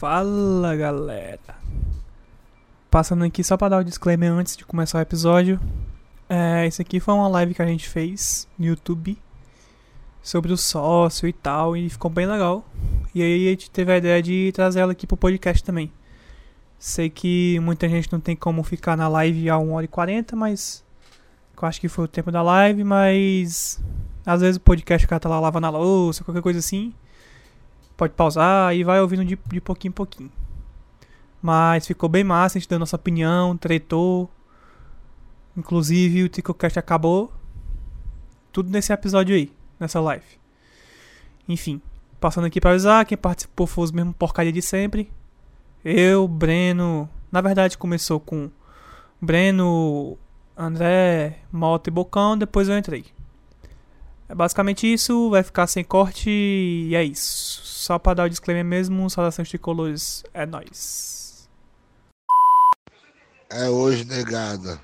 Fala galera! Passando aqui só para dar o disclaimer antes de começar o episódio. É, esse aqui foi uma live que a gente fez no YouTube sobre o sócio e tal, e ficou bem legal. E aí a gente teve a ideia de trazer ela aqui pro podcast também. Sei que muita gente não tem como ficar na live a 1 hora e 40, mas eu acho que foi o tempo da live, mas às vezes o podcast o cara tá lá lavando a louça, qualquer coisa assim. Pode pausar e vai ouvindo de, de pouquinho em pouquinho. Mas ficou bem massa, a gente deu nossa opinião, tretou. Inclusive o TicoCast acabou. Tudo nesse episódio aí, nessa live. Enfim, passando aqui para avisar, quem participou foi os mesmos porcaria de sempre. Eu, Breno. Na verdade começou com Breno, André, Mota e Bocão, depois eu entrei. É basicamente isso, vai ficar sem corte e é isso. Só pra dar o disclaimer mesmo, saudações tricolores, é nóis. É hoje, negada.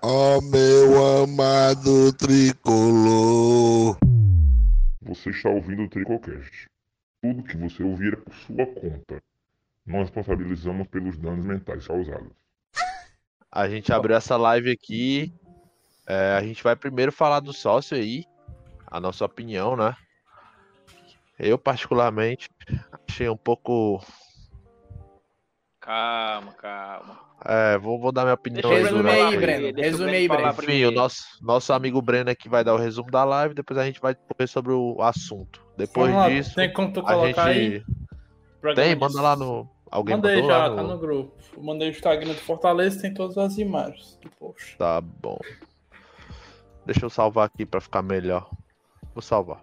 Ó meu amado tricolor. Você está ouvindo o Tricocast. Tudo que você ouvir é por sua conta. Não responsabilizamos pelos danos mentais causados. A gente abriu essa live aqui. é, a gente vai primeiro falar do sócio aí. A nossa opinião, né? Eu, particularmente, achei um pouco. Calma, calma. É, vou, vou dar minha opinião aí Resume aí, Breno. Resume Breno aí, Breno. Enfim, o nosso, nosso amigo Breno aqui vai dar o resumo da live, depois a gente vai correr sobre o assunto. Depois Vamos lá, disso, Tem como tu a colocar aí? gente. Programa Tem, manda lá no. Alguém Mandei já, no... tá no grupo. Mandei o Instagram do Fortaleza, tem todas as imagens. Poxa. Tá bom. Deixa eu salvar aqui pra ficar melhor. Vou salvar.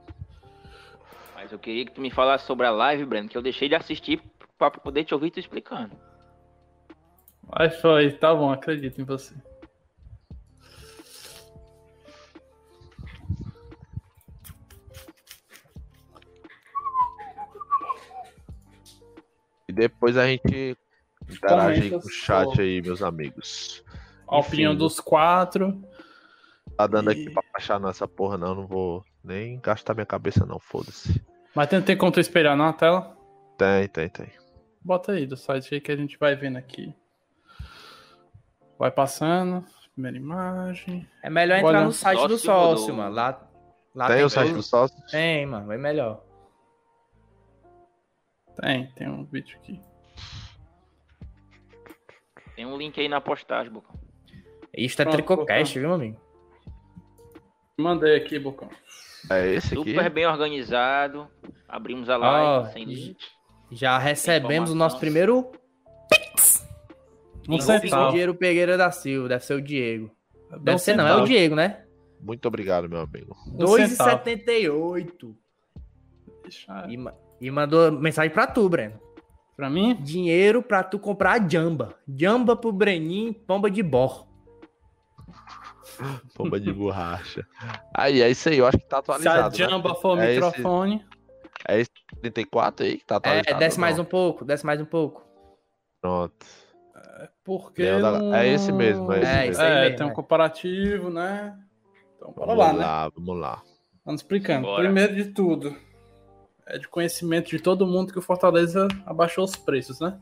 Mas eu queria que tu me falasse sobre a live, Breno, que eu deixei de assistir pra poder te ouvir tu explicando. Aí foi, tá bom, acredito em você. E depois a gente interage com o chat aí, meus amigos. A Enfim. opinião dos quatro. Tá dando aqui E- pra baixar nessa porra, não. Não vou nem gastar minha cabeça, não. Foda-se. Mas tem, tem como tu espelhar na tela? Tem, tem, tem. Bota aí do site aí que a gente vai vendo aqui. Vai passando. Primeira imagem. É melhor entrar Olha, no site do sócio mano. Lá, lá tem o site do sócio? Tem, mano. É melhor. Tem, tem um vídeo aqui. Tem um link aí na postagem, Bocão. Isto é Pronto, Tricocast, viu, amigo? Mandei aqui, Bocão. É esse aqui? Super bem organizado. Abrimos a live Ó, sem limite. Já recebemos o nosso primeiro Um Sim, centavo. Diego Pegueira da Silva. Deve ser o Diego. Um Deve ser não, é o. Diego, né? Muito obrigado, meu amigo. Um centavo. 2,78. Deixa- E, ma- e mandou mensagem pra tu, Breno. Pra mim? Dinheiro pra tu comprar a jamba. Jamba pro Breninho, pomba de bor. Pomba de borracha. Aí, é isso aí. Eu acho que tá Se a atualizado. né? jamba for o É esse- microfone. É esse 34 aí que tá É, atualizado? desce ou mais não? um pouco, desce mais um pouco. Pronto. Porque. Leão da- não- é esse mesmo, é esse É, mesmo. É, mesmo, tem um é. comparativo, né? Então, bora Vamos lá, né? lá, vamos lá. Vamos explicando. Bora. Primeiro de tudo, é de conhecimento de todo mundo que o Fortaleza abaixou os preços, né?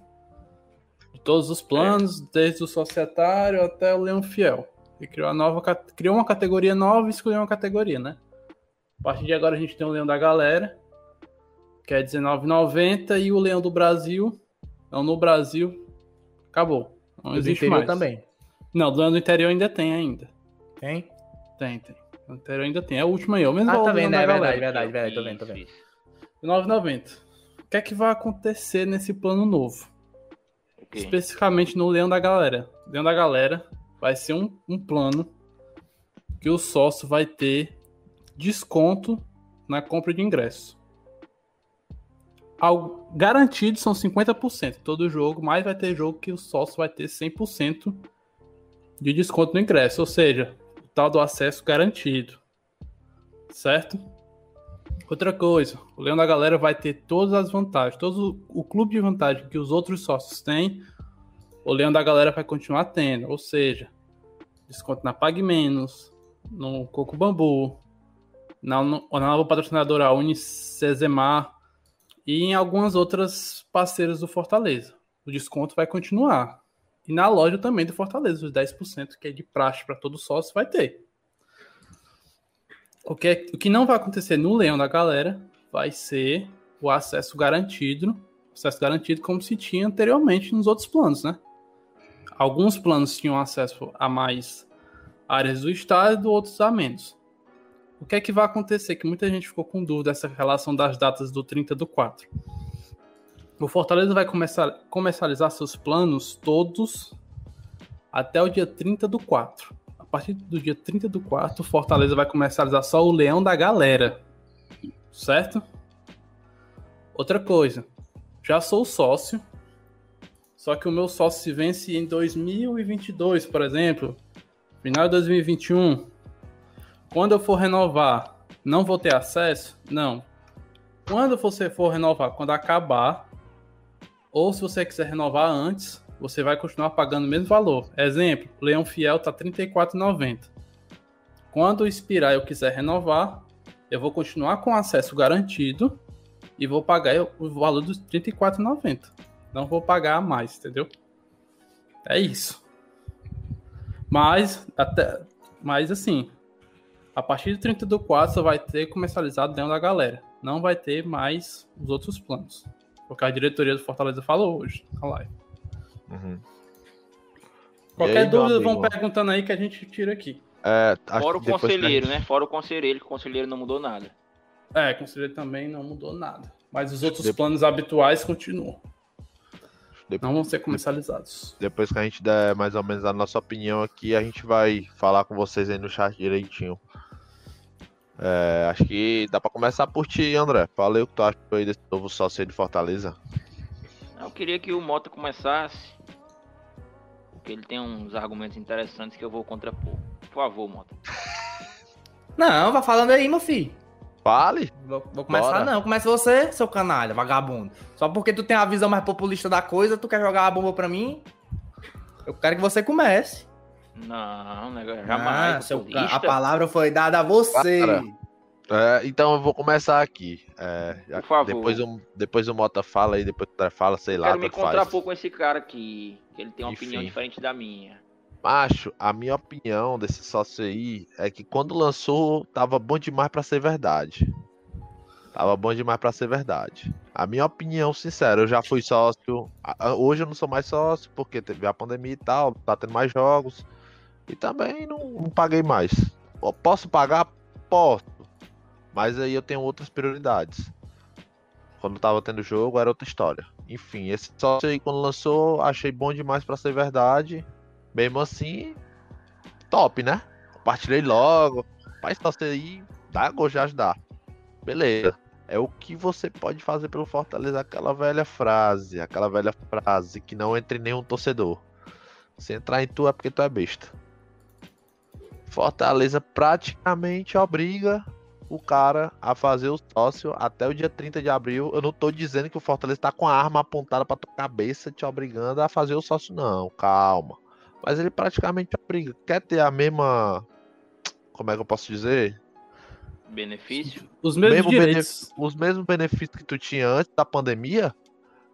De todos os planos, desde o societário até o Leão Fiel. E criou, a nova, criou uma categoria nova e escolheu uma categoria, né? A partir de agora a gente tem o Leão da Galera, que é R$19,90, e o Leão do Brasil. Não, no Brasil, acabou. Não do existe interior mais. também. Não, do Leão do interior ainda tem ainda. Tem? Tem, tem. No interior ainda tem. É o último aí, é o mesmo Ah, tá vendo, da é verdade, verdade, verdade, tô vendo, tô vendo. Isso, isso. 9,90. O que é que vai acontecer nesse plano novo? O quê? Especificamente no Leão da Galera. Leão da Galera vai ser um, um plano que o sócio vai ter desconto na compra de ingresso. Ao, garantido são 50% todo jogo, mas vai ter jogo que o sócio vai ter 100% de desconto no ingresso, ou seja, o tal do acesso garantido. Certo? Outra coisa, o Leão da Galera vai ter todas as vantagens, todo o, o clube de vantagem que os outros sócios têm, o Leão da Galera vai continuar tendo, ou seja, desconto na Pague Menos, no Coco Bambu, na, na nova patrocinadora Unicezemar e em algumas outras parceiras do Fortaleza. O desconto vai continuar. E na loja também do Fortaleza, os 10% que é de praxe para todo sócio vai ter. O que, é- o que não vai acontecer no Leão da Galera vai ser o acesso garantido, acesso garantido como se tinha anteriormente nos outros planos, né? Alguns planos tinham acesso a mais áreas do estado, outros a menos. O que é que vai acontecer? Que muita gente ficou com dúvida dessa relação das datas do 30 do 4. O Fortaleza vai começar comercializar seus planos todos até o dia 30 do 4. A partir do dia 30 do 4, o Fortaleza vai comercializar só o Leão da Galera. Certo? Outra coisa. Já sou sócio. Só que o meu sócio se vence em 2022, por exemplo. Final de 2021. Quando eu for renovar, não vou ter acesso? Não. Quando você for renovar, quando acabar, ou se você quiser renovar antes, você vai continuar pagando o mesmo valor. Exemplo, Leão Fiel tá R$ 34,90. Quando expirar eu quiser renovar, eu vou continuar com acesso garantido e vou pagar o valor dos R$ 34,90. Não vou pagar mais, entendeu? É isso. Mas, até, mas assim, a partir do 30 do 4 só vai ter comercializado dentro da galera. Não vai ter mais os outros planos. Porque a diretoria do Fortaleza falou hoje na live. Uhum. Qualquer aí, dúvida, vão perguntando aí que a gente tira aqui. É, Fora o depois conselheiro, gente- né? Fora o conselheiro, que o conselheiro não mudou nada. É, conselheiro também não mudou nada. Mas os outros Dep- planos habituais continuam. Dep- Não vão ser comercializados. Depois que a gente der mais ou menos a nossa opinião aqui, a gente vai falar com vocês aí no chat direitinho. É, acho que dá pra começar por ti, André. Falei o que tu achou aí desse novo sócio aí de Fortaleza. Eu queria que o Mota começasse. Porque ele tem uns argumentos interessantes que eu vou contrapor. Por favor, Mota. Não, vai falando aí, meu filho. Fale! Vou, vou começar Bora. não, começa você, seu canalha, vagabundo. Só porque tu tem a visão mais populista da coisa, tu quer jogar a bomba pra mim? Eu quero que você comece. Não, né? Ah, Jamais. seu ca- populista. a palavra foi dada a você. É, então eu vou começar aqui. É, já- Por favor. Depois o, depois o Mota fala aí, depois o fala, sei Eu lá, quero me faz. contrapor com esse cara aqui. Que ele tem uma Enfim. opinião diferente da minha. Macho, a minha opinião desse sócio aí é que quando lançou, tava bom demais pra ser verdade. Tava bom demais pra ser verdade. A minha opinião sincera, eu já fui sócio. Hoje eu não sou mais sócio, porque teve a pandemia e tal, tá tendo mais jogos. E também não, não paguei mais. Posso pagar? Posso. Mas aí eu tenho outras prioridades. Quando tava tendo jogo, era outra história. Enfim, esse sócio aí, quando lançou, achei bom demais pra ser verdade. Mesmo assim, top, né? Compartilhei logo. Mas só você aí, dá gosto de ajudar. Beleza. É o que você pode fazer pelo Fortaleza, aquela velha frase, aquela velha frase que não entra em nenhum torcedor. Se entrar em tu é porque tu é besta. Fortaleza praticamente obriga o cara a fazer o sócio até o dia 30 de abril. Eu não tô dizendo que o Fortaleza tá com a arma apontada pra tua cabeça te obrigando a fazer o sócio, não. Calma. Mas ele praticamente obriga. Quer ter a mesma. Como é que eu posso dizer? Benefício? Os mesmos Mesmo. Os mesmos benefícios que tu tinha antes da pandemia,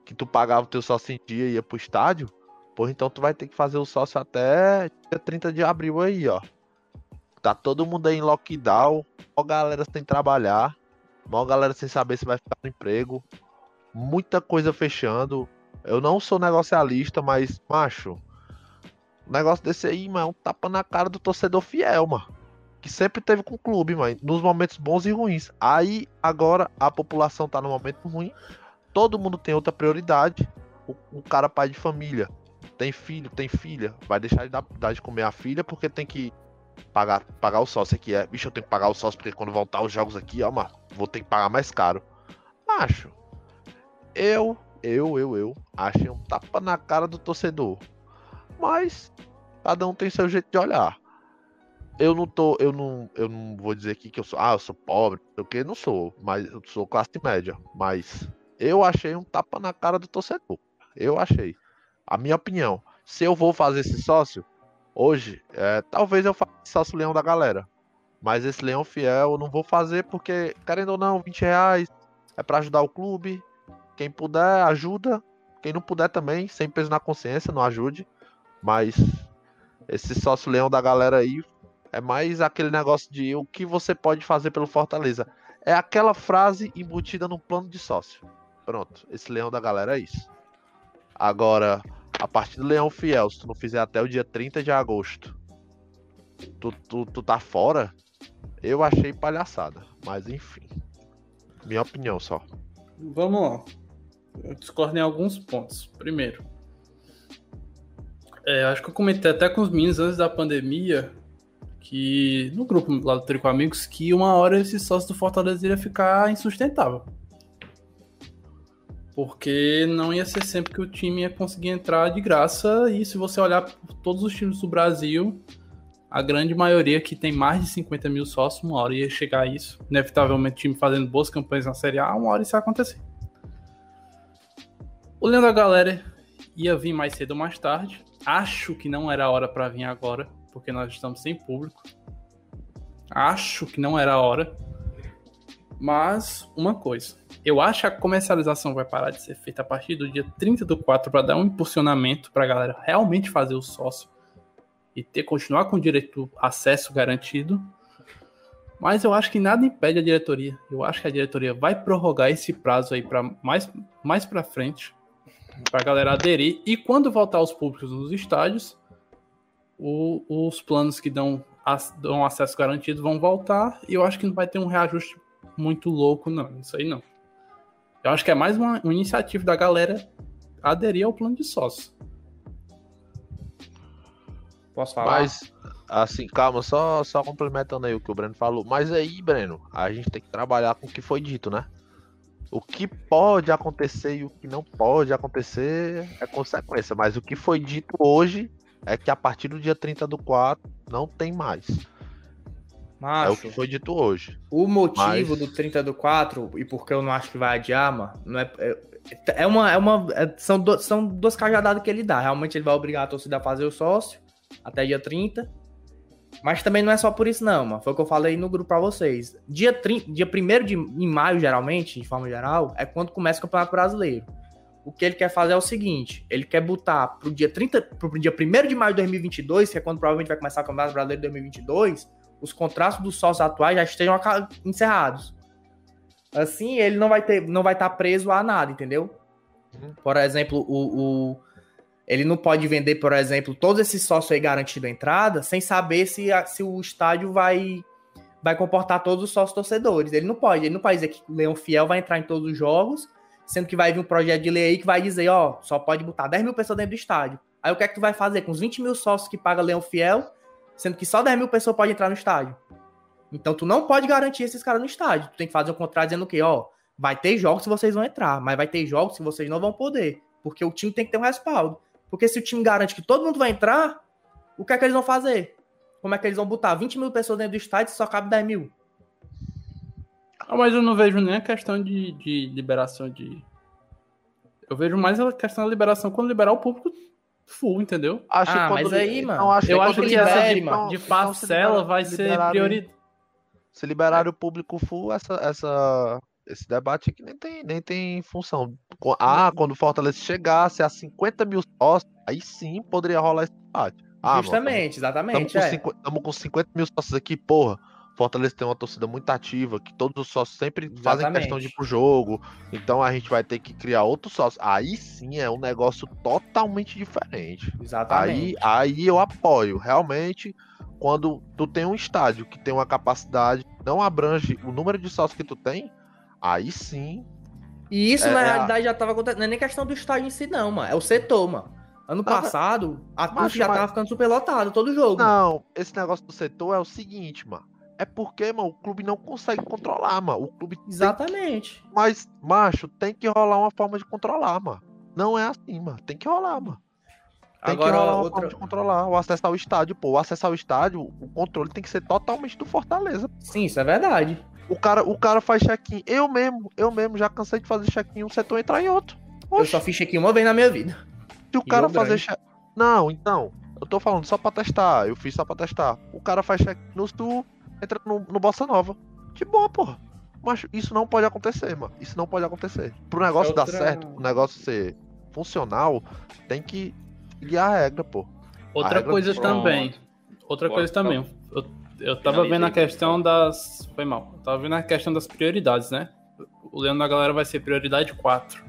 que tu pagava o teu sócio em dia e ia pro estádio, pô, então tu vai ter que fazer o sócio até dia 30 de abril aí, ó. Tá todo mundo aí em lockdown, mó galera sem trabalhar, mó galera sem saber se vai ficar no emprego, muita coisa fechando. Eu não sou negocialista, mas, macho, um negócio desse aí, mano, é um tapa na cara do torcedor fiel, mano que sempre teve com o clube, mano, nos momentos bons e ruins. Aí, agora, a população tá no momento ruim, todo mundo tem outra prioridade. O, o cara, pai de família, tem filho, tem filha, vai deixar de dar, de comer a filha porque tem que pagar, pagar o sócio aqui. É, bicho, eu tenho que pagar o sócio porque quando voltar os jogos aqui, ó, mano, vou ter que pagar mais caro. Macho, eu, eu, eu, eu, achei um tapa na cara do torcedor. Mas, cada um tem seu jeito de olhar eu não tô, eu não, eu não vou dizer aqui que eu sou, ah, eu sou pobre, o que não sou, mas eu sou classe média, mas eu achei um tapa na cara do torcedor. Eu achei. A minha opinião, se eu vou fazer esse sócio hoje, é, talvez eu faça sócio leão da galera. Mas esse leão fiel eu não vou fazer porque, querendo ou não, 20 reais é pra ajudar o clube. Quem puder, ajuda. Quem não puder também, sem peso na consciência, não ajude. Mas esse sócio leão da galera aí é mais aquele negócio de o que você pode fazer pelo Fortaleza. É aquela frase embutida no plano de sócio. Pronto, esse leão da galera é isso. Agora, a partir do leão fiel, se tu não fizer até o dia 30 de agosto, tu, tu, tu tá fora, eu achei palhaçada. Mas enfim. Minha opinião só. Vamos lá. Eu discordo em alguns pontos. Primeiro, é, acho que eu comentei até com os meninos antes da pandemia que no grupo lá do Trico Amigos que uma hora esse sócio do Fortaleza ia ficar insustentável. Porque não ia ser sempre que o time ia conseguir entrar de graça. E se você olhar todos os times do Brasil, a grande maioria que tem mais de 50 mil sócios, uma hora ia chegar a isso. Inevitavelmente, o time fazendo boas campanhas na Série A, uma hora isso ia acontecer. O Leão da Galera ia vir mais cedo ou mais tarde. Acho que não era a hora para vir agora, porque nós estamos sem público. Acho que não era a hora. Mas, uma coisa. Eu acho que a comercialização vai parar de ser feita a partir do dia 30 do 4 para dar um impulsionamento para a galera realmente fazer o sócio e ter continuar com o direito acesso garantido. Mas eu acho que nada impede a diretoria. Eu acho que a diretoria vai prorrogar esse prazo aí para mais mais para frente para a galera aderir e quando voltar os públicos nos estádios, o, os planos que dão, dão acesso garantido vão voltar e eu acho que não vai ter um reajuste muito louco não, isso aí não. Eu acho que é mais uma, uma iniciativa da galera aderir ao plano de sócio. Posso falar? Mas, assim, calma, só, só complementando aí o que o Breno falou. Mas aí, Breno, a gente tem que trabalhar com o que foi dito, né? O que pode acontecer e o que não pode acontecer é consequência. Mas o que foi dito hoje é que a partir do dia 30 do 4 não tem mais. Macho, É o que foi dito hoje. o motivo Mas- do 30 do 4 e porque eu não acho que vai adiar, mano, não é. É, é uma. É uma é- são, do- são duas cajadadas que ele dá. Realmente ele vai obrigar a torcida a fazer o sócio até dia 30. Mas também não é só por isso, não, mano. Foi o que eu falei no grupo pra vocês. Dia, 30, dia 1 de em maio, geralmente, de forma geral, é quando começa o Campeonato Brasileiro. O que ele quer fazer é o seguinte: ele quer botar pro dia 30, pro dia 1 de maio de 2022, que é quando provavelmente vai começar o Campeonato Brasileiro de 2022, os contratos dos sócios atuais já estejam encerrados. Assim, ele não vai ter, não vai estar preso a nada, entendeu? Por exemplo, o, o- ele não pode vender, por exemplo, todos esses sócios aí garantido a entrada, sem saber se, se o estádio vai vai comportar todos os sócios torcedores. Ele não pode, ele não pode dizer que o Leão Fiel vai entrar em todos os jogos, sendo que vai vir um projeto de lei aí que vai dizer, ó, só pode botar 10 mil pessoas dentro do estádio. Aí o que é que tu vai fazer com os 20 mil sócios que paga Leão Fiel, sendo que só 10 mil pessoas podem entrar no estádio? Então tu não pode garantir esses caras no estádio. Tu tem que fazer um contrato dizendo que, ó, vai ter jogos que vocês vão entrar, mas vai ter jogos que vocês não vão poder, porque o time tem que ter um respaldo. Porque se o time garante que todo mundo vai entrar, o que é que eles vão fazer? Como é que eles vão botar 20 mil pessoas dentro do estádio se só cabe 10 mil? Ah, mas eu não vejo nem a questão de, de liberação de. Eu vejo mais a questão da liberação quando liberar o público full, entendeu? Acho Ah, que quando mas li- aí, então, mano, acho Eu que acho que essa libere, de, mano. de Então, se parcela libera- vai se ser prioridade. Se liberar o público full, essa, essa, esse debate aqui nem tem, nem tem função. Ah, quando o Fortaleza chegasse a 50 mil sócios, aí sim poderia rolar esse debate. Ah, Justamente, Estamos exatamente. com, é. 50 tamo com 50 mil sócios aqui, porra. Fortaleza tem uma torcida muito ativa, que todos os sócios sempre fazem Exatamente. questão de ir pro jogo. Então a gente vai ter que criar outros sócios. Aí sim é um negócio totalmente diferente. Exatamente. Aí, aí eu apoio. Realmente, quando tu tem um estádio que tem uma capacidade, não abrange o número de sócios que tu tem, aí sim. E isso, É, na é a- realidade, já tava acontecendo. Não é nem questão do estádio em si, não, mano. É o setor, mano. Ano passado, a turma já mas- tava ficando super lotado todo jogo. Não, esse negócio do setor é o seguinte, mano. É porque, mano, o clube não consegue controlar, mano. O clube Exatamente. Mas, macho, tem que rolar uma forma de controlar, mano. Não é assim, mano. Tem que rolar, mano. Tem que Agora, rolar uma outra... forma de controlar. O acesso ao estádio, pô. O acesso ao estádio, o controle tem que ser totalmente do Fortaleza. Sim, isso é verdade. O cara, o cara faz check-in. Eu mesmo, eu mesmo já cansei de fazer check-in em um setor e entrar em outro. Eu Oxe, só fiz aqui uma vez na minha vida. se o e cara fazer check Não, então. Eu tô falando só pra testar. Eu fiz só pra testar. O cara faz check no sul, entra no, no Bossa Nova. De boa, porra. Mas isso não pode acontecer, mano. Isso não pode acontecer. Pro negócio Outra- dar certo, pro negócio ser funcional, tem que guiar a regra, pô. Outra regra coisa também. Outra Bora, coisa também. Eu, eu tava vendo a questão das. Foi mal. Eu tava vendo a questão das prioridades, né? O Leão da galera vai ser prioridade 4.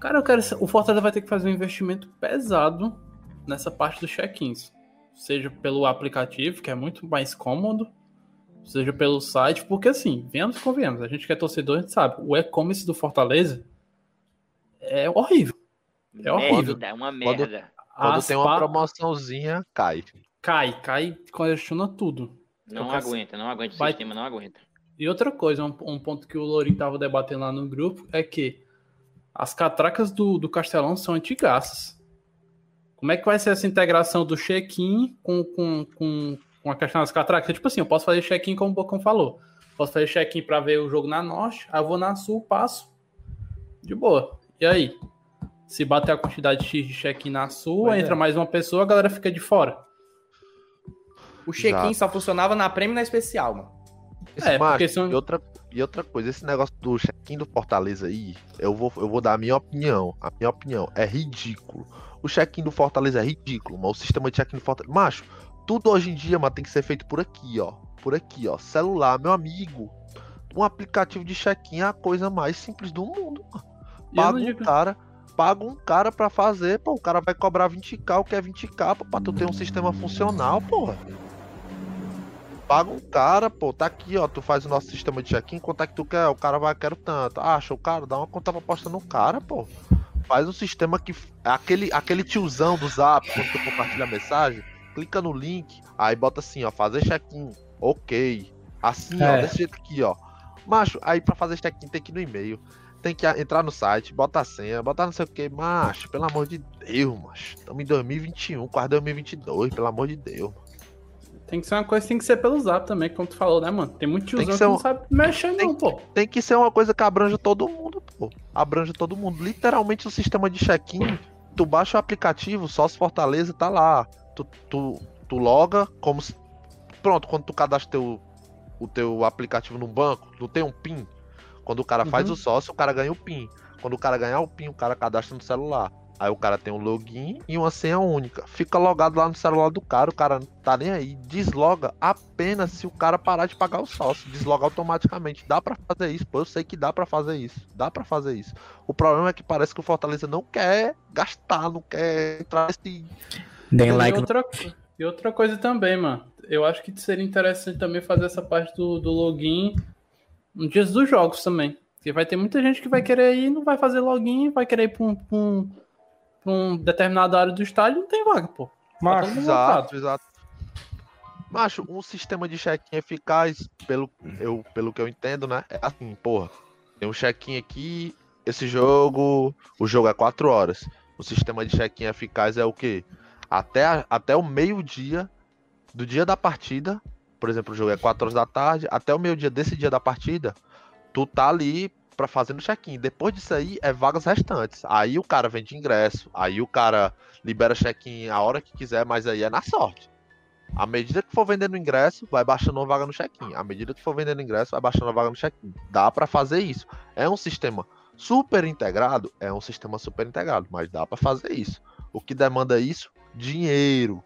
Cara, eu quero. O Fortaleza vai ter que fazer um investimento pesado nessa parte dos check-ins. Seja pelo aplicativo, que é muito mais cômodo, seja pelo site, porque assim, venhamos e convenhamos, a gente que é torcedor, a gente sabe, o e-commerce do Fortaleza é horrível. É horrível. Merda, é uma Quando- merda. Quando As tem uma pa- promoçãozinha, cai. Cai, cai, congestiona tudo. Não aguenta, não aguenta. O Vai- sistema não aguenta. E outra coisa, um, um ponto que o Lourinho tava debatendo lá no grupo é que as catracas do, do Castelão são antigaças. Como é que vai ser essa integração do check-in com, com, com, com a questão das catracas? Tipo assim, eu posso fazer check-in como o Bocão falou. Posso fazer check-in pra ver o jogo na norte, aí eu vou na sul, passo. De boa. E aí? Se bater a quantidade X de check-in na sul, Pois entra é. mais uma pessoa, a galera fica de fora. O check-in só funcionava na Prêmio e na Especial, mano. Esse É, macho, porque são- e, outra, e outra coisa, esse negócio do check-in do Fortaleza aí, eu vou, eu vou dar a minha opinião. A minha opinião é ridículo. O check-in do Fortaleza é ridículo, mas o sistema de check-in do Fortaleza. Macho, tudo hoje em dia, mano, tem que ser feito por aqui, ó. Por aqui, ó. Celular, meu amigo. Um aplicativo de check-in é a coisa mais simples do mundo, mano. Paga um digo- cara. Paga um cara pra fazer, pô. O cara vai cobrar 20k, o que é 20k, pô, pra tu ter um sistema funcional, porra. Paga um cara, pô, tá aqui, ó. Tu faz o nosso sistema de check-in, quanto é que tu quer? O cara vai, quero tanto. Acha o cara, dá uma conta proposta no cara, pô. Faz um sistema que. Aquele, aquele tiozão do zap, quando tu compartilha a mensagem, clica no link, aí bota assim, ó, fazer check-in. Ok. Assim, ó, É. desse jeito aqui, ó. Macho, aí pra fazer check-in tem que ir no e-mail. Tem que entrar no site, bota a senha, botar não sei o que, macho, pelo amor de Deus, macho. Estamos em 2021, quase 2022, pelo amor de Deus. Tem que ser uma coisa, tem que ser pelo zap também, como tu falou, né, mano? Tem muito que tiozão que, ser não um- sabe mexer, tem não, pô. Tem que ser uma coisa que abranja todo mundo, pô. Abranja todo mundo. Literalmente o sistema de check-in, tu baixa o aplicativo, só se Fortaleza tá lá. Tu, tu, tu loga como se. Pronto, quando tu cadastra teu, o teu aplicativo no banco, tu tem um PIN. Quando o cara faz Uhum. o sócio, o cara ganha o PIN. Quando o cara ganhar o PIN, o cara cadastra no celular. Aí o cara tem um login e uma senha única. Fica logado lá no celular do cara, o cara não tá nem aí. Desloga apenas se o cara parar de pagar o sócio. Desloga automaticamente. Dá pra fazer isso, pô. Eu sei que dá pra fazer isso. Dá pra fazer isso. O problema é que parece que o Fortaleza não quer gastar, não quer entrar nesse. E, like no outra, e outra coisa também, mano. Eu acho que seria interessante também fazer essa parte do, do login nos dias dos jogos também. Porque vai ter muita gente que vai querer ir, não vai fazer login, vai querer ir pra um, pra um, pra um determinado área do estádio não tem vaga, pô. Tá todo mundo Exato, exato. Macho, um sistema de check-in eficaz, pelo, eu, pelo que eu entendo, né? É assim, porra. Tem um check-in aqui, esse jogo. O jogo é 4 horas. O sistema de check-in eficaz é o quê? Até, a- até o meio-dia do dia da partida. Por exemplo, o jogo é 4 horas da tarde. Até o meio-dia desse dia da partida, tu tá ali pra fazer no check-in. Depois disso aí, é vagas restantes. Aí o cara vende ingresso. Aí o cara libera check-in a hora que quiser, mas aí é na sorte. À medida que for vendendo ingresso, vai baixando uma vaga no check-in. À medida que for vendendo ingresso, vai baixando uma vaga no check-in. Dá pra fazer isso. É um sistema super integrado, é um sistema super integrado, mas dá pra fazer isso. O que demanda isso? Dinheiro.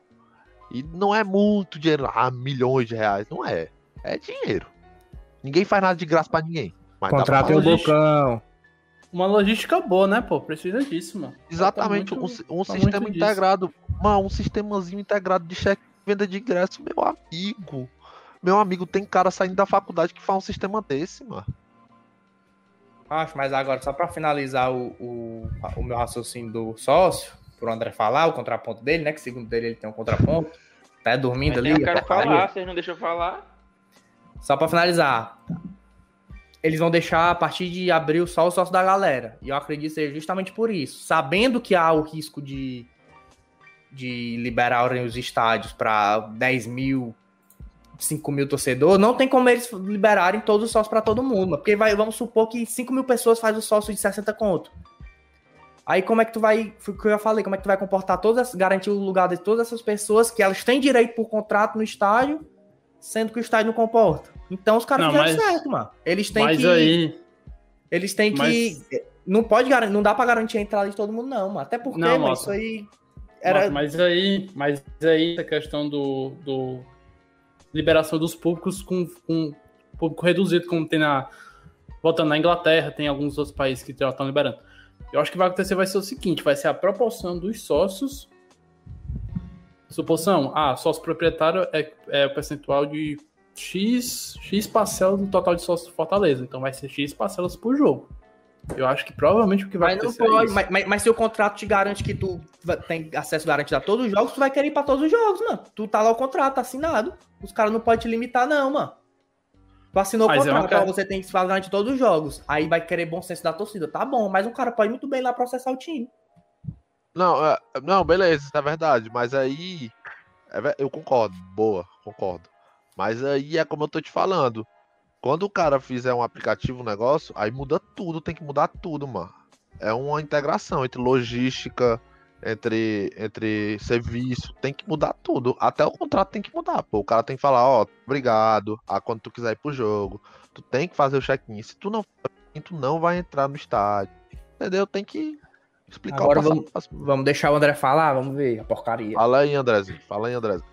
E não é muito dinheiro, ah, milhões de reais, não é. É dinheiro. Ninguém faz nada de graça pra ninguém. Mas Contratem o. Bocão. Uma logística boa, né, pô? Precisa disso, mano. Exatamente, um, muito- si- um falta sistema disso. integrado. Mano, um sistemazinho integrado de cheque venda de ingresso, meu amigo. Meu amigo, tem cara saindo da faculdade que faz um sistema desse, mano. Acho, mas agora, só pra finalizar o, o, o meu raciocínio do sócio, pro André falar, o contraponto dele, né? Que segundo dele ele tem um contraponto. Tá dormindo Mas ali. eu quero falar, vocês não deixam eu falar. Só pra finalizar. Eles vão deixar a partir de abril só o sócio da galera. E eu acredito que seja justamente por isso. Sabendo que há o risco de, de liberarem os estádios para 10 mil, 5 mil torcedores, não tem como eles liberarem todos os sócios para todo mundo. Porque vai, vamos supor que 5 mil pessoas faz o sócio de 60 conto. Aí como é que tu vai, foi o que eu já falei, como é que tu vai comportar todas, as- garantir o lugar de todas essas pessoas que elas têm direito por contrato no estádio, sendo que o estádio não comporta. Então os caras Não, fizeram mas- certo, mano. Eles têm Mas que. aí. Eles têm que. Mas- Não pode não dá pra garantir a entrada de todo mundo, não, mano. Até porque, Não, mano, isso aí. Era. Mas aí, mas aí a questão do, do liberação dos públicos com, com público reduzido, como tem na voltando na Inglaterra, tem alguns outros países que já estão liberando. Eu acho que vai acontecer vai ser o seguinte, vai ser a proporção dos sócios. Suposição, ah, sócio proprietário é, é o percentual de X, X parcelas no total de sócios do Fortaleza. Então vai ser X parcelas por jogo. Eu acho que provavelmente o que vai Mas não acontecer é pode. isso. Mas, mas, mas se o contrato te garante que tu tem acesso garantido a todos os jogos, tu vai querer ir pra todos os jogos, mano. Tu tá lá o contrato, tá assinado. Os caras não podem te limitar, não, mano. Tu assinou o Mas é uma contrato, ca- ó, você tem que se garantir todos os jogos. Aí vai querer bom senso da torcida. Tá bom, mas um cara pode muito bem lá processar o time. Não, é- não, beleza, isso é verdade. Mas aí. é eu concordo, boa, concordo. Mas aí é como eu tô te falando. Quando o cara fizer um aplicativo, um negócio, aí muda tudo, tem que mudar tudo, mano. É uma integração entre logística, entre, entre serviço, tem que mudar tudo. Até o contrato tem que mudar, pô. O cara tem que falar, ó, obrigado, a quando tu quiser ir pro jogo. Tu tem que fazer o check-in. Se tu não tu não vai entrar no estádio. Entendeu? Tem que explicar Agora o passo a vamos-. Vamos deixar o André falar, vamos ver a porcaria. Fala aí, Andrezinho. Fala aí, Andrezinho.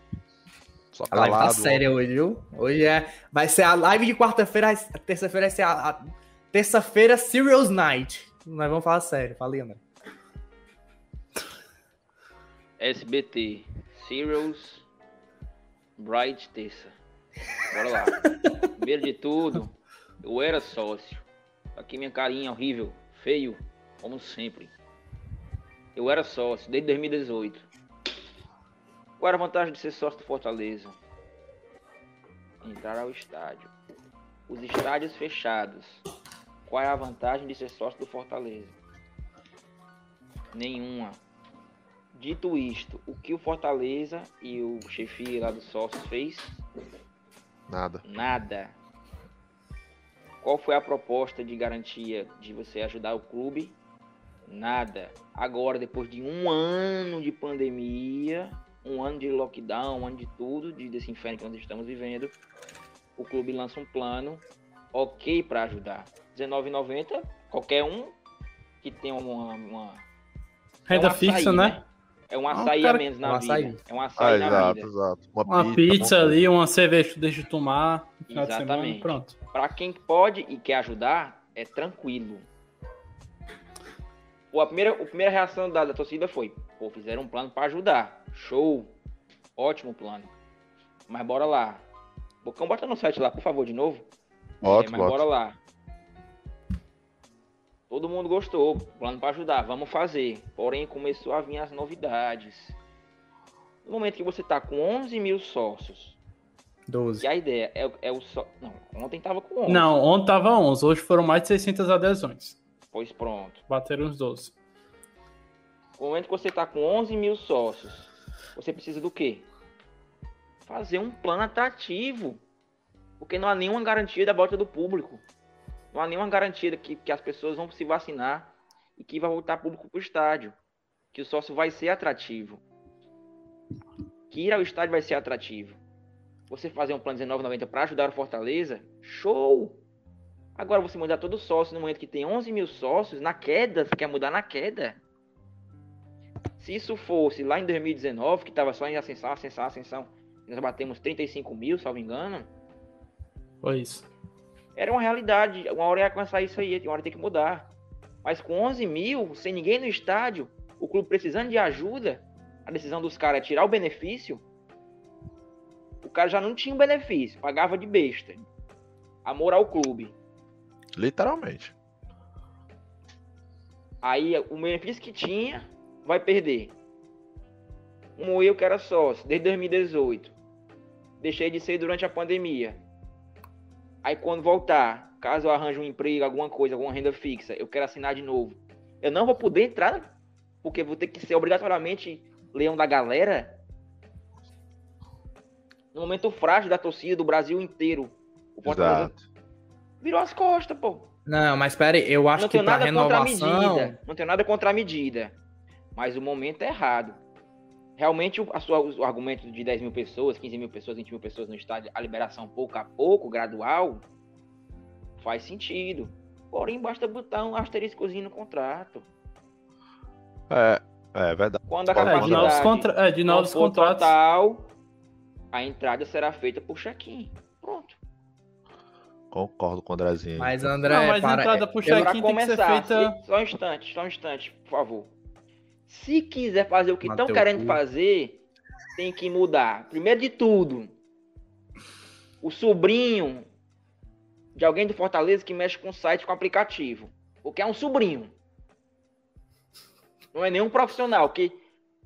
Só A live tá séria hoje, viu? Hoje é. Vai ser a live de quarta-feira, a terça-feira vai ser a. a- Terça-feira, Serious Night. Nós vamos falar sério. Fala aí, André. SBT, Serials, Bright Terça. Bora lá. Primeiro de tudo, eu era sócio. Aqui minha carinha horrível, feio, como sempre. Eu era sócio desde 2018. Qual era a vantagem de ser sócio do Fortaleza? Entrar ao estádio. Os estádios fechados. Qual é a vantagem de ser sócio do Fortaleza? Nenhuma. Dito isto, o que o Fortaleza e o chefia lá dos sócios fez? Nada. Nada. Qual foi a proposta de garantia de você ajudar o clube? Nada. Agora, depois de um ano de pandemia, um ano de lockdown, um ano de tudo, de desse inferno que nós estamos vivendo, o clube lança um plano ok para ajudar. R$19,90, qualquer um que tenha uma, uma Renda é um açaí, fixa, né? É um Ah, açaí cara, a menos na um vida. açaí. É um Ah, açaí na exato, vida. exato. Uma pizza alguma ali, uma cerveja que tu deixa de tomar semana, Exatamente. pronto. Para quem pode e quer ajudar, é tranquilo. Pô, a, primeira, a primeira reação da, da torcida foi: pô, fizeram um plano para ajudar. Show. Ótimo plano. Mas bora lá. Bocão, bota no site lá, por favor, de novo. Bota, É, mas bota. bora lá. Todo mundo gostou. Plano para ajudar, vamos fazer. Porém, começou a vir as novidades. No momento que você tá com 11 mil sócios, 12. que a ideia é, é o só. Não, ontem tava com 11. Não, ontem tava 11, hoje foram mais de 600 adesões. Pois pronto. Bateram uns 12. No momento que você está com 11 mil sócios, você precisa do quê? Fazer um plano atrativo. Porque não há nenhuma garantia da volta do público. Não há nenhuma garantia que, que as pessoas vão se vacinar e que vai voltar público para o estádio. Que o sócio vai ser atrativo. Que ir ao estádio vai ser atrativo. Você fazer um plano de R$19,90 para ajudar o Fortaleza, show! Agora você mudar todo sócio no momento que tem 11 mil sócios, na queda, você quer mudar na queda. Se isso fosse lá em 2019, que estava só em ascensão, ascensão, ascensão, nós batemos 35 mil, salvo engano, Foi isso. era uma realidade. Uma hora ia começar isso aí, uma hora tem que mudar. Mas com 11 mil, sem ninguém no estádio, o clube precisando de ajuda, a decisão dos caras é tirar o benefício. O cara já não tinha o benefício, pagava de besta. Amor ao clube. Literalmente. Aí o benefício que tinha vai perder. Um eu que era sócio desde 2018. Deixei de ser durante a pandemia. Aí quando voltar, caso eu arranje um emprego, alguma coisa, alguma renda fixa, eu quero assinar de novo. Eu não vou poder entrar, porque vou ter que ser obrigatoriamente leão da galera. No momento frágil da torcida do Brasil inteiro. O Fortaleza virou as costas, pô Não, mas pera aí, eu acho não que tenho pra nada contra a renovação. medida. Não tenho nada contra a medida. Mas o momento é errado. realmente o, a sua, o argumento de 10 mil pessoas, 15 mil pessoas, 20 mil pessoas no estádio, a liberação pouco a pouco, gradual, faz sentido. Porém, basta botar um asteriscozinho no contrato. É, é verdade. Quando a É, de É, de novos, capacidade contra... é, de novos contratos. total, a entrada será feita por check-in. Pronto. Concordo com o Andrezinho. Mas André, Não, mas a para- entrada pro Pra check-in tem que ser começar, feita. se- só um instante, só um instante, por favor. Se quiser fazer o que estão querendo cu. fazer, tem que mudar. Primeiro de tudo, o sobrinho de alguém do Fortaleza que mexe com site com aplicativo. Porque é um sobrinho. Não é nenhum profissional, que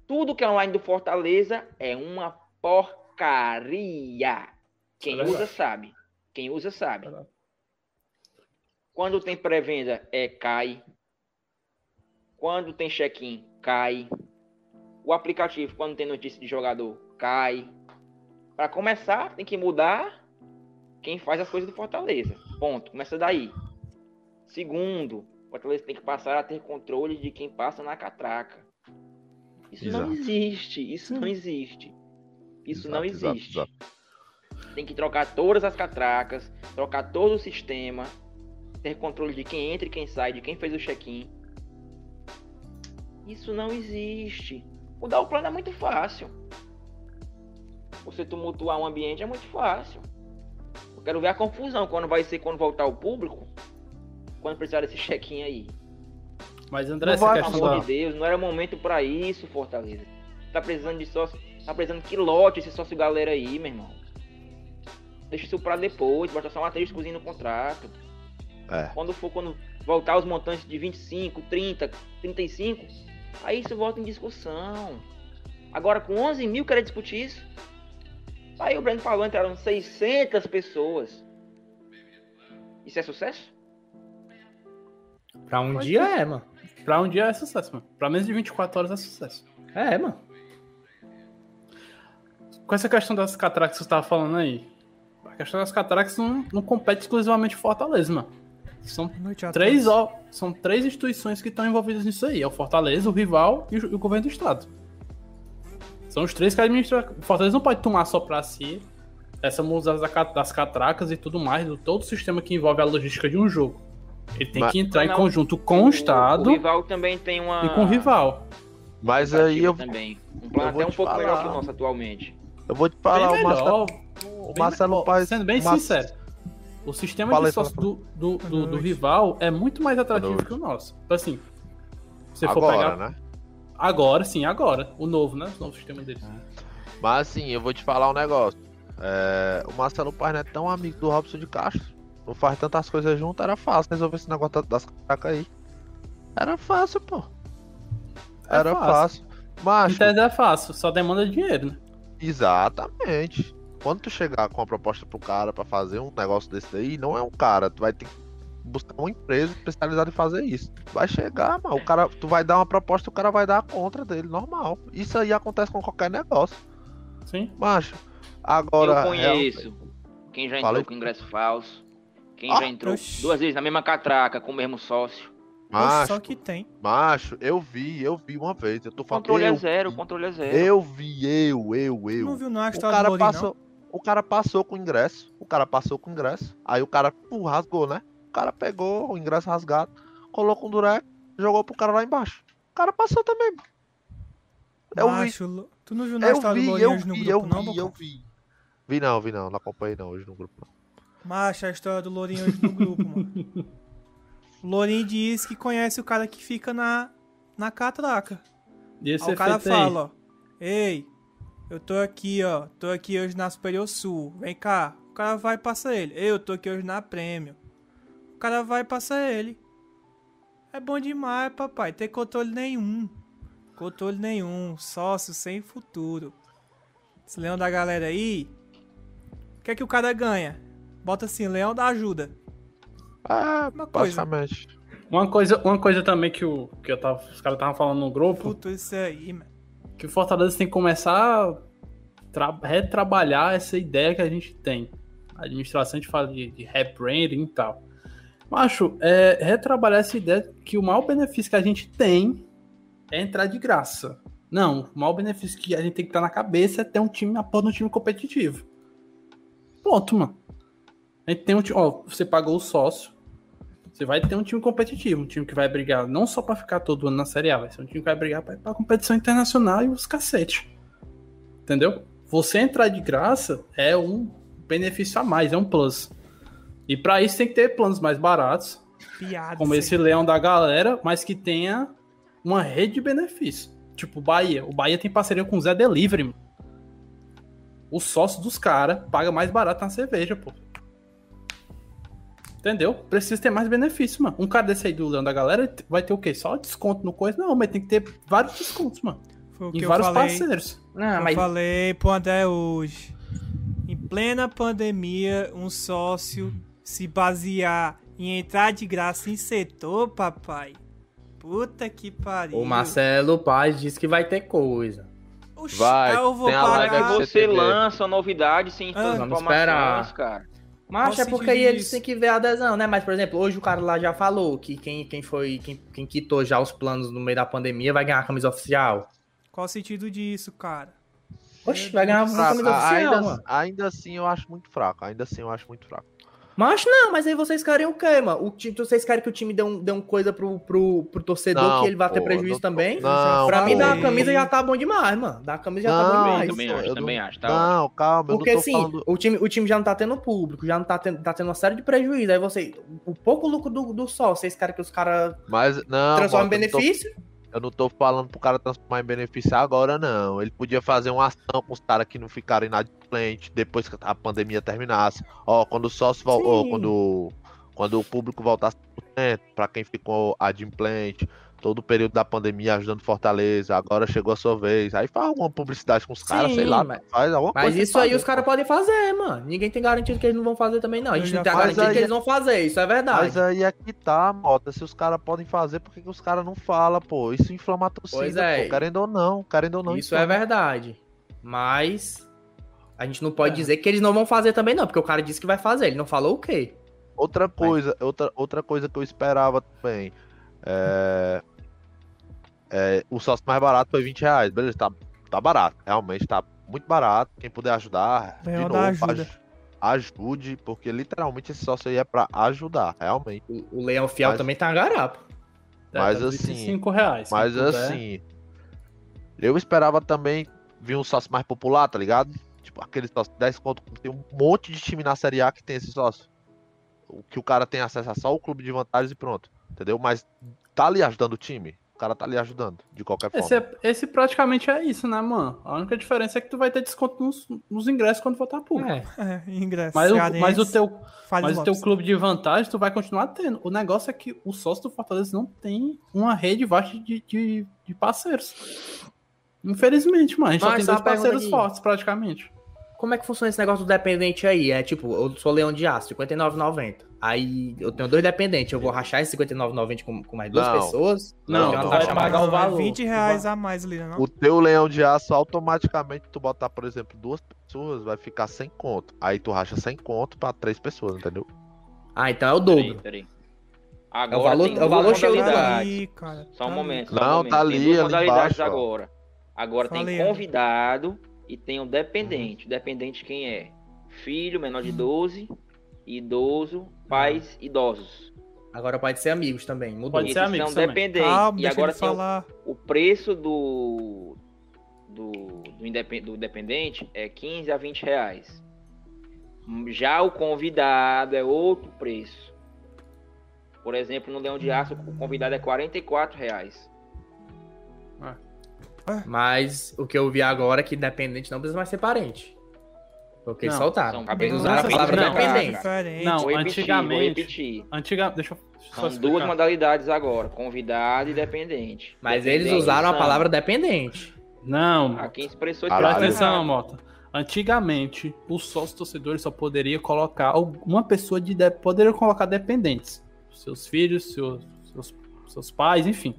tudo que é online do Fortaleza é uma porcaria. Quem verdade. usa sabe. Quem usa sabe. Quando tem pré-venda, é cai. Quando tem check-in, cai. O aplicativo, quando tem notícia de jogador, cai. Para começar, tem que mudar quem faz as coisas do Fortaleza. Ponto. Começa daí. Segundo, o Fortaleza tem que passar a ter controle de quem passa na catraca. Isso não Exato. existe. Isso não existe. Isso não Exato, exato, existe. exato. Tem que trocar todas as catracas, trocar todo o sistema, ter controle de quem entra e quem sai, de quem fez o check-in. Isso não existe. Mudar o plano é muito fácil. Você tumultuar um ambiente é muito fácil. Eu quero ver a confusão quando vai ser quando voltar o público. Quando precisar desse check-in aí. Mas André, Não essa vai, questão amor da... de Deus, não era momento pra isso, Fortaleza. Tá precisando de sócio. Tá precisando que lote esse sócio galera aí, meu irmão. Deixa isso pra depois, bota só um asteriscozinho no contrato. É. Quando for, quando voltar os montantes de 25, 30, 35, aí isso volta em discussão. Agora, com 11 mil, querer discutir isso? Aí o Breno falou, entraram 600 pessoas. Isso é sucesso? Pra um Pode dia ser. é, mano. Pra um dia é sucesso, mano. Pra menos de 24 horas é sucesso. É, mano. Com essa questão das catracas que você tava falando aí. A questão das catracas não, não compete exclusivamente Fortaleza, mano. São três, ó, são três instituições que estão envolvidas nisso aí. É o Fortaleza, o rival e o, e o governo do estado. São os três que administram. O Fortaleza não pode tomar só pra si essa mudança da ca- das catracas e tudo mais, do todo o sistema que envolve a logística de um jogo. Ele tem Mas- que entrar em Não, conjunto com o, Estado O rival também tem uma. e com o rival. Mas aí eu, também. Um plano eu vou até um te pouco melhor falar. que o nosso atualmente. eu vou te falar, bem o Marcelo, melhor, o Marcelo melhor. Paes. Sendo bem o Mar- sincero, o sistema Fala de sócio do, do, do, do rival é muito mais atrativo que o nosso. Então, assim, se você for Agora, pegar. né? Agora, sim, agora. O novo, né? O novo sistema deles. Mas assim, eu vou te falar um negócio. É, o Marcelo Paz não é tão amigo do Robson de Castro. Não faz tantas coisas junto, era fácil resolver esse negócio da- das catracas aí. Era fácil, pô. É Era fácil. fácil. Mas, é fácil, só demanda dinheiro, né? exatamente. Quando tu chegar com uma proposta pro cara pra fazer um negócio desse daí, não é um cara, tu vai ter que buscar uma empresa especializada em fazer isso. Vai chegar, mano, o cara, tu vai dar uma proposta, o cara vai dar a contra dele, normal. Isso aí acontece com qualquer negócio. Sim. Macho, agora. eu conheço quem já entrou aí. com ingresso falso. Quem Ah, já entrou oxi. duas vezes na mesma catraca com o mesmo sócio. Macho, Só que tem. macho, eu vi, eu vi uma vez. Eu tô falando. Controle eu, é zero, controle é zero. eu vi, eu, eu, Tu eu. não viu na O cara Lourinho, passou. O cara passou com o ingresso. O cara passou com o ingresso. Aí o cara pum, rasgou, né? O cara pegou o ingresso rasgado, colocou um durex, jogou pro cara lá embaixo. O cara passou também. não? Eu vi. Macho, Lo- Tu não viu na Eu história do vi, eu hoje no vi, eu grupo, não, vi, eu Bocão? vi. Vi não, vi não. Não acompanhei não hoje no grupo. não. Macho, a história do Lourinho hoje no grupo, mano. O Lourinho diz que conhece o cara que fica na, na catraca. E esse Aí o cara fala, ó. Ei, eu tô aqui, ó. Tô aqui hoje na Superior Sul. Vem cá. O cara vai e passa ele. Eu tô aqui hoje na Prêmio. O cara vai e passa ele. É bom demais, papai. Tem controle nenhum. Controle nenhum. Sócio sem futuro. Esse leão da galera aí. O que é que o cara ganha? Bota assim, leão da ajuda. É, Uma coisa. Uma coisa, uma coisa também que, o, que eu tava, os caras estavam falando no grupo, Puto isso aí, mano. Que o Fortaleza tem que começar a tra- retrabalhar essa ideia que a gente tem. A administração de fala de, de rebranding e tal. Macho, é retrabalhar essa ideia que o maior benefício que a gente tem é entrar de graça. Não, o maior benefício que a gente tem que estar na cabeça é ter um time, a porra de um time competitivo. Ponto, mano. A gente tem um time. Ó, você pagou o sócio. Você vai ter um time competitivo, um time que vai brigar não só pra ficar todo ano na Série A, vai ser um time que vai brigar pra competição internacional e os cacete. Entendeu? Você entrar de graça é um benefício a mais, é um plus. E pra isso tem que ter planos mais baratos, Piada. como esse leão da galera, mas que tenha uma rede de benefícios. Tipo o Bahia. O Bahia tem parceria com o Zé Delivery, mano. O sócio dos caras paga mais barato na cerveja, pô. Entendeu? Precisa ter mais benefício, mano. Um cara desse aí do Leão da Galera vai ter o quê? Só desconto no coisa? Não, mas tem que ter vários descontos, mano. Foi o que Em eu vários falei. parceiros. Não, Eu mas falei pro André hoje. Em plena pandemia, um sócio se basear em entrar de graça em setor, papai. Puta que pariu. o Marcelo Paz disse que vai ter coisa. Oxi, Vai, eu vou tem a Como é live você lança novidades sem Ah, informações, esperar. cara? Mas é porque aí eles têm que ver a adesão, né? Mas, por exemplo, hoje o cara lá já falou que quem, quem foi, quem, quem quitou já os planos no meio da pandemia vai ganhar a camisa oficial. Qual o sentido disso, cara? Oxe, vai ganhar uma Fraco. camisa oficial, Ainda, mano. ainda assim eu acho muito fraco. Ainda assim eu acho muito fraco. Mas não, mas aí vocês querem o quê, mano? O time, vocês querem que o time dê um, dê um coisa pro, pro, pro torcedor Não, que ele vai ter prejuízo não também? Não, pra mim, dar a camisa já tá bom demais, mano. Dar a camisa já tá bom Não, demais. também acho, eu também não- acho, tá Não, calma, eu Porque não tô assim, falando. o, time, o time já não tá tendo público, já não tá tendo, tá tendo uma série de prejuízos. Aí você. O pouco lucro do, do sol, vocês querem que os caras não. transformem em não tô- benefício? Eu não tô falando pro cara transformar em benefício agora, não. Ele podia fazer uma ação com os caras que não ficaram inadimplentes depois que a pandemia terminasse. Ó, quando o sócio vol- ó, Sim. quando, quando o público voltasse 100%, pra quem ficou adimplente, todo o período da pandemia ajudando Fortaleza, agora chegou a sua vez. Aí faz alguma publicidade com os caras, sei lá, mas- faz alguma Mas coisa. isso aí fazer, os caras podem fazer, mano. Ninguém tem garantido que eles não vão fazer também, não. A Eu gente já não tem a falei. garantia Mas que aí- eles vão fazer, isso é verdade. Mas aí é que tá, Mota. Se os caras podem fazer, por que, que os caras não falam, pô? Isso inflama a torcida, Pois é. pô. Querendo ou não, querendo ou não. Isso é inflama. verdade. Mas a gente não pode É. dizer que eles não vão fazer também, não, porque o cara disse que vai fazer. Ele não falou o quê? Outra coisa, outra, outra coisa que eu esperava também. É, é, o sócio mais barato foi 20 reais. Beleza, tá, tá barato. Realmente tá muito barato. Quem puder ajudar, de novo, ajuda. aj- ajude, porque literalmente esse sócio aí é pra ajudar, realmente. O, o Leão Fiel Mas- também tá garapa. Mas tá assim, 25 reais. Mas assim, eu esperava também vir um sócio mais popular, tá ligado? Tipo, aquele sócio de 10 conto, tem um monte de time na Série A que tem esse sócio. O que o cara tem acesso a só o clube de vantagens e pronto, entendeu? Mas tá ali ajudando o time, o cara tá ali ajudando, de qualquer forma. Esse, é- esse praticamente é isso, né, mano? A única diferença é que tu vai ter desconto nos, nos ingressos quando voltar público. É. É, ingresso. Mas, o, mas o teu, mas o teu clube de vantagem tu vai continuar tendo. O negócio é que o sócio do Fortaleza não tem uma rede vasta de, de, de parceiros. Infelizmente, mano. A gente só Mas tem dois parceiros aqui. fortes, praticamente. Como é que funciona esse negócio do dependente aí? É tipo, eu sou Leão de Aço, 59,90. Aí eu tenho dois dependentes, eu vou rachar esse 59,90 com, com mais duas Não. pessoas? Não, Tem não, taxa vai mais pagar o valor. 20 reais a mais ali, né? Não? O teu leão de aço, automaticamente, tu botar, por exemplo, duas pessoas, vai ficar sem conto. Aí tu racha sem conto pra três pessoas, entendeu? Ah, então é o Peraí, dobro. peraí. É o Agora valor- tem é o valor cheio modalidades. ali, cara. Só um tá momento. só um Não, momento. tá Tem ali, duas ali embaixo, ó. agora. Agora Falei, tem ó. convidado e tem o dependente. Dependente quem é? Filho menor de 12, idoso, pais idosos. Agora pode ser amigos também, mudou. Pode ser amigos são também. dependentes. Calma, e deixa agora tem o, falar. o preço do do, do, indepen- do dependente é 15 a 20 reais. Já o convidado é outro preço. Por exemplo, no Leão de Aço, o convidado é 44 reais. Mas o que eu vi agora é que dependente não precisa mais ser parente. Porque eles Não, soltaram. Eles não, usaram a palavra não, dependente. Diferente. Não, Vou antigamente- vou repetir. Antiga, deixa São duas modalidades agora, convidado e dependente. Mas Dependente eles usaram a palavra dependente. Não, Ah, quem expressou presta atenção. Mota. Antigamente, o sócio torcedor só poderia colocar uma pessoa de. De... Poderia colocar dependentes. Seus filhos, seus, seus, seus pais, enfim.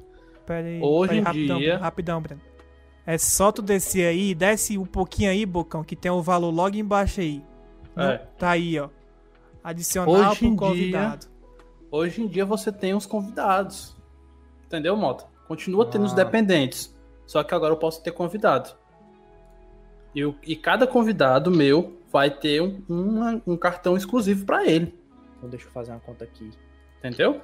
Pera aí, Hoje pera aí, em rapidão, dia- rapidão, Breno. É só tu descer aí, desce um pouquinho aí, Bocão, que tem o valor logo embaixo aí. É. Tá aí, ó. Adicionar Hoje pro convidado. Hoje em dia você tem os convidados. Entendeu, Mota? Continua tendo os Ah. dependentes. Só que agora eu posso ter convidado. E, o- e cada convidado meu vai ter um, uma- um cartão exclusivo pra ele. Então deixa eu fazer uma conta aqui. Entendeu?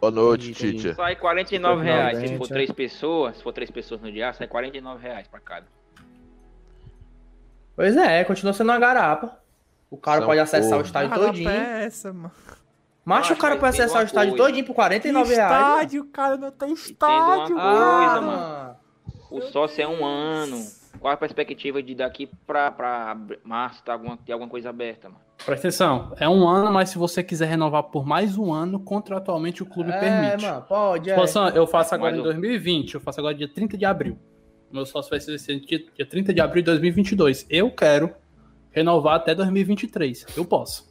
Boa noite, teacher. Sai 49 Não, reais. Se for três pessoas, se for três pessoas no dia, sai 49 reais pra cada. Pois é, continua sendo uma garapa. O cara São pode acessar porra. o estádio Garapa todinho. é essa, mano. Macho, o cara pode acessar o estádio coisa. todinho por 49 reais. mano. estádio, cara, não tem estádio. coisa, Ah, mano. mano. O sócio é um ano. Qual a perspectiva de daqui pra, pra março tá alguma, ter alguma coisa aberta, mano? Presta atenção. É um ano, mas se você quiser renovar por mais um ano, contratualmente o clube É, permite. mano, pode, é. Tipo assim, eu faço agora Mas em o- 2020, eu faço agora dia 30 de abril. Meu sócio vai ser dia 30 de abril de 2022. Eu quero renovar até 2023. Eu posso.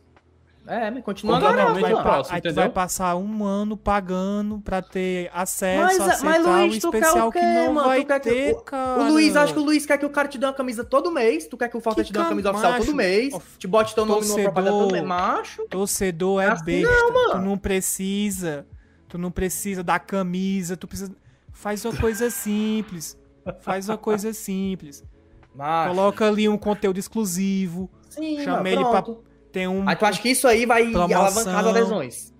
É, mas continua eu mano. posso, Aí tu entendeu? vai passar um ano pagando pra ter acesso Mas, a mas, aceitar Luiz, o tu quer especial o quê, que não mano? vai Tu quer que ter, o- cara. O Luiz, acho que o Luiz quer que o cara te dê uma camisa todo mês. Tu quer que o Que te dê uma cam- camisa oficial todo mês. of- te bote teu nome numa torcedor. propaganda todo mês. Macho. Torcedor é Assim besta. não, mano. Tu não precisa. Tu não precisa da camisa. Tu precisa. Faz uma coisa simples. Faz uma coisa simples. Macho. Coloca ali um conteúdo exclusivo. Sim, chama mano, ele pra-. Tem um. Aí tu acha que isso aí vai Promoção. alavancar as adesões?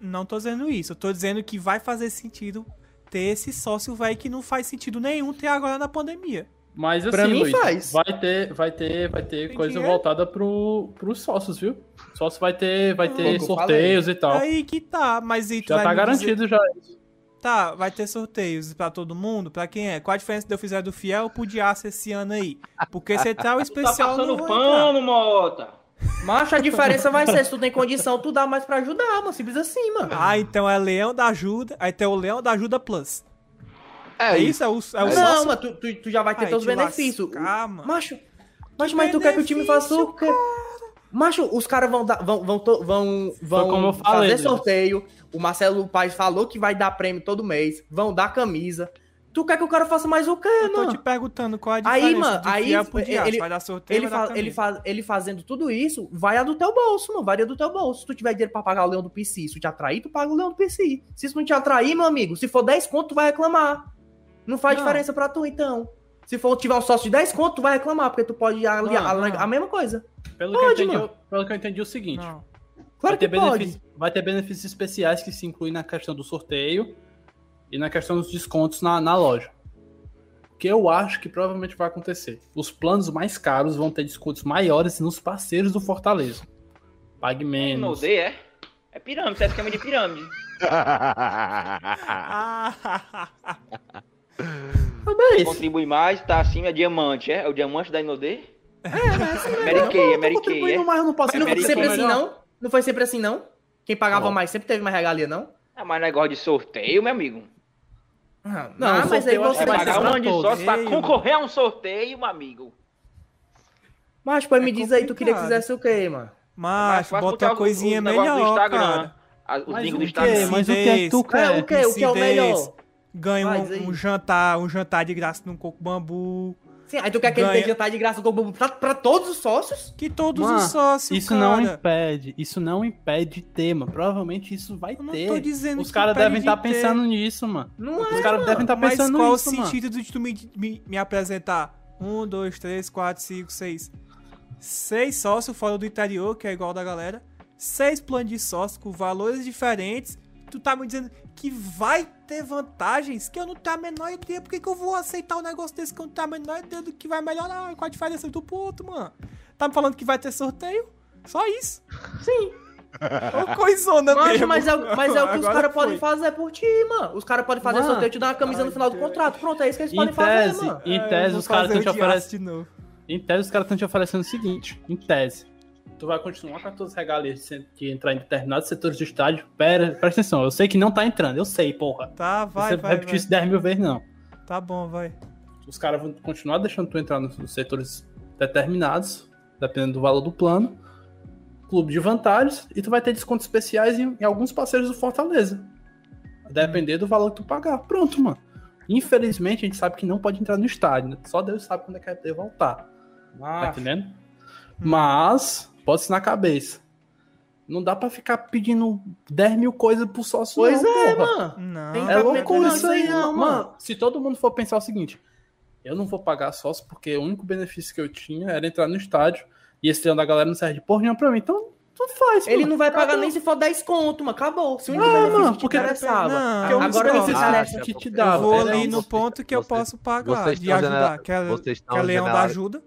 Não tô dizendo isso. Eu tô dizendo que vai fazer sentido ter esse sócio, velho, que não faz sentido nenhum ter agora na pandemia. Mas assim, Pra mim Luiz, faz. vai ter, vai ter, vai ter Tem coisa dinheiro? voltada pro, pros sócios, viu? Sócio vai ter, vai ter sorteios e tal. Aí que tá, mas e tu já vai tá me dizer- garantido já. Tá, vai ter sorteios pra todo mundo? Pra quem é? Qual a diferença de eu fizer do Fiel pro Diaço esse ano aí? Porque você tá o Tá especial passando não vai entrar. pano, Mota! Macho, a diferença vai ser, se tu tem condição, tu dá mais pra ajudar, mano. Simples assim, mano. Ah, então é Leão da Ajuda, aí tem o Leão da Ajuda Plus. É, isso, é o, é o não, sócio? mas tu, tu, tu já vai ter Ai, teus te benefícios. mano. Macho, macho, mas tu quer que o time faça o quê? Macho, os caras vão dar, vão, vão, vão, vão como eu falei, fazer sorteio. O Marcelo Paes falou que vai dar prêmio todo mês. Vão dar camisa. Tu quer que o cara faça mais o quê, Eu tô mano? te perguntando qual a Aí, diferença mano, de aí Fiel pro Diaço. ele- vai dar sorteio, Ele, vai ele, faz, ele fazendo tudo isso, vai a do teu bolso, mano. Varia do teu bolso. Se tu tiver dinheiro pra pagar o leão do PC, se tu te atrair, tu paga o leão do PC. Se isso não te atrair, meu amigo, se for 10 conto, tu vai reclamar. Não faz Não. diferença pra tu, então. Se for tiver um sócio de 10 conto, tu vai reclamar, porque tu pode ali- Não, a, mesma coisa. Pelo, Pode, que eu entendi, mano. pelo que eu entendi é o seguinte. Não. Claro vai, que ter pode. benefícios, vai ter benefícios especiais que se incluem na questão do sorteio e na questão dos descontos na, na loja. O que eu acho que provavelmente vai acontecer. Os planos mais caros vão ter descontos maiores nos parceiros do Fortaleza. Pague No menos. D, é? É pirâmide, é esquema de pirâmide. Ah, Também isso. Contribui mais, tá acima, é diamante, é? É o diamante da Inodê? É, mas assim, Mary eu- Kay, eu é Mary Kay, é? mais, eu não posso. É Não foi sempre assim, não? Não foi sempre assim, não? Quem pagava Não. mais sempre teve mais regalia, não? Ah, mas negócio de sorteio, meu amigo. Não, Não, ah, o mas aí você Vai pagar um de todos. sócio pra concorrer a um sorteio, meu amigo. Mas, pô, me É diz aí, tu queria que fizesse o quê, mano? Mas fácil bota uma coisinha os negócios do melhor, Instagram. cara. Mas o do quê? Instagram. Mas o que é tu É, o que? O que é o melhor? Ganha um, um jantar, um jantar de graça num coco bambu. Sim, aí tu quer que ele Ganha. dê jantar de graça com o pra, pra todos os sócios? Que todos Mano, os sócios, Isso não cara. impede, isso não impede tema. Provavelmente isso vai Eu não ter. tô dizendo Os caras devem de estar ter. pensando nisso, mano. Não Os é, caras mano. devem estar Mas pensando qual nisso, o mano. sentido de tu me, me, me apresentar? Um, dois, três, quatro, cinco, seis. Seis sócios fora do interior, que é igual da galera. Seis planos de sócio com valores diferentes. Tu tá me dizendo que vai ter vantagens que eu não tenho a menor ideia. Por que, que eu vou aceitar um negócio desse que eu não tenho a menor ideia do que vai melhorar? Qual a diferença do ponto, mano? Tá me falando que vai ter sorteio? Só isso. Sim. Ô, coisona Mas, mesmo. mas, é, o- mas é o que os caras podem fazer por ti, mano. Os caras podem fazer Mano. sorteio e te dar uma camisa no Ai, final do contrato. Pronto, é isso que eles Em podem fazer, tese, mano. em É, tese vou os caras fazer estão te oferecendo. Em tese, os caras estão te oferecendo o seguinte: em tese, tu vai continuar com as tuas regalias de entrar em determinados setores do estádio. Pera, presta atenção, eu sei que não tá entrando, eu sei, porra. Tá, vai, Você vai, repetir vai. isso 10 mil vezes, não. Tá bom, vai. Os caras vão continuar deixando tu entrar nos setores determinados, dependendo do valor do plano. Clube de vantagens, e tu vai ter descontos especiais em, em alguns parceiros do Fortaleza. A Depender do valor que tu pagar. Pronto, mano. Infelizmente, a gente sabe que não pode entrar no estádio, né? Só Deus sabe quando é que vai poder voltar. Tá Ah, entendendo? Mas, pode ser na cabeça. Não dá pra ficar pedindo 10 mil coisas pro sócio. Pois não, é, porra. mano. Não. Tem É loucura não, isso aí, não, não, mano. Se todo mundo for pensar o seguinte, eu não vou pagar sócio porque o único benefício que eu tinha era entrar no estádio e esse treino da galera não serve de porra nenhuma pra mim. Então, tudo faz. Ele mano. não vai pagar Acabou. nem se for 10 conto, mano. Acabou. Se Não, benefício mano, porque- interessava. Não, Agora benefício que Ah, te, dava. Eu vou ali no ponto que eu posso pagar estão ajudar. genera- Que é, vocês que estão é leão da ajuda.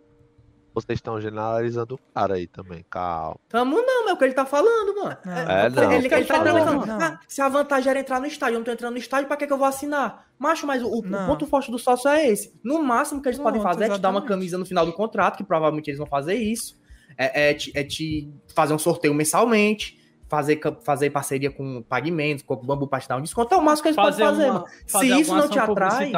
Vocês estão generalizando o cara aí também, calma. Tamo não, mas é o que ele tá falando, mano. É, não. ele, ele tá falando, não. ah, se a vantagem era entrar no estádio, eu não tô entrando no estádio, pra que, que eu vou assinar? Macho, mas o, o ponto forte do sócio é esse. No máximo que eles podem fazer é te dar uma exatamente. camisa no final do contrato, que provavelmente eles vão fazer isso. É, é te, é te fazer um sorteio mensalmente, fazer, fazer parceria com pagamentos, com o bambu pra te dar um desconto. É o máximo que eles Fazer, podem fazer, uma, mano. fazer Se isso não te atrai.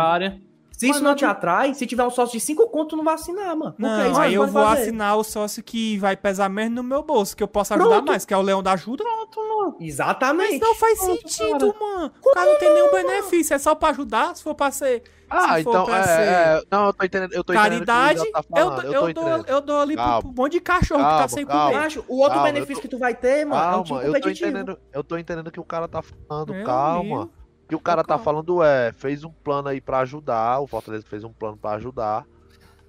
Se isso Mas não não te atrai, se tiver um sócio de 5 conto, tu não vai assinar, mano. É Não, isso aí eu vou fazer. assinar o sócio que vai pesar menos no meu bolso, que eu posso ajudar Pronto. mais, que é o leão da ajuda. Exatamente. Mas não faz Pronto, sentido, mano. O cara não tem nenhum benefício, é só pra ajudar, se for pra ser Ah, Se for então, pra é, ser é, Não, eu tô entendendo. Eu tô caridade, entendendo tá eu, eu, tô dou, entendendo. eu dou ali pro- Calma. pro monte de cachorro que tá Calma, sem calma. comer. Macho, o outro Calma, eu benefício tô- que tu vai ter, mano, é um Calma, time eu tô competitivo. entendendo, eu tô entendendo o que o cara tá falando, Eu calma. Que o cara tá falando é, fez um plano aí pra ajudar, o Fortaleza fez um plano pra ajudar.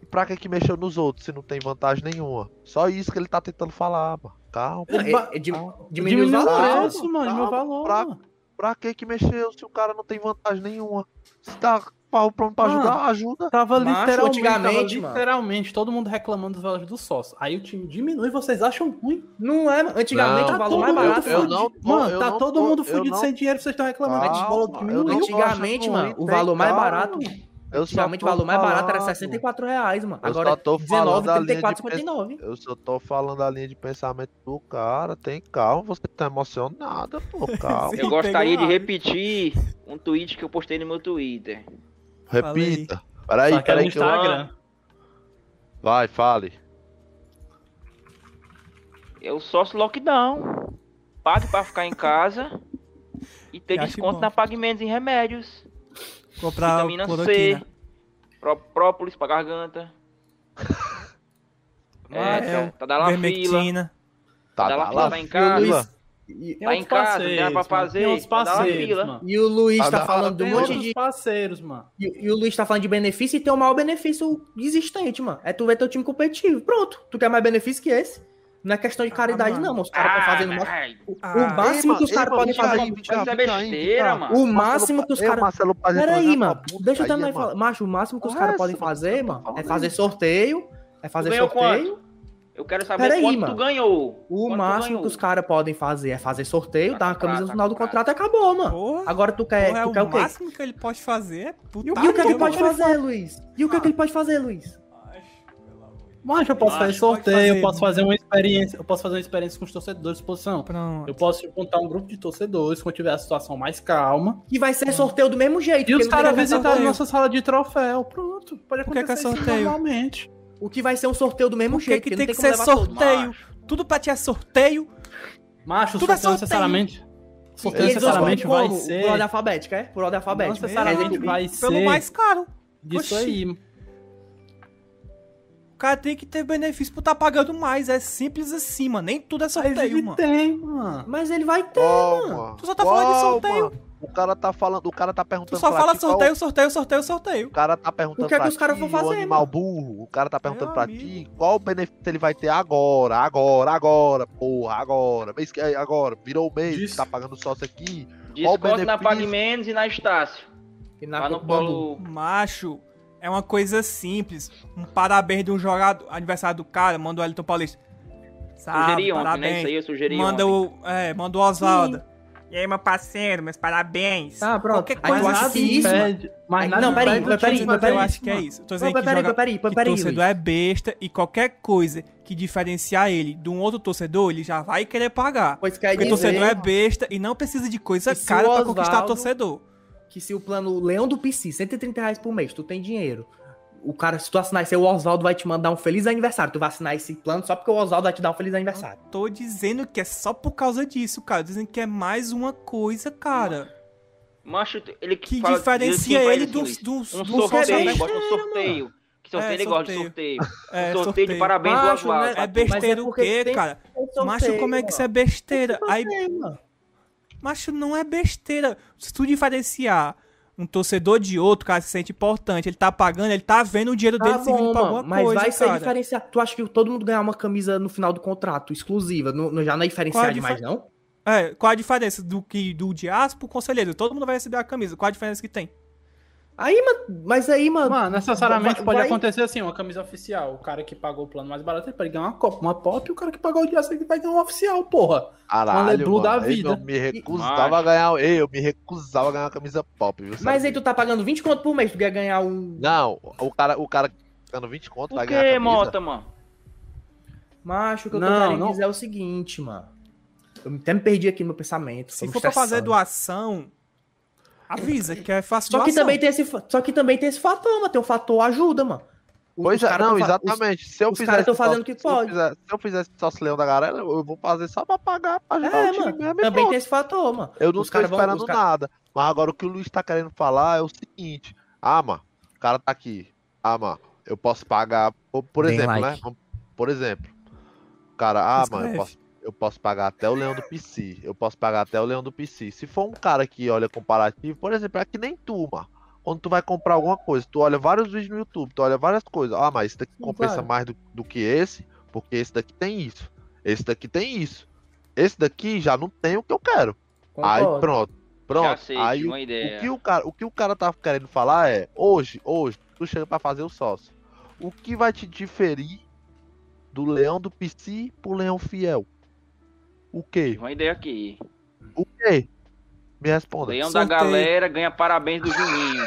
E pra que que mexeu nos outros se não tem vantagem nenhuma? Só isso que ele tá tentando falar, mano. Calma. É- é dim- calma. Diminui os Diminui o preço, mano. Calma, valor, pra- mano. Pra que que mexeu se o cara não tem vantagem nenhuma? Se dá o plano pra ajudar, ajuda. Tava Macho, literalmente, antigamente, tava mano. literalmente todo mundo reclamando dos valores do sócio. Aí o time diminui, vocês acham ruim? Não é, mano. Antigamente Não, o valor todo mais barato. eu não tô- Mano, eu tá não todo tô- mundo fudido não- sem dinheiro, vocês estão reclamando. Calma, a Antigamente, mano, ruim, o valor mais calma. barato. Eu Antigamente o valor mais barato era falando. 64 reais, mano. Eu Agora só tô é falando da 19, linha 34, de 59. Eu só tô falando da linha de pensamento do cara. Tem calma, você tá emocionada, pô, calma. Sim. Eu gostaria de repetir um tweet que eu postei no meu Twitter. Repita. Peraí, Só era no peraí que eu... Instagram. Vai, fale. É o sócio lockdown. Pague pra ficar em casa e ter Eu desconto bom. na Pagamentos em remédios. Comprar Vitamina cloroquina. C, pró- própolis pra garganta. É, tá, é, tá dando uma fila. Vermectina. Tá, Tá lá, lá, tá em casa. Luiz, e, Tá em casa, tem pra fazer, Tem uns tá parceiros, e o Luiz Tá tá falando de um monte de. parceiros, mano. E, e o Luiz tá falando de benefício e tem o maior benefício existente, mano. É tu ver teu time competitivo. Pronto. Tu quer mais benefício que esse? Não é questão de caridade, mano. não, mano. Os caras estão fazendo. mó- ai, O, Ah. o máximo Ei, que os caras podem fazer. cá, Isso é besteira, mano. O máximo que os caras. Peraí, mano. Deixa eu aí, também falar. Macho, o máximo que os caras essa, podem fazer, tá mano, é falando fazer aí. sorteio. É fazer sorteio. Eu quero saber Peraí, quanto mano. tu ganhou. O Quanto máximo ganhou. que os caras podem fazer é fazer sorteio, Tá dar uma comprado, camisa no tá final do contrato e acabou, mano. Porra, Agora tu quer, porra, é tu o quer o quê? máximo que ele pode fazer é E o, puta e o que, é que ele pode fazer, Luiz? E o que, é que ele pode fazer, Luiz? Mas eu posso Acho fazer sorteio, fazer. eu posso fazer uma experiência, eu posso fazer uma experiência com os torcedores de posição. Pronto. Eu posso juntar um grupo de torcedores quando tiver a situação mais calma. Que vai ser sorteio do mesmo jeito. E os caras sorteio. nossa sala de troféu. Pronto. Pode acontecer que é sorteio? normalmente. O que vai ser um sorteio do mesmo Por que, jeito. que porque tem que ser sorteio? Macho. Tudo pra ti é sorteio. Macho, Tudo é sorteio sorteio. necessariamente. Sorteio necessariamente vai como? ser. Por ordem alfabética, é? Por ordem Não alfabética. necessariamente É, vai Pelo ser mais caro. disso Oxi. aí. O cara tem que ter benefício por estar pagando mais. É simples assim, mano. Nem tudo é Mas sorteio, ele mano. tem, mano. Mas ele vai ter, mano. Tu só tá falando de sorteio. mano? O cara tá falando, o cara tá Tu perguntando só pra fala ti qual- sorteio, sorteio, sorteio, sorteio. O cara tá perguntando O que é que os caras vão fazer, o animal mano? burro. O cara tá perguntando Meu pra amigo. ti qual o benefício ele vai ter agora, agora, agora, porra, agora. Mês que agora, virou o mês, Disso. tá pagando sócio aqui. Desconto na benefício? Pagamentos e na Estácio. E na Lá no polo. Macho, é uma coisa simples. Um parabéns de um jogador, aniversário do cara, manda o Elton Paulista. Sabe, Sugeri ontem, né? parabéns. Isso aí eu sugeri manda ontem. o, é, manda o Oswaldo. E aí, meu parceiro, meus parabéns. Tá, pronto. Qualquer coisa eu acho assim. que isso. Mas nada não, peraí, peraí, peraí. eu acho que é isso. Tô dizendo Não, que, peraí, joga, peraí, que torcedor é besta e qualquer coisa que diferenciar ele de um outro torcedor, ele já vai querer pagar. Pois quer Porque dizer torcedor é besta e não precisa de coisa cara pra conquistar torcedor. que se o plano Leão do PC, 130 reais por mês, tu tem dinheiro. O cara, se tu assinar esse, o Oswaldo vai te mandar um feliz aniversário. Tu vai assinar esse plano só porque o Oswaldo vai te dar um feliz aniversário. Tô dizendo que é só por causa disso, cara. Dizendo que é mais uma coisa, cara. Macho, ele Que fala- diferencia assim ele dos- dos- Um dos sorteio, outros, bota um sorteio. Que sorteio É, ele gosta de sorteio. sorteio. É, sorteio, sorteio. de parabéns do Macho, Oswaldo. né? É tu. besteira é o quê, cara? Sorteio, Macho, como é que isso é besteira? Aí, Sorteio, macho, não é besteira. Se tu diferenciar um torcedor de outro, cara, se sente importante, ele tá pagando, ele tá vendo o dinheiro dele Tá servindo pra alguma mas coisa, vai ser cara. diferenciado. Tu acha que todo mundo ganhar uma camisa no final do contrato, exclusiva, não, não- já não é diferenciado difer- demais, não? É, qual a diferença do que do aço pro conselheiro? Todo mundo vai receber a camisa. Qual a diferença que tem? Aí, mano, mas aí, mano. Mano, necessariamente vai- pode vai- acontecer assim, uma camisa oficial. O cara que pagou o plano mais barato, ele pode ganhar uma copa, uma pop, e o cara que pagou o dia seguinte vai ganhar uma oficial, porra. Caralho, Leblu mano. da vida. Eu me recusava Macho. a ganhar. Ei, eu me recusava a ganhar uma camisa pop, viu? Mas sabe? aí tu tá pagando 20 conto por mês, tu quer ganhar um. Não, o cara, o cara dando 20 conto vai Por ganhar a que. Mota, mano? Macho, o que eu tô Não, querendo não. dizer é o seguinte, mano. Eu até me perdi aqui no meu pensamento. Se for pra fazer doação, avisa que é fácil Só que, também tem esse, só que também tem esse fator, mano. Tem o fator ajuda, mano. Os- Pois os é, não, os- exatamente. se eu os fizesse caras tão sócio- fazendo o que se eu pode. fizer- se eu fizesse sócio leão da galera, eu vou fazer só pra pagar, pra ajudar É, o time mano. mesmo Também pronto. tem esse fator, mano. Eu não Os tô caras vão- esperando nada. Mas agora o que o Luiz tá querendo falar é o seguinte. Ah, mano, o cara tá aqui. Ah, mano, eu posso pagar. Por, exemplo, né? like. Vamos- Por exemplo. O cara, ah, mano, eu Escreve. posso, eu posso pagar até o leão do PC. Eu posso pagar até o leão do PC. Se for um cara que olha comparativo, por exemplo, é que nem tu, mano. Quando tu vai comprar alguma coisa, tu olha vários vídeos no YouTube, tu olha várias coisas. Ah, mas esse daqui compensa claro. mais do, do que esse, porque esse daqui tem isso. Esse daqui tem isso. Esse daqui já não tem o que eu quero. Aí Concordo. pronto. Pronto. sei, aí o, uma o ideia. que o cara, o que o cara tá querendo falar é, hoje, hoje, tu chega pra fazer o sócio. O que vai te diferir do leão do PC pro leão fiel? O quê? Ideia aqui. O quê? Me O responda. leão da Sorteio. galera ganha parabéns do Juninho.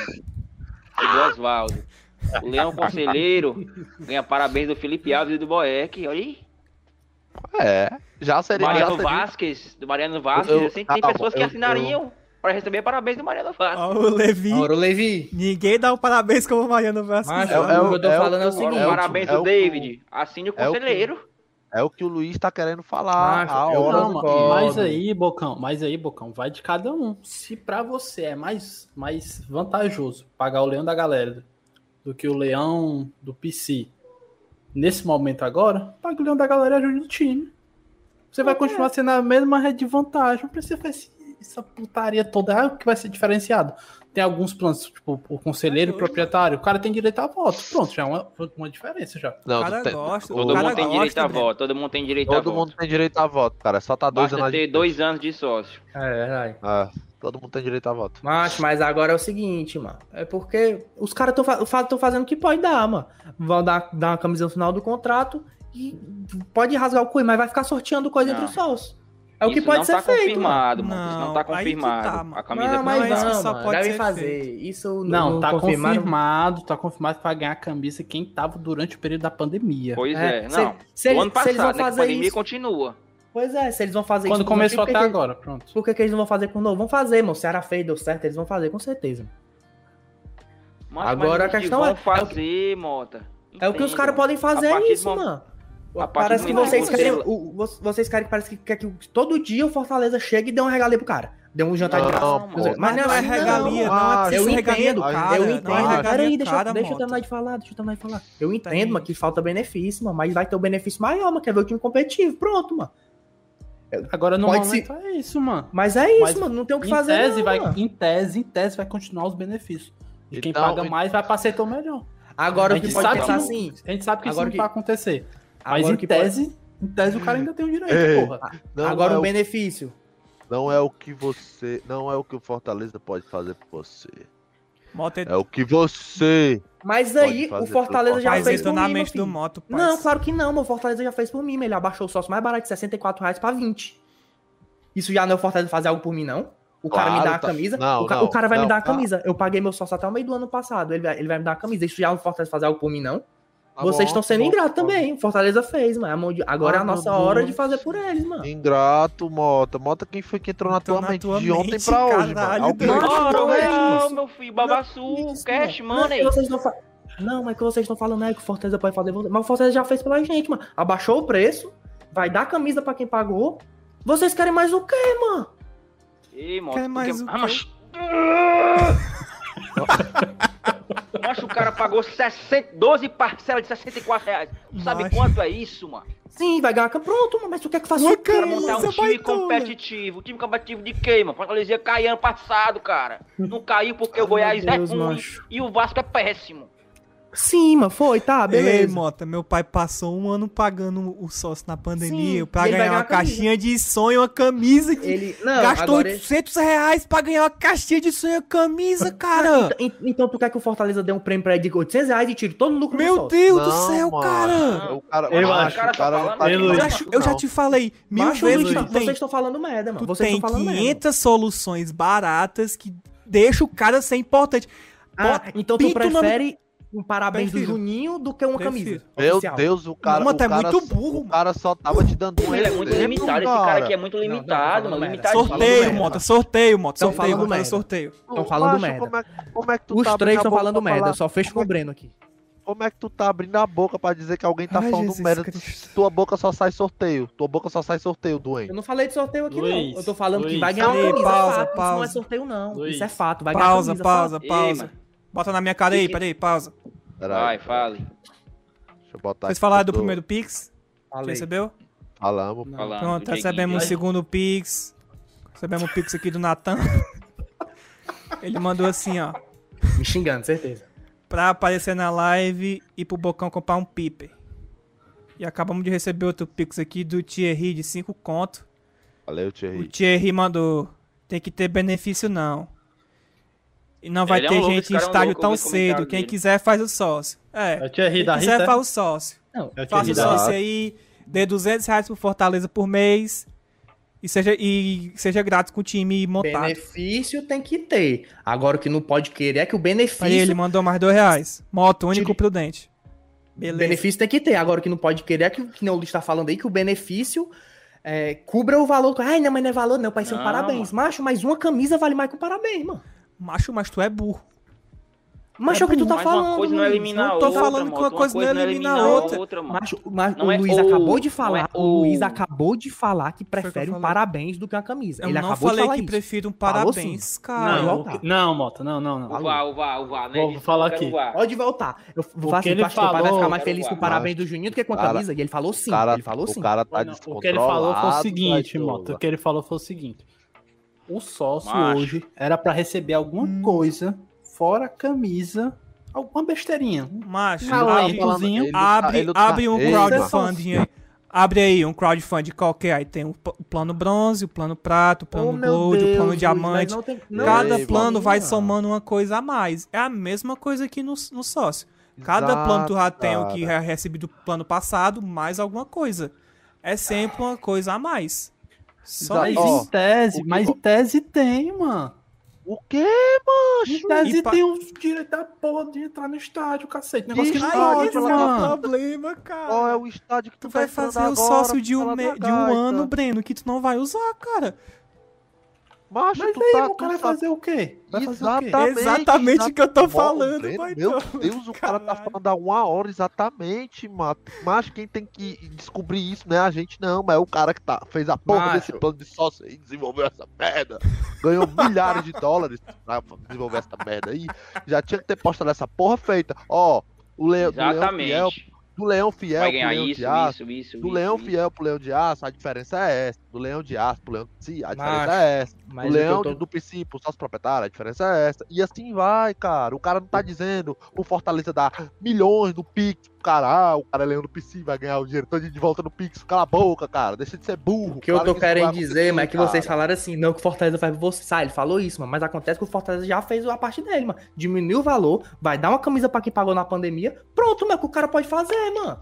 E do Oswaldo. O leão conselheiro ganha parabéns do Felipe Alves e do Boeck. Olha aí. É, já seria. já Mariano seria- Vasquez, do Mariano Vasquez. Eu- assim, tem calma, pessoas que eu- assinariam para receber parabéns do Mariano Vasquez. Ó, o Levi. O Levi. Ninguém dá um parabéns como o Mariano Vasquez. Macho, É- é o que eu tô é o falando é o que- seguinte. É o- parabéns é do David. Assine o é o que- conselheiro. É o que o Luiz tá querendo falar. Macho, a eu hora não- mas aí, Bocão, mas aí, Bocão, vai de cada um. Se pra você é mais, mais vantajoso pagar o leão da galera do que o leão do PC nesse momento agora, paga o leão da galera e ajude o time. Você vai continuar sendo a mesma rede de vantagem. Não precisa fazer essa putaria toda. Ah, o que vai ser diferenciado? Tem alguns planos, tipo, o conselheiro e o proprietário. O cara tem direito a voto. Pronto, já é uma, uma diferença já. Não, o cara tem- gosta, Todo o cara mundo tem gosta, direito a voto. Todo mundo tem direito a Todo voto. mundo tem direito a voto, cara. Só tá dois Basta anos ter de dois anos de sócio. É verdade. É, todo mundo tem direito a voto. Macho, mas agora é o seguinte, mano. É porque os caras estão fazendo o que pode dar, mano. Vão dar, dar uma camisa no final do contrato e pode rasgar o cu, mas vai ficar sorteando coisa Não. entre os sócios. É o que Isso pode não ser tá feito. mano. confirmado, mano. Isso não tá Não, aí que confirmado. tá, mano. a camisa Não, mas Não, não, isso só mano, pode devem ser fazer. Isso Não, tá confirmaram. confirmado, tá confirmado que vai ganhar a camisa quem tava durante o período da pandemia. Pois É, é, se- não. se o eles- ano se eles vão passado, né, que a fazer pandemia isso- continua. Pois é, se eles vão fazer Quando isso. com o começou até que que- agora, pronto. Por que, que eles não vão fazer com o novo? Vão fazer, mano. O Ceará fez, deu certo, eles vão fazer, com certeza. Mas, Agora mas a questão vão é- é o fazer, Mota. É o que os caras podem fazer, é isso, mano. A Parece que vocês que querem. o- vo- vocês querem que parece que, quer que todo dia o Fortaleza chegue e dê uma regalia pro cara. Dê um jantar de Não, graça. pô. Mas, Mas não é regalia, não, é preciso eu regalia do entendo, cara. eu não é entendo. regalia Peraí, deixa, eu- cara, deixa eu terminar de falar, deixa eu terminar de falar. Eu Tá entendo, mano, que falta benefício, mano, mas vai ter o benefício maior, mano, quer ver o time competitivo. Pronto, mano. Agora no Pode momento é isso, mano. Mas é isso, Mas mano, não tem o que Em fazer. tese, não, vai, mano. em tese, em tese vai continuar os benefícios. E quem Então, paga e- mais vai pra setor melhor. Agora a o que gente pode sabe pensar que não- assim. A gente sabe que isso não que- vai acontecer. Mas Agora em que pode- tese, em tese o cara ainda tem o direito, Ei. porra. Não Agora é o o- benefício. Não é o que você. Não é o que o Fortaleza pode fazer por você. Mota É o que você. Mas Pode aí fazer o Fortaleza já Mas fez por mim, mente do filho. moto, pai. Não, claro que não, meu Fortaleza já fez por mim, mas ele abaixou o sócio mais barato de 64 reais pra 20. Isso já não é o Fortaleza fazer algo por mim, não? O cara me Claro, dá a tá- camisa. não, o, ca- não, o cara vai me não, dar a tá. camisa. Eu paguei meu sócio até o meio do ano passado. Ele vai, ele vai me dar a camisa. Isso já não é o Fortaleza fazer algo por mim, não? Tá Vocês estão sendo tá bom, ingratos tá também. Fortaleza fez, mano. Agora é Ah, a nossa meu hora Deus. de fazer por eles, mano. Ingrato, Mota. Mota quem foi que entrou na tua na mente tua de ontem mente, pra hoje, caralho, mano. Alguém- não é real, isso. meu filho, babaçu, Isso, cash, mano. Não, é aí. que vocês não, não, mas que vocês estão falando é que o Fortaleza pode fazer. Mas o Fortaleza já fez pela gente, mano. Abaixou o preço, vai dar camisa pra quem pagou. Vocês querem mais o quê, mano? Ei, Mota, Quer mais quer- o Ah, quê? mas... O cara pagou 60, 12 parcelas de 64 reais. Tu sabe Macho. quanto é isso, mano? Sim, vai ganhar. Pronto, mano, mas tu quer que faça o quê? Montar um é time baitona. competitivo. Time competitivo de quê, mano? Fortaleza caiu ano passado, cara. Não caiu porque o Goiás meu Deus, é ruim macho. e o Vasco é péssimo. Sim, mano, foi, tá, Ei, beleza. Mota, meu pai passou um ano pagando o sócio na pandemia Sim, pra ganhar ganhar uma caixinha de sonho, uma camisa de... Ele. Não, Gastou agora. 800 reais pra ganhar uma caixinha de sonho, uma camisa, cara. Então, então tu quer que o Fortaleza dê um prêmio pra ele de 800 reais e tire todo o lucro do Meu sócio? Deus do Não, céu, mano. cara. O cara, Eu acho. cara, cara tá tá Eu já, eu te falei mil Macho, vezes Luiz, que tá- vocês estão falando merda, mano. tu Vocês tem estão falando merda. 500 soluções baratas que deixa o cara ser importante. Ah, Pô, então tu prefere um parabéns Prefiro. do Juninho do que uma Prefiro. camisa? Meu oficial? Deus, o cara. Não, mano, o é cara muito só- burro, O cara só tava te dando um Ele é muito limitado. Esse cara aqui é muito Não, não, limitado, mano. Limitado. Sorteio. Mota, sorteio, Mota, Tão sorteio, falando merda. sorteio. Tão falando Macho, merda. Como é, como é que tu Os tá abrindo três estão falando merda, eu só fecho com o Breno aqui. Como é que tu tá abrindo a boca pra dizer que alguém tá Ai, falando Jesus merda? Cristo. Tua boca só sai sorteio. Tua boca só sai sorteio, doente. Eu não falei de sorteio aqui, Luiz, não. Eu tô falando que Luiz. vai ganhar uma Ei, camisa. pausa, é fato. Isso não é pausa. sorteio, não. Luiz. Isso é fato. Vai ganhar Pausa, camisa, pausa, Ei, pausa. Bota na minha cara aí, peraí, pausa. Vai, fale. deixa eu botar Vocês falaram do tô- primeiro Pix? Falei. Recebeu? Falamos. Não. Falando Pronto, recebemos o Dieguinho. segundo Pix. Recebemos o Pix aqui do Natan. Ele mandou assim, ó. Me xingando, certeza. Pra aparecer na live e pro Bocão comprar um piper. E acabamos de receber outro Pix aqui do Thierry de 5 conto. Valeu, O Thierry. Thierry mandou. Tem que ter benefício não. E não vai Ele é ter um louco, gente esse em cara é um louco, tão cedo. Quem dele. quiser faz o sócio. É. É Quem quiser faz o sócio. Não, É o Faça o sócio aí. Dê 200 reais pro Fortaleza por mês. E seja, e seja grato com o time montado. benefício tem que ter. Agora o que não pode querer é que o benefício. Aí ele mandou mais dois reais. Moto, único Tire- prudente. O Beleza. benefício tem que ter. Agora o que não pode querer é que, que nem o Luiz tá falando aí, que o benefício é, cubra o valor. Ai, não, mas não é valor, não. Pai, ser um Não, parabéns. Macho, mas uma camisa vale mais que um parabéns, mano. Macho, mas tu é burro. Macho, é o que tu tá Mas falando. uma coisa não elimina Não tô outra, falando que moto. uma coisa não elimina a outra. Macho, mas o é Luiz o- acabou de falar. é o o- Luiz acabou de falar que o prefere um parabéns do que uma camisa. Eu Ele não acabou de falei falar que isso. prefiro um Falou parabéns, cara. Não, Não, o não, Mota, não, não, não. O o VAR, o VAR, né? Vou falar aqui. o. Pode voltar. Eu vou O falar que assim, ele tu acha que teu pai vai falou- ficar mais feliz com o parabéns do Juninho do que com a camisa? E ele falou sim. O cara, ele falou sim. o cara tá o que ele falou foi o seguinte. Mota. O que ele falou foi o seguinte: o sócio Macho. hoje era pra receber alguma Hum. coisa, fora a camisa, alguma besteirinha. Macho, abre. Ele tá- abre, ele tá- abre um crowdfunding aí. Abre aí um crowdfunding qualquer. Aí tem o o plano bronze, o plano prato, o plano Oh, gold, o Deus, plano Luiz, diamante. não tem- não Cada Ei, plano vai Mano. somando uma coisa a mais. É a mesma coisa aqui no, no sócio. Cada Exato, plano tu já tem o que recebi do plano passado, mais alguma coisa. É sempre uma coisa a mais. Só Mas em tese, o que- mas em tese tem, mano. O quê, Em macho? tese E pa- tem os direitos da porra de entrar no estádio, cacete. Negócio que Ai, não pode, é o mano. problema, cara. Qual é o estádio que tu, Tu vai tá entrando fazer o agora, sócio de um, me- de um ano, Breno, que tu não vai usar, cara. Macho, Mas tu aí, tá, o tu cara vai sabe- fazer o quê? Vai fazer o quê? Exatamente. Exatamente o que eu tô falando, Breno, Meu. Deus, o cara tá falando há uma hora exatamente, mano. Mas quem tem que descobrir isso não é a gente, não. Mas é o cara que tá, fez a porra Macho. desse plano de sócio e desenvolveu essa merda. Ganhou milhares de dólares pra desenvolver essa merda aí. Já tinha que ter postado essa porra feita. Ó, o Leão, do Leão Fiel, Exatamente. Do Leão Fiel pro Leão isso, de Aço. isso, isso, Do isso, Leão isso. Fiel pro Leão de Aço, a diferença é essa. Do Leão de Aço pro Leão de Si, a diferença Macho, é essa. Mas o o que leão tô- de- do princípio, pro sócio proprietário, a diferença é essa. E assim vai, cara. O cara não tá dizendo o Fortaleza dá milhões no Pix cara. Ah, o cara é leão do PC, vai ganhar o dinheiro todo de volta no Pix. Cala a boca, cara. Deixa de ser burro. O que eu tô não querendo dizer, mas é que vocês cara. falaram assim, não que o Fortaleza faz pra você. Sai, ele falou isso, mano. Mas acontece que o Fortaleza já fez a parte dele, mano. Diminuiu o valor, vai dar uma camisa pra quem pagou na pandemia. Pronto, mano, que o cara pode fazer, mano.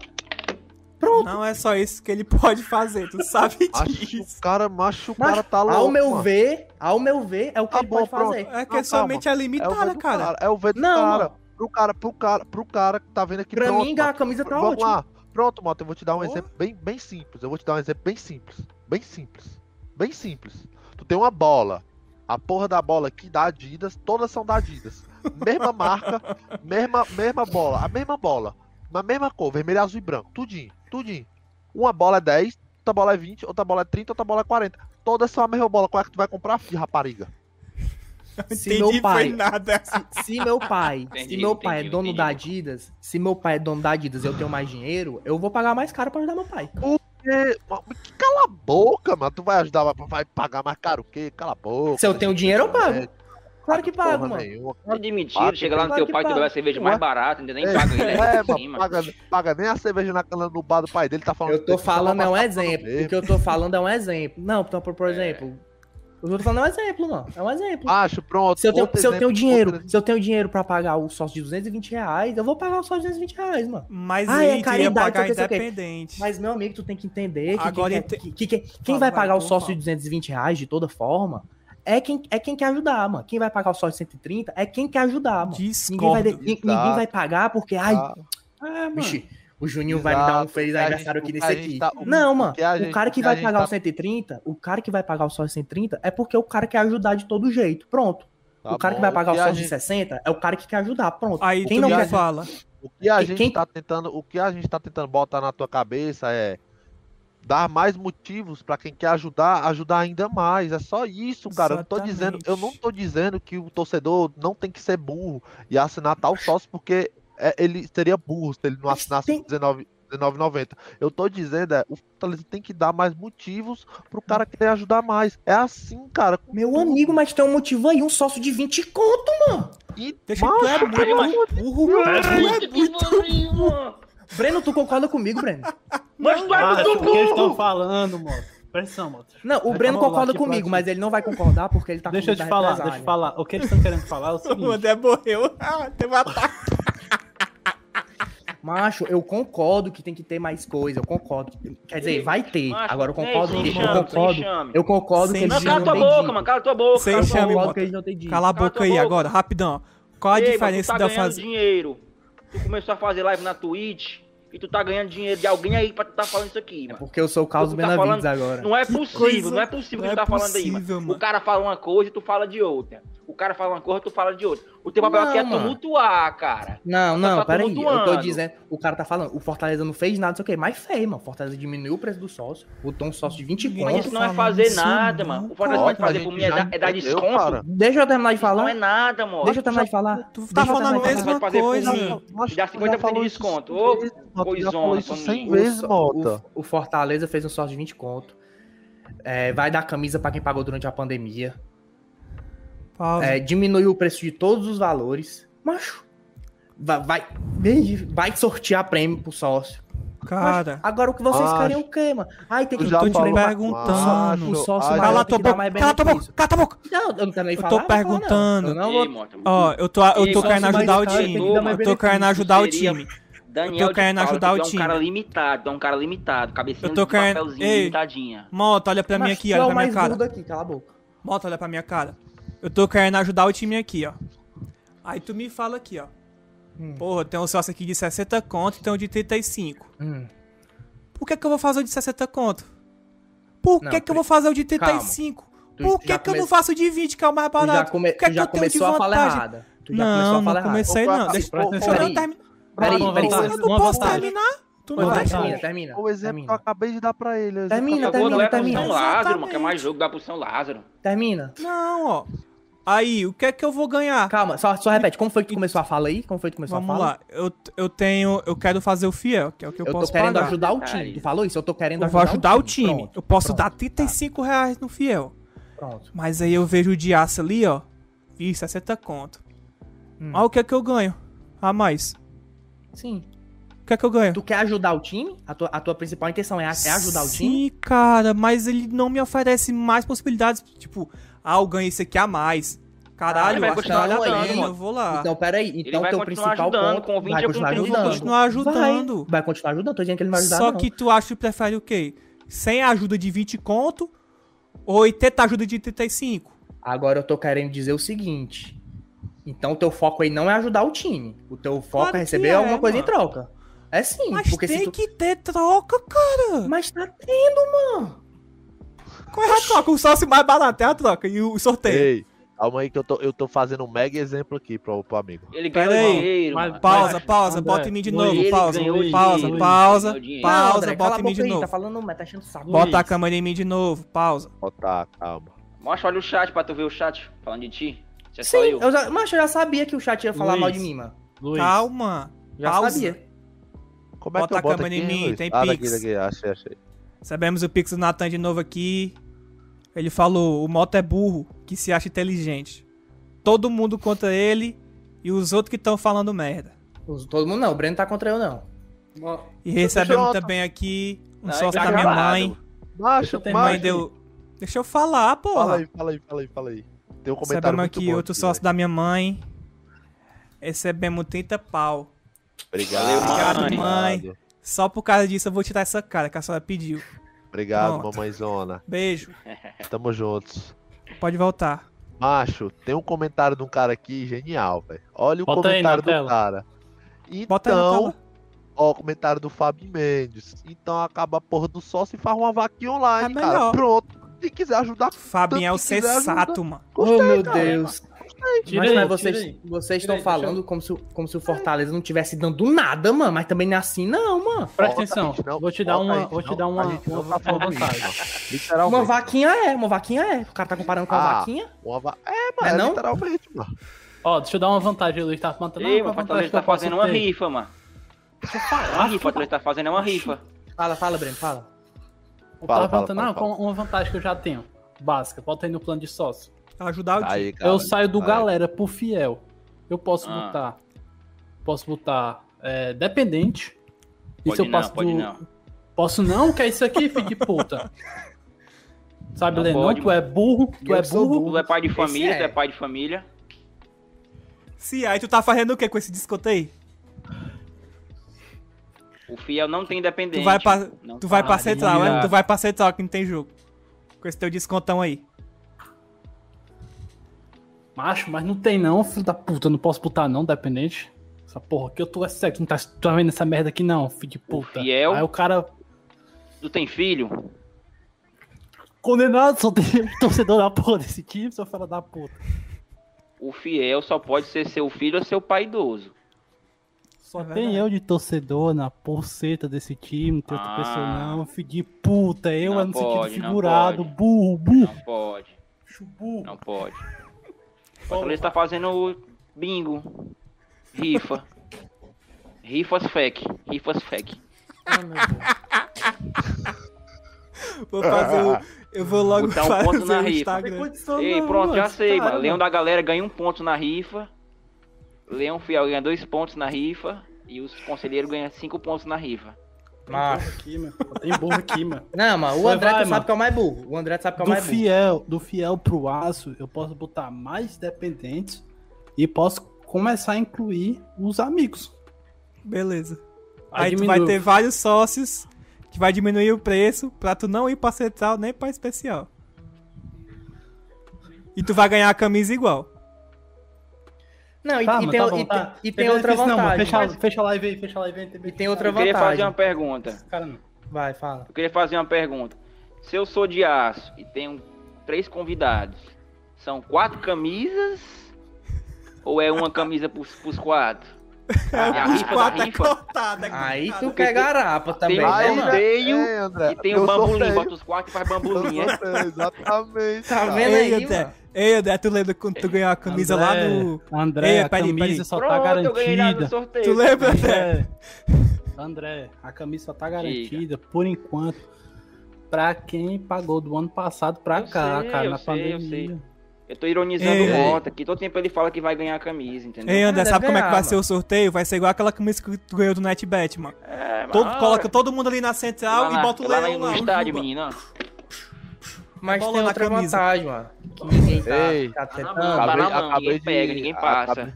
Pronto. Não é só isso que ele pode fazer, tu sabe Acho disso. o cara, macho, o cara tá louco. ao meu mano. ver, ao meu ver, é o que Tá ele bom, pode pronto. fazer. É que Não, é somente a É o limitada, ver do cara. É o ver do Não, cara. mano. Pro cara, pro cara, pro cara que tá vendo aqui Pra pronto, mim, a camisa tá Vamos ótimo. lá. Pronto, Mota, eu vou te dar um Oh. exemplo bem, bem simples. Eu vou te dar um exemplo bem simples. Bem simples. Bem simples. Tu tem uma bola. A porra da bola aqui da Adidas, todas são da Adidas. Mesma marca, mesma, mesma bola, a mesma bola. Na mesma cor, vermelho, azul e branco. Tudinho, tudinho. Uma bola é 10, outra bola é 20, outra bola é 30, outra bola é 40. Todas são a mesma bola. Qual é que tu vai comprar, filho, rapariga? Se Entendi, meu foi pai, nada. se meu pai, Entendi, se meu pai entendi, é dono entendi. da Adidas, se meu pai é dono da Adidas e eu tenho mais dinheiro, eu vou pagar mais caro pra ajudar meu pai. É, que cala a boca, mano. Tu vai ajudar, vai- pagar mais caro o quê? Cala a boca. Se eu tenho dinheiro, eu pago. É, Claro que pago, porra mano. nenhuma. Tá de mentira, chega lá no claro teu que pai, tu paga. bebe a cerveja mais barata, ainda nem É, paga ele. É, É, mano, paga, paga nem a cerveja na cana no bar do pai dele, tá falando. Eu tô que falando é um exemplo. O que eu tô falando é um exemplo. Não, então, por, por exemplo. O que eu tô falando é um exemplo, mano. É um exemplo. Acho, pronto. Se eu tenho, se eu tenho exemplo, dinheiro, outro se eu tenho dinheiro pra pagar o sócio de 220 reais, eu vou pagar o sócio de 220 reais, mano. Mas Ah, aí é caridade, pagar que, que. independente. Mas, meu amigo, tu tem que entender que, Agora quem, ente- quer- que- que- quem vai vai, pagar o sócio fala. de 220 reais de toda forma é quem, é quem quer ajudar, mano. Quem vai pagar o sócio de 130 é quem quer ajudar, mano. Ninguém vai, Discordo. de- ni- ninguém vai pagar porque, ai, Ah, É, mano. Vixe, o Juninho vai me dar um Exato, feliz que aniversário gente- aqui nesse que gente aqui. tá- o- não, mano. que a O gente- cara que que vai gente pagar tá- o 130, o cara que vai pagar o só 130 é porque o cara quer ajudar de todo jeito. Pronto. tá o cara que bom, vai pagar o que a só de gente- 60 é o cara que quer ajudar. Pronto. Aí Quem não quer fala. O que a gente quem- tá tentando, o que a gente tá tentando botar na tua cabeça é dar mais motivos pra quem quer ajudar, ajudar ainda mais. É só isso, cara. Eu não tô dizendo, eu não tô dizendo que o torcedor não tem que ser burro e assinar tal sócio porque é, ele seria burro se ele não assinasse tem- 19 19,90. Eu tô dizendo é, o Fortaleza tem que dar mais motivos pro cara querer ajudar mais. É assim, cara. Meu tudo. amigo, mas tem um motivo aí, um sócio de 20 conto, mano. E, Deixa Macho, tu é muito burro, mano. É muito Breno, tu concorda comigo, Breno? Mas tu é muito o que eles estão burro! falando, mano? Atenção, mano. Não, o Vai Breno concorda pra comigo, mas ele não vai concordar porque ele tá Deixa eu com te falar, deixa eu te falar. O que eles estão querendo falar é o O seguinte. André morreu. Ah, teve um ataque. Macho, eu concordo que tem que ter mais coisa, eu concordo. Quer dizer, vai ter. Macho, Agora eu concordo que eu concordo. Eu concordo Sem que eles Não, cala não tua têm boca, dito. mano, cala tua boca. Sem cala chame, boca. eles não têm dito. Cala a Cala boca tua aí boca. agora, rapidão. Qual a Ei, diferença tu tá da ganhando fazer. dinheiro. Tu começou a fazer live na Twitch e tu tá ganhando dinheiro de alguém aí pra tu tá falando isso aqui, mano. Porque eu sou o Carlos Tu tá Benavides falando- agora. Não é possível, coisa- não é possível não que tu é tá falando aí, possível, mano. mano. O cara fala uma coisa e tu fala de outra. O cara fala uma coisa tu fala de outra. O teu papel Não, aqui é mano. tumultuar, cara. Não, não, tá peraí. Eu tô dizendo. O cara tá falando, o Fortaleza não fez nada, não sei o quê, mas fez, mano. O Fortaleza diminuiu o preço do sócio, botou um sócio de 20 Ninguém Mas isso não é fazer isso nada, não, mano. O Fortaleza pode fazer por mim é dar, é dar desconto. cara. Deixa eu terminar de Não é falar. nada, mano. Deixa eu terminar de falar. Tu tá falando a mesma fazer por coisa. Dá tu 50% de falou isso desconto. Ô, coisona, falou isso Toninho. 100 O vezes, Mota. O, o Fortaleza fez um sócio de 20 conto. É, vai dar camisa pra quem pagou durante a pandemia. Pausa. É, diminuiu o preço de todos os valores. Macho. Vai, vai, vai sortear prêmio pro sócio. Cara, Agora o que vocês Macho. querem é o quê, mano? Ai, tem que Tu já tô te perguntando. O sócio maior cala a tem tua que dar boca, mais cala a tua boca, cala a tua boca. Não, eu não quero nem Eu falar. tô não falar, não. perguntando. Eu não Ei, vou... Ó, eu tô, eu tô querendo ajudar o time. Eu tô querendo ajudar o time. Daniel Eu tô querendo ajudar o é um time. cara limitado, é um cara limitado. Cabecinha Eu tô de querendo- papelzinho, Ei. limitadinha. Mota, olha pra mim Mas aqui, é olha pra minha cara. cala a boca. Mota, olha pra minha cara. Eu tô querendo ajudar o time aqui, ó. Aí tu me fala aqui, ó. Hum. Porra, tem um sócio aqui de 60 conto e tem um de 35. Hum. Por que que eu vou fazer o de 60 conto? Por Não, que que eu vou fazer o de 35? Tu Por que que eu não come- faço o de 20, que é o mais Tu já, barato? come... O que é tu que já eu tenho de começou a falar vantagem? errada. Tu já começou Não, a falar não comecei não. Deixa, deixa eu atenção. terminar. Peraí, peraí. Eu não posso terminar. Tu não vai. Termina, termina. O exemplo que eu acabei de dar pra ele. Termina, que termina, não é pro termina. São Lázaro, mano, que é mais jogo, dá pro São Lázaro. termina. Não, ó. Aí, o que é que eu vou ganhar? Calma, só, só repete. Como foi que tu começou a fala aí? Como foi que tu começou Vamos a fala? lá. Eu, eu tenho. Eu quero fazer o fiel, que é o que eu, Eu tô posso querendo pagar. ajudar o time. Tu falou isso? Eu tô querendo Eu vou ajudar o time. Pronto, eu posso pronto, dar 35 reais no fiel. Pronto. Mas aí eu vejo o de aço ali, ó. Vi, 60 conto. Hum. Mas o que é que eu ganho? A mais. Sim. O que é que eu ganho? Tu quer ajudar o time? A tua, a tua principal intenção é, é ajudar o time? Sim, cara, mas ele não me oferece mais possibilidades. Tipo, ah, eu ganho isso aqui a mais. Caralho, ele vai eu acho que continuar vale a ajudando, pena, mano. eu vou lá. Então, peraí. Então, vai teu principal ajudando, ponto com 20 vai continuar 30. eu vou ajudando. continuar ajudando. Vai, vai continuar ajudando. Tô dizendo que ele não vai ajudar, Só não. que tu acha que prefere o quê? Sem a ajuda de 20 conto ou 80 ajuda de 35? Agora eu tô querendo dizer o seguinte. Então, o teu foco aí não é ajudar o time. O teu foco Claro é receber é, alguma coisa mano. em troca. É sim, Mas porque tem se tu... que ter troca, cara. Mas tá tendo, mano. Qual é a troca? O sócio mais barato é a troca e o sorteio. Ei, calma aí que eu tô, eu tô fazendo um mega exemplo aqui pro, pro amigo. Ele Pera ganhou aí. dinheiro, Mas-. Pausa, pausa, André, bota em mim de novo, ele pausa, ganhou pausa, dinheiro, pausa, pausa, Não, André, bota a em mim de novo. Tá falando, mas tá enchendo o saco. Bota a Luiz. câmera em mim de novo, pausa. Ó, tá, calma. Mostra, olha o chat pra tu ver o chat falando de ti. Isso é Sim, só eu. eu já, mas eu já sabia que o chat ia falar Luiz. mal de mim, mano. Luiz. Calma. Já Pausa. sabia. Como é Bota que eu a câmera aqui, em mim, Luiz? tem ah, Pix. daqui, daqui, achei, achei. Sabemos o Pix do Natan de novo aqui. Ele falou: o Moto é burro, que se acha inteligente. Todo mundo contra ele e os outros que estão falando merda. Os- Todo mundo não, o Breno tá contra eu, não. E recebemos também aqui um Não, sócio é da minha mãe. Macho, ter Mãe deu. Deixa eu falar, porra. Fala aí, fala aí, fala aí, fala aí. Tem um comentário Recebemos aqui bom outro aqui, sócio velho. da minha mãe. Recebemos 30 pau. Obrigado, Valeu, mãe. Obrigado, Só por causa disso eu vou tirar essa cara que a senhora pediu. Obrigado Pronto. mamãezona. Beijo. Tamo juntos. Pode voltar. Macho, tem um comentário de um cara aqui genial, velho. Olha o Bota aí na comentário do tela. cara. Bota aí na Então, ó, o comentário do Fábio Mendes. Então acaba a porra do sócio e faz uma vaquinha online, É cara. Pronto. Quem quiser ajudar, Fabinho é o sensato, mano. Oh, meu Deus. Tira mas aí, mas vocês, aí. vocês estão aí, falando como se, o- como se o Fortaleza não tivesse dando nada, mano. Mas também não é assim, não, mano. Presta atenção. não, Vou te dar uma, vou te dar uma, a uma, tá uma vantagem. vaquinha é, uma vaquinha é. O cara tá comparando com Ah. vaquinha. Uma va- É, Não mano, é é não? literalmente, mano. Ó, deixa eu dar uma vantagem, Luiz. Tá falando. Ei, não, o a Fortaleza eu tá fazendo uma rifa, mano. Eu A o Fortaleza tá fazendo é uma rifa. Fala, fala, Breno, fala. Eu Fala, tava fala, fala, não, qual uma vantagem que eu já tenho. Básica, bota aí no plano de sócio. Ajudar o time. Aí, cara. eu saio do Aí. galera pro fiel. Eu posso Ah. botar. Posso botar é, dependente. Pode Isso eu não, passo pode do- não. Posso não? Que é isso aqui, filho de puta? Sabe, Não Lenão? pode, Tu é burro, tu Eu é burro. burro. Tu é pai de família, é. tu é pai de família. Se aí tu tá fazendo o que com esse desconto aí? O fiel não tem independente. Tu vai pra, Não tu vai tá pra nada. central, né? Tu vai pra central que não tem jogo. Com esse teu descontão aí. Macho, mas não tem não, filho da puta. Não posso botar não, dependente. Essa porra aqui eu tô é sério. Tu não tá, tá vendo essa merda aqui não, filho de puta. fiel. Aí o cara Tu tem filho? condenado, só tem torcedor da porra desse time, seu fala da puta. O fiel só pode ser seu filho ou seu pai idoso. Só É tem eu de torcedor na porceta desse time, não tem outra Ah. pessoa não, filho de puta. Eu Não é no pode, sentido não figurado, pode. burro, burro. Não pode, não pode. O Fortaleza tá fazendo bingo. Rifa. Rifas fake. Rifas fake. Vou fazer o. Eu vou logo Botar um fazer ponto na rifa. Instagram. Ei, pronto, já sei, mano. Leão da galera ganha um ponto na rifa. Leão Fiel ganha dois pontos na rifa. E os conselheiros ganham cinco pontos na rifa. Macho. Aqui, mano. Tem burro aqui, mano. Não, mano, o Vai, André vai, tu sabe mano. que é o mais burro. O André sabe que é o Do mais burro. fiel, do fiel pro aço, eu posso botar mais dependentes e posso começar a incluir os amigos. Beleza. Aí Aí tu vai ter vários sócios que vai diminuir o preço pra tu não ir pra central nem pra especial. E tu vai ganhar a camisa igual. Não, e, Tá, e tem, tá bom, e tá. tem- e Tem tem outra benefício, não, mano. vantagem. fecha, mas- fecha a live aí, fecha a live aí. E tem outra Eu queria fazer vantagem. uma pergunta. Cara, não. Vai, fala. Eu queria fazer uma pergunta. Se eu sou de aço e tenho três convidados, são quatro camisas? Ou é uma camisa pros, pros quatro? É a Os quatro é cortada. Aí tu quer garapa também, Tem né, aí, mano? sorteio É, André, E tem eu o bambolim, sorteio. bota os quatro e faz bambolim, Eu é? Exatamente. Tá vendo Ei, aí, André. Mano? Ei, André, tu lembra quando tu ganhou a camisa lá André, no. André, Ei, a peraí, camisa peraí. só tá Pronto, eu ganhei lá no garantida. sorteio. Tu lembra, André? André, a camisa só tá garantida por enquanto pra quem pagou do ano passado pra Eu cá, sei, cara, eu na sei, pandemia. eu sei. Eu tô ironizando Ei, o. Mota, que todo tempo ele fala que vai ganhar a camisa, entendeu? Ei, André, deve sabe como é que vai mano. ser o sorteio? Vai ser igual aquela camisa que tu ganhou do NetBet, mano. É, Todo, a coloca todo mundo ali na central lá e bota o lá leão no lá. estádio, menino. ó. Mas tem na outra camisa. vantagem, mano. Que ninguém tá, Ei. tá Tá na tentando. mão, tá Acabei, na mão, acabei ninguém de, pega, ninguém passa. Acabei,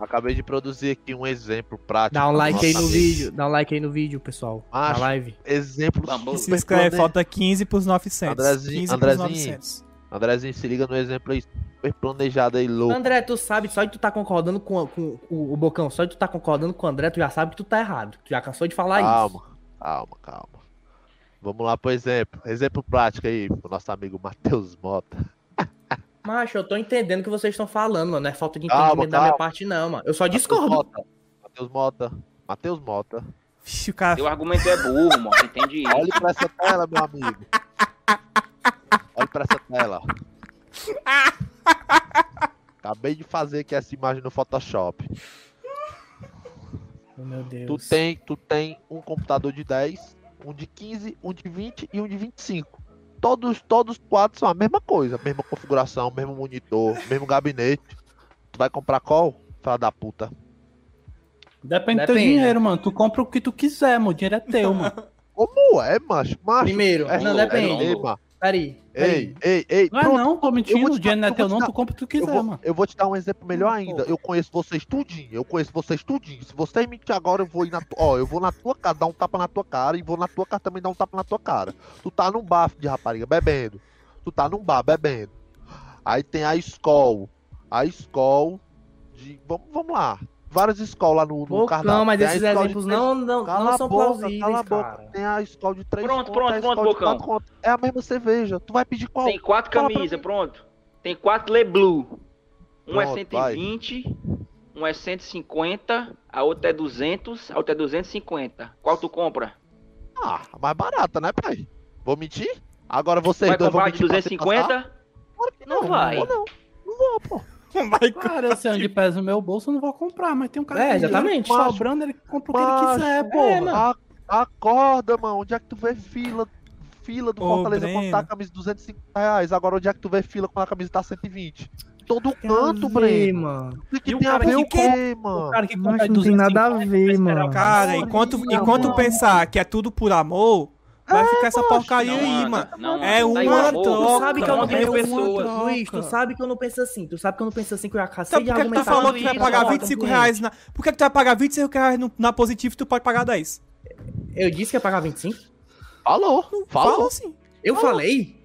acabei de produzir aqui um exemplo prático. Dá um like aí no vídeo. Dá um like aí no vídeo, pessoal. Na Macho. live. Exemplo se inscreve, falta 15 pros 900. Andrezinho, 15 pros Andrezinho. 900. Andrezinho, se liga no exemplo aí, super planejado aí, louco. André, tu sabe, só de tu tá concordando com, com, o- o Bocão, só de tu tá concordando com o André, tu já sabe que tu tá errado. Tu já cansou de falar isso. Calma, calma, calma. Vamos lá pro exemplo. Exemplo prático aí, pro nosso amigo Matheus Mota. Macho, eu tô entendendo o que vocês estão falando, mano. Não é falta de Calma, entendimento da minha calma. parte, não, mano. Eu só Matheus discordo. Mota. Matheus Mota. Matheus Mota. Vixe, o cara. Teu argumento é burro, mano. Entende isso? Olhe pra essa tela, meu amigo. Olhe pra essa tela. Acabei de fazer aqui essa imagem no Photoshop. Oh, meu Deus. Tu tem, tu tem um computador de 10, um de 15, um de 20 e um de 25. Todos, todos os quatro são a mesma coisa, mesma configuração, mesmo monitor, mesmo gabinete. Tu vai comprar qual? Fala da puta. Depende do teu Depende. dinheiro, mano. Tu compra o que tu quiser, mano. O dinheiro é teu, mano. Como é, macho? macho Primeiro, é, não, é, depende. Ei, ma- Peraí. ei, ei, ei. Não é pronto, não, tô eu mentindo. O dinheiro não é teu eu não, tu compra o que tu Eu quiser, vou, mano. eu vou te dar um exemplo melhor ainda. Eu conheço vocês tudinho. Eu conheço vocês tudinho. Se vocês mentir agora, eu vou ir na tua. Ó, eu vou na tua casa dar um tapa na tua cara e vou na tua casa também dar um tapa na tua cara. Tu tá num bar de rapariga bebendo. Tu tá num bar bebendo. Aí tem a escola. A escola de. Vamos, vamos lá. Várias escolas lá no, no cardápio. mas Tem a esses de exemplos três- não, não, Cala não são boca, plausíveis, cala a boca. cara. Tem a escola de 3 Pronto, pronto, a pronto, de Bocão. quatro conto. É a mesma cerveja. Tu vai pedir qual? Tem quatro camisas, pronto. Tem quatro Le Blue. Um é Pronto, 120, um é 150, a outra é 200, a outra é 250. Qual tu compra? Ah, a mais barata, né, pai? Vou mentir? Agora vocês Vai dois vão comprar de mentir pra se passar? 250? Claro que Não vai. Não, não. Não vou, pô. Vai Cara, eu sei onde pesa o meu bolso, eu não vou comprar, mas tem um cara É, exatamente. dinheiro sobrando, ele compra o que ele Macho, quiser, porra. mano. A- acorda, mano. Onde é que tu vê fila? Fila do Ô, Fortaleza quando Breno. tá a camisa de 250 reais. Agora onde é que tu vê fila quando a camisa tá 120? Todo Tem canto, Breno. mano. O que E tem a ver que o quê, O mano? cara que compra não tem nada a 250 ver, mano. Cara, enquanto, enquanto pensar que é tudo por amor, vai ficar essa porcaria não aí, mano. não É. Tá uma amor. troca. Tu sabe que eu não Ontem é pessoas. troca. Luiz, tu sabe que eu não penso assim. Tu sabe que eu não penso assim que eu já Então cansei por de que, que tu argumentar. falou com que tu vai pagar ó, 25 com reais na. Por que, que tu vai pagar 25 reais no- na positivo e tu pode pagar 10? Eu disse que ia pagar 25? Falou. Fala Falou, assim. Eu falei?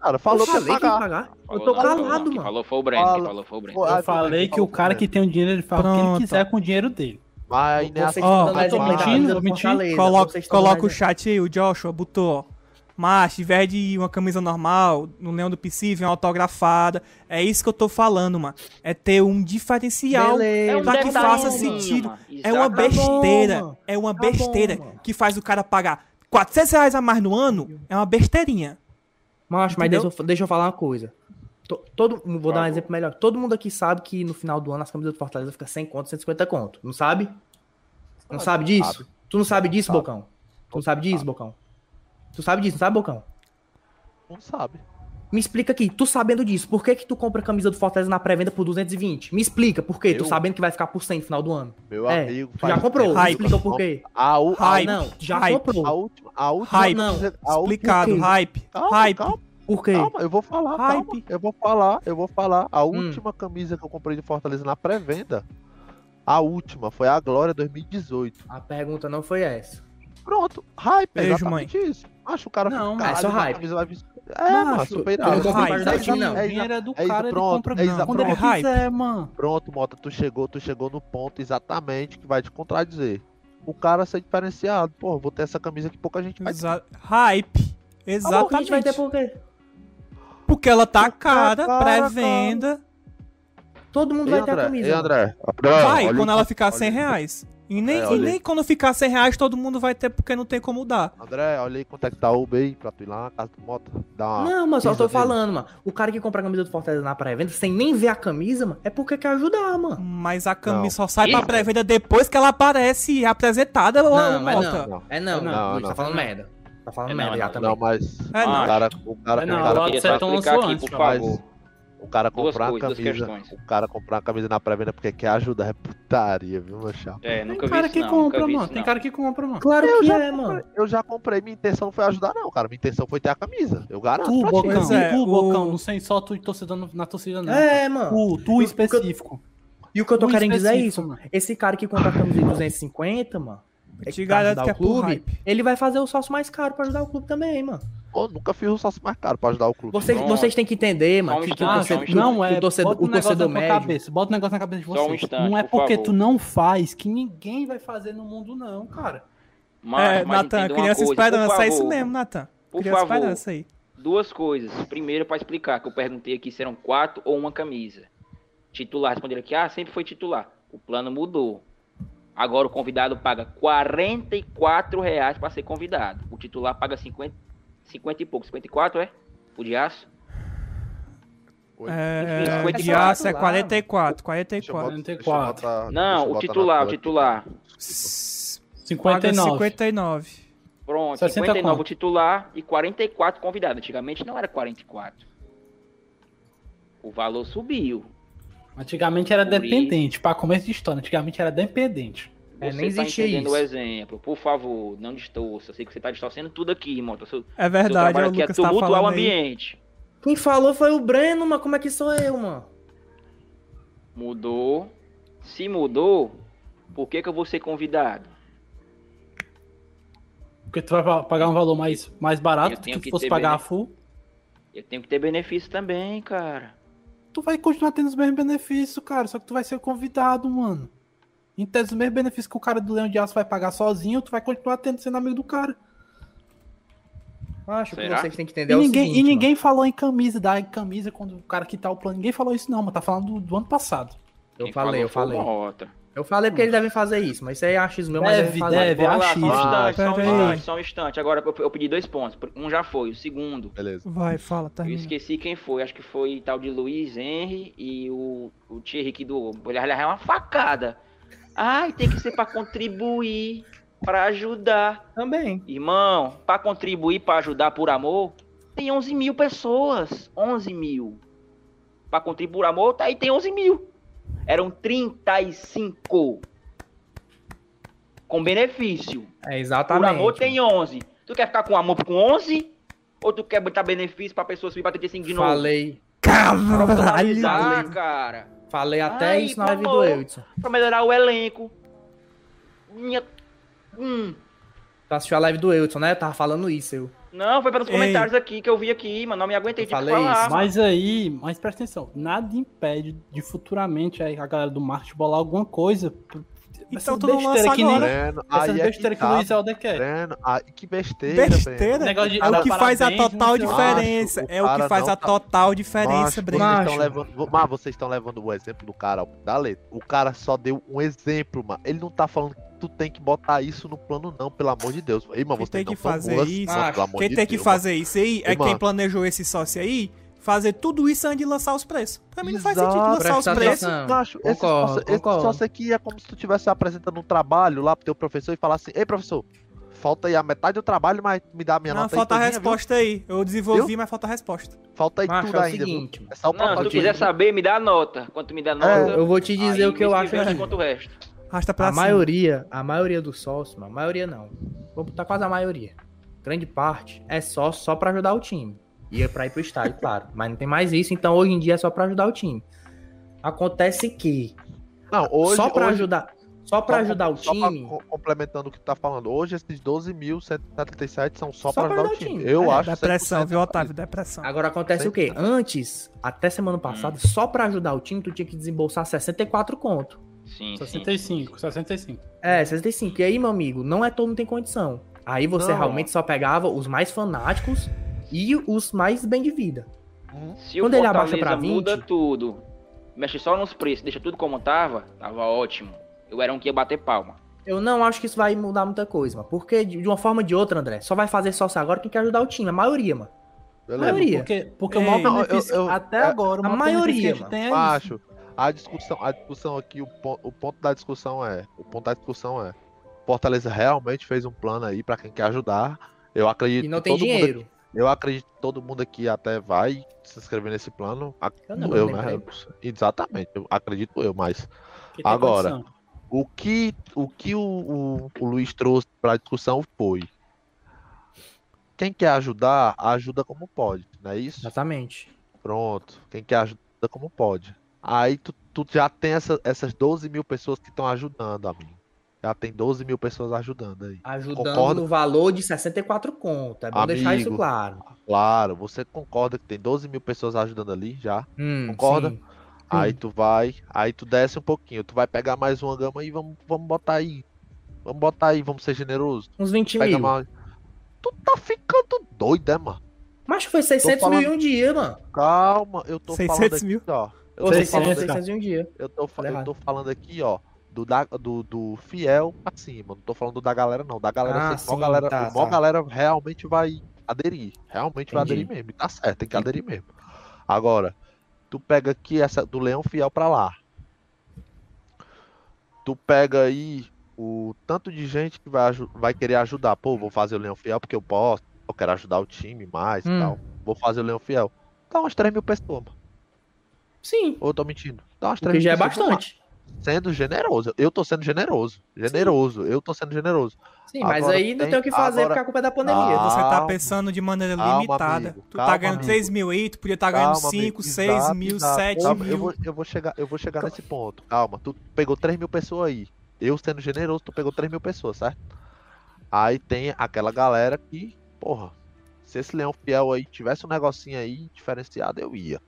cara. Falou eu que ia falei que ia pagar. pagar. Eu Falou tô não, falou calado, não. Mano. falou foi o Breno, Fala. falou foi o Breno. Eu ah, falei que o falou cara que tem o dinheiro, ele faz o que ele quiser com o dinheiro dele. Aí nessa. Ó, tô mentindo, vou mentir. Coloca, coloca o chat aí, o Joshua botou, ó. Mas, ao invés de uma camisa normal, no Leão do Possível, uma autografada. É isso que eu tô falando, mano. É ter um diferencial Beleza. É um pra que faça sentido. mano. É uma besteira. É uma besteira que faz o cara pagar 400 reais a mais no ano. É uma besteirinha. Macho, mas deixa eu, deixa eu falar uma coisa. To- Todo, vou dar um favor. exemplo melhor. Todo mundo aqui sabe que no final do ano as camisas do Fortaleza ficam 100 conto, 150 conto. Não sabe? Não sabe disso? Tu não sabe disso, Sabe. Bocão? Tu não sabe disso, Bocão? Tu sabe disso, não sabe, Bocão? Não sabe. Me explica aqui, tu sabendo disso, por que que tu compra a camisa do Fortaleza na pré-venda por 220? Me explica, por quê? Tu Eu? sabendo que vai ficar por 100 no final do ano. Meu é, amigo. tu já comprou, me explica o porquê. A, a, Ah, Hype. não, já Hype. comprou. a última. A última. Hype. Não, Explicado, quê? hype. Calma, hype. calma. Por quê? Calma, eu vou falar, Hype. calma. Eu vou falar, eu vou falar. Hum. A última camisa que eu comprei de Fortaleza na pré-venda, a última, foi a Glória 2018. A pergunta não foi essa. Pronto, hype, é Beijo, exatamente isso. Acho o cara Não, é só "Caralho, hype. camisa vai vir-" É, mano, super eu não Hype. o time, não. O dinheiro é do É isso, cara, ele pronto, compra é isso, quando ele quiser, mano. Pronto, Mota, tu chegou, tu chegou no ponto exatamente que vai te contradizer. O cara ser diferenciado. Pô, vou ter essa camisa que pouca gente vai ter. Exa hype. Tá bom, que a gente vai ter Exatamente. Porque ela tá cara, pré-venda. Todo mundo Ei, vai ter a André, camisa. André. André, Vai, quando ela ficar olha 100 aí. reais. E nem, É, e nem quando ficar 100 reais todo mundo vai ter, porque não tem como dar. André, olha aí quanto é que tá o Uber aí pra tu ir lá na casa do Mota. Dá Não, mas só tô nele. falando, mano. O cara que compra a camisa do Fortaleza na pré-venda sem nem ver a camisa, mano, é porque quer ajudar, mano. Mas a camisa Não. só sai pra Ih, pré-venda depois que ela aparece apresentada. ô, Não, é não. Não. É não, Não, não. Luiz, não. tá falando merda. Tá falando É merda não, já não. também. Não, mas É, o não. cara, o cara, É, o não, cara, de só Sertão explicar lançou aqui, antes, por favor. o cara comprar coisas, duas camisa, o cara comprar uma camisa na pré-venda porque quer ajudar é putaria, viu, meu chapa? É, Tem nunca vi cara isso que não, compra, mano. isso Tem não. cara que compra, mano. Claro Eu que já é, mano. Eu já comprei, minha intenção não foi ajudar não, cara, minha intenção foi ter a camisa. Eu garanto Tu, ti. Bocão, é, tu, o- Bocão, não sei só tu e torcida no- na torcida, não. É, mano. Tu, tu específico. E o que eu tô querendo dizer é isso. mano. Esse cara que compra a camisa de 250, mano. Eu te garanto que é o por clube, hype. ele vai fazer o sócio mais caro pra ajudar o clube também, mano. Pô, nunca fiz o sócio mais caro pra ajudar o clube. Vocês, vocês têm que entender, mano, que, que o torcedor, Não o é, torcedor, bota um o negócio torcedor médio. cabeça, bota um negócio na cabeça de Só um vocês. instante, não é por porque favor. tu não faz que ninguém vai fazer no mundo, não, cara. Mas, é, mas uma criança esperança. É isso mesmo, Natan. Por Criança favor. esperança aí. Duas coisas. Primeiro, pra explicar, que eu perguntei aqui se eram quatro ou uma camisa. Titular, responderam aqui, ah, sempre foi titular. O plano mudou. Agora o convidado paga 44 reais pra ser convidado. O titular paga 50, 50 e pouco. 54, é? O de aço? É, Enfim, 54 de aço é lá. 44, Deixa eu 44. botar- deixa eu 44. botar- deixa Não, o titular, o titular. S- Paga 59. 59. Pronto, 60 59 o conto. titular e 44 convidados. Antigamente não era 44. O valor subiu. Antigamente era dependente. Pra começo de história, antigamente era dependente. É, nem tá existia entendendo isso. o exemplo. Por favor, não distorça. Eu sei que você tá distorcendo tudo aqui, irmão. Seu, É seu verdade, trabalho o aqui é Lucas tá o falando aí. ambiente. Quem falou foi o Breno, mas como é que sou eu, mano? Mudou. Se mudou, por que, que eu vou ser convidado? Porque tu vai pa- pagar um valor mais, mais barato do que tu que fosse pagar a full. Eu tenho que ter benefício também, cara. Tu vai continuar tendo os mesmos benefícios, cara. Só que tu vai ser convidado, mano. Em tese, os mesmos benefícios que o cara do Leão de Aço vai pagar sozinho, tu vai continuar tendo sendo amigo do cara. Acho que Será? vocês têm que entender E é o ninguém, seguinte, e ninguém falou em camisa, em camisa quando o cara quitar o plano. Ninguém falou isso, não, mas tá falando do, do ano passado. mano. Eu Quem falei, eu falei. Eu falei porque eles devem fazer isso, mas isso aí é achismo meu, mas Deve, fazer. deve. Bora lá, só um achismo. instante, só um instante, só um instante. Agora eu, eu pedi dois pontos. Um já foi, o segundo. Beleza. Vai, fala, Eu termina. esqueci quem foi. Acho que foi tal de Luiz Henry e o, o Thierry que do Olhar é uma facada. Ai, tem que ser pra contribuir, pra ajudar. Também. Irmão, pra contribuir, pra ajudar por amor, tem 11 mil pessoas. 11 mil. Pra contribuir por amor, tá aí tem 11 mil. Eram 35. Com benefício. É Por exatamente. amor tem 11. Tu quer ficar com amor com 11? Ou tu quer botar benefício pra pessoa subir pra 35 de novo? Falei, Profissionalizar, cara. falei até Ai, isso na live do. Eudson. Pra melhorar o elenco. Minha... Hum. Tu assistiu a live do Eudson, né? Eu tava falando isso, eu. Não, foi pelos Ei. comentários aqui que eu vi aqui, mano. Não me aguentei Eu de falei falar. isso, Mas aí, mas presta atenção, nada impede de futuramente a galera do marketing bolar alguma coisa. Então tu não lança que agora. Breno, essas aí é besteira que, o tá, Luiz Helder quer. Breno. Ai, que besteira, Besteira. Negócio de É o que faz a total diferença. É o que faz a tá- total diferença, Breno. vocês Macho. estão levando, mas vocês estão levando o exemplo do cara da letra. O cara só deu um exemplo, mano. Ele não tá falando que tu tem que botar isso no plano, não, pelo amor de Deus. Ei, mano, Quem vocês tem que fazer isso- mano, Quem tem que fazer isso aí é quem mano. planejou esse sócio aí. Fazer tudo isso antes de lançar os preços. Pra mim não faz Exato. sentido lançar os Presta preços. mano. Macho, esse Concordo, sócio- esse concordo. sócio aqui é como se tu estivesse apresentando um trabalho lá pro teu professor e falar assim: Ei, professor, falta aí a metade do trabalho, mas me dá a minha Não, nota aí falta a todinha, viu? resposta aí. Eu desenvolvi, mas falta a resposta. Falta aí Macho, tudo é o ainda, viu? seguinte, É só o Não, se tu quiser saber, me dá a nota. Quando tu me dá a nota, É, eu vou te dizer aí o que eu acho conto o resto. Arrasta pra A cima. maioria, a maioria dos sócios, mano, a maioria não. Vou botar quase a maioria. Grande parte é só só para ajudar o time. E é pra ir pro estádio, claro. Mas não tem mais isso, então hoje em dia é só pra ajudar o time. Acontece que Não, hoje, só pra hoje- ajudar, só para ajudar o só pra time, co- complementando o que tu tá falando, hoje esses 12.177 são só, Só pra pra ajudar o ajudar o time. time. Eu É, acho Depressão, 100% viu, Otávio? Depressão. agora acontece o quê? Antes, até semana passada, só pra ajudar o time tu tinha que desembolsar 64 conto. Sim, sim. 65, 65. É, 65. E aí, meu amigo, não é todo mundo tem condição. Aí você Não. realmente só pegava os mais fanáticos e os mais bem de vida. Se Quando o ele abaixa pra 20, muda tudo, mexe só nos preços, deixa tudo como tava, tava ótimo. Eu era um que ia bater palma. Eu não acho que isso vai mudar muita coisa, mano. Porque de uma forma ou de outra, André, só vai fazer sócio agora quem quer ajudar o time. A maioria, mano. Beleza. maioria. Porque, porque o Ei, maior não, eu- benefício eu- até é- agora, o a maior maioria, que a gente mano. tem é isso. Macho, a discussão, a discussão aqui, o ponto, o ponto da discussão é, o ponto da discussão é, Fortaleza realmente fez um plano aí pra quem quer ajudar. Eu acredito E não que tem todo mundo dinheiro. aqui- eu acredito que todo mundo aqui até vai se inscrever nesse plano. Acredito Eu não, eu, né? creio. Exatamente, eu acredito eu, mas Agora, condição. o que o que o, o, o Luiz trouxe pra discussão foi quem quer ajudar, ajuda como pode, não é isso? Exatamente. Pronto. Quem quer ajuda como pode. Aí tu, tu já tem essa- essas 12 mil pessoas que estão ajudando, amigo. Já tem 12 mil pessoas ajudando aí. Ajudando Concordo. no valor de 64 conto. É bom deixar isso Amigo. claro. Claro, você concorda que tem 12 mil pessoas ajudando ali já. Hum, Concorda? sim. Aí tu vai, aí tu desce um pouquinho. Tu vai pegar mais uma gama e vamos, vamos botar aí. Vamos botar aí, vamos ser generosos. Uns 20 Pega mil. mais. Tu tá ficando doido, né, mano? Mas foi 600 falando- mil em um dia, mano. Calma, eu tô 600 falando aqui, mil? ó. Eu tô 600, falando 600 em um dia. Eu tô, eu tô falando aqui, ó, do, da, do, do fiel pra cima. Não tô falando da galera, não. Da galera, Ah, mó sim, galera, tá, tá. galera realmente vai aderir. Realmente vai Entendi. aderir mesmo. E tá certo, tem que aderir mesmo. Agora, Tu pega aqui essa do Leão Fiel pra lá. Tu pega aí o tanto de gente que vai, vai querer ajudar. Pô, vou fazer o Leão Fiel porque eu posso. Eu quero ajudar o time mais e Hum. tal. Vou fazer o Leão Fiel. Dá umas 3 mil pessoas. Sim, Ou eu tô mentindo? Dá umas 3 porque mil já é bastante. Sendo generoso. Eu tô sendo generoso. Generoso. Eu tô sendo generoso. Sim, mas Agora aí não tem- o que fazer agora- porque a culpa é da pandemia. Ah, Você tá pensando de maneira Calma, limitada. amigo. tu tá Calma, ganhando amigo. 3 mil aí, tu podia estar ganhando Calma, 5, amigo. 6 Exato, mil, exato. 7 Calma, mil. Eu vou, eu vou chegar, eu vou chegar nesse ponto. Calma, tu pegou 3 mil pessoas aí. Eu sendo generoso, tu pegou 3 mil pessoas, certo? Aí tem aquela galera que, porra, se esse leão fiel aí tivesse um negocinho aí diferenciado, eu ia.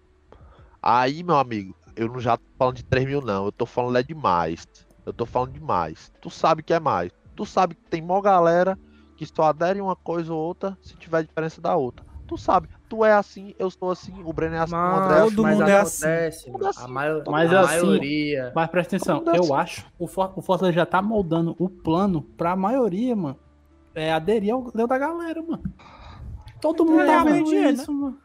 Aí, meu amigo, eu não já tô falando de 3 mil, não. Eu tô falando é demais. Eu tô falando demais. Tu sabe que é mais. Tu sabe que tem mó galera que só adere uma coisa ou outra se tiver diferença da outra. Tu sabe, tu é assim, eu sou assim, o Breno é assim, o André é Mas, assim. todo mas mundo é assim. assim, a, Mas a assim, maioria. Mas presta atenção, dá eu certo? acho o, For o Fortaleza já tá moldando o plano pra maioria, mano. É aderir ao da galera, mano. Todo mundo É, tá mas vendo é, isso, mano.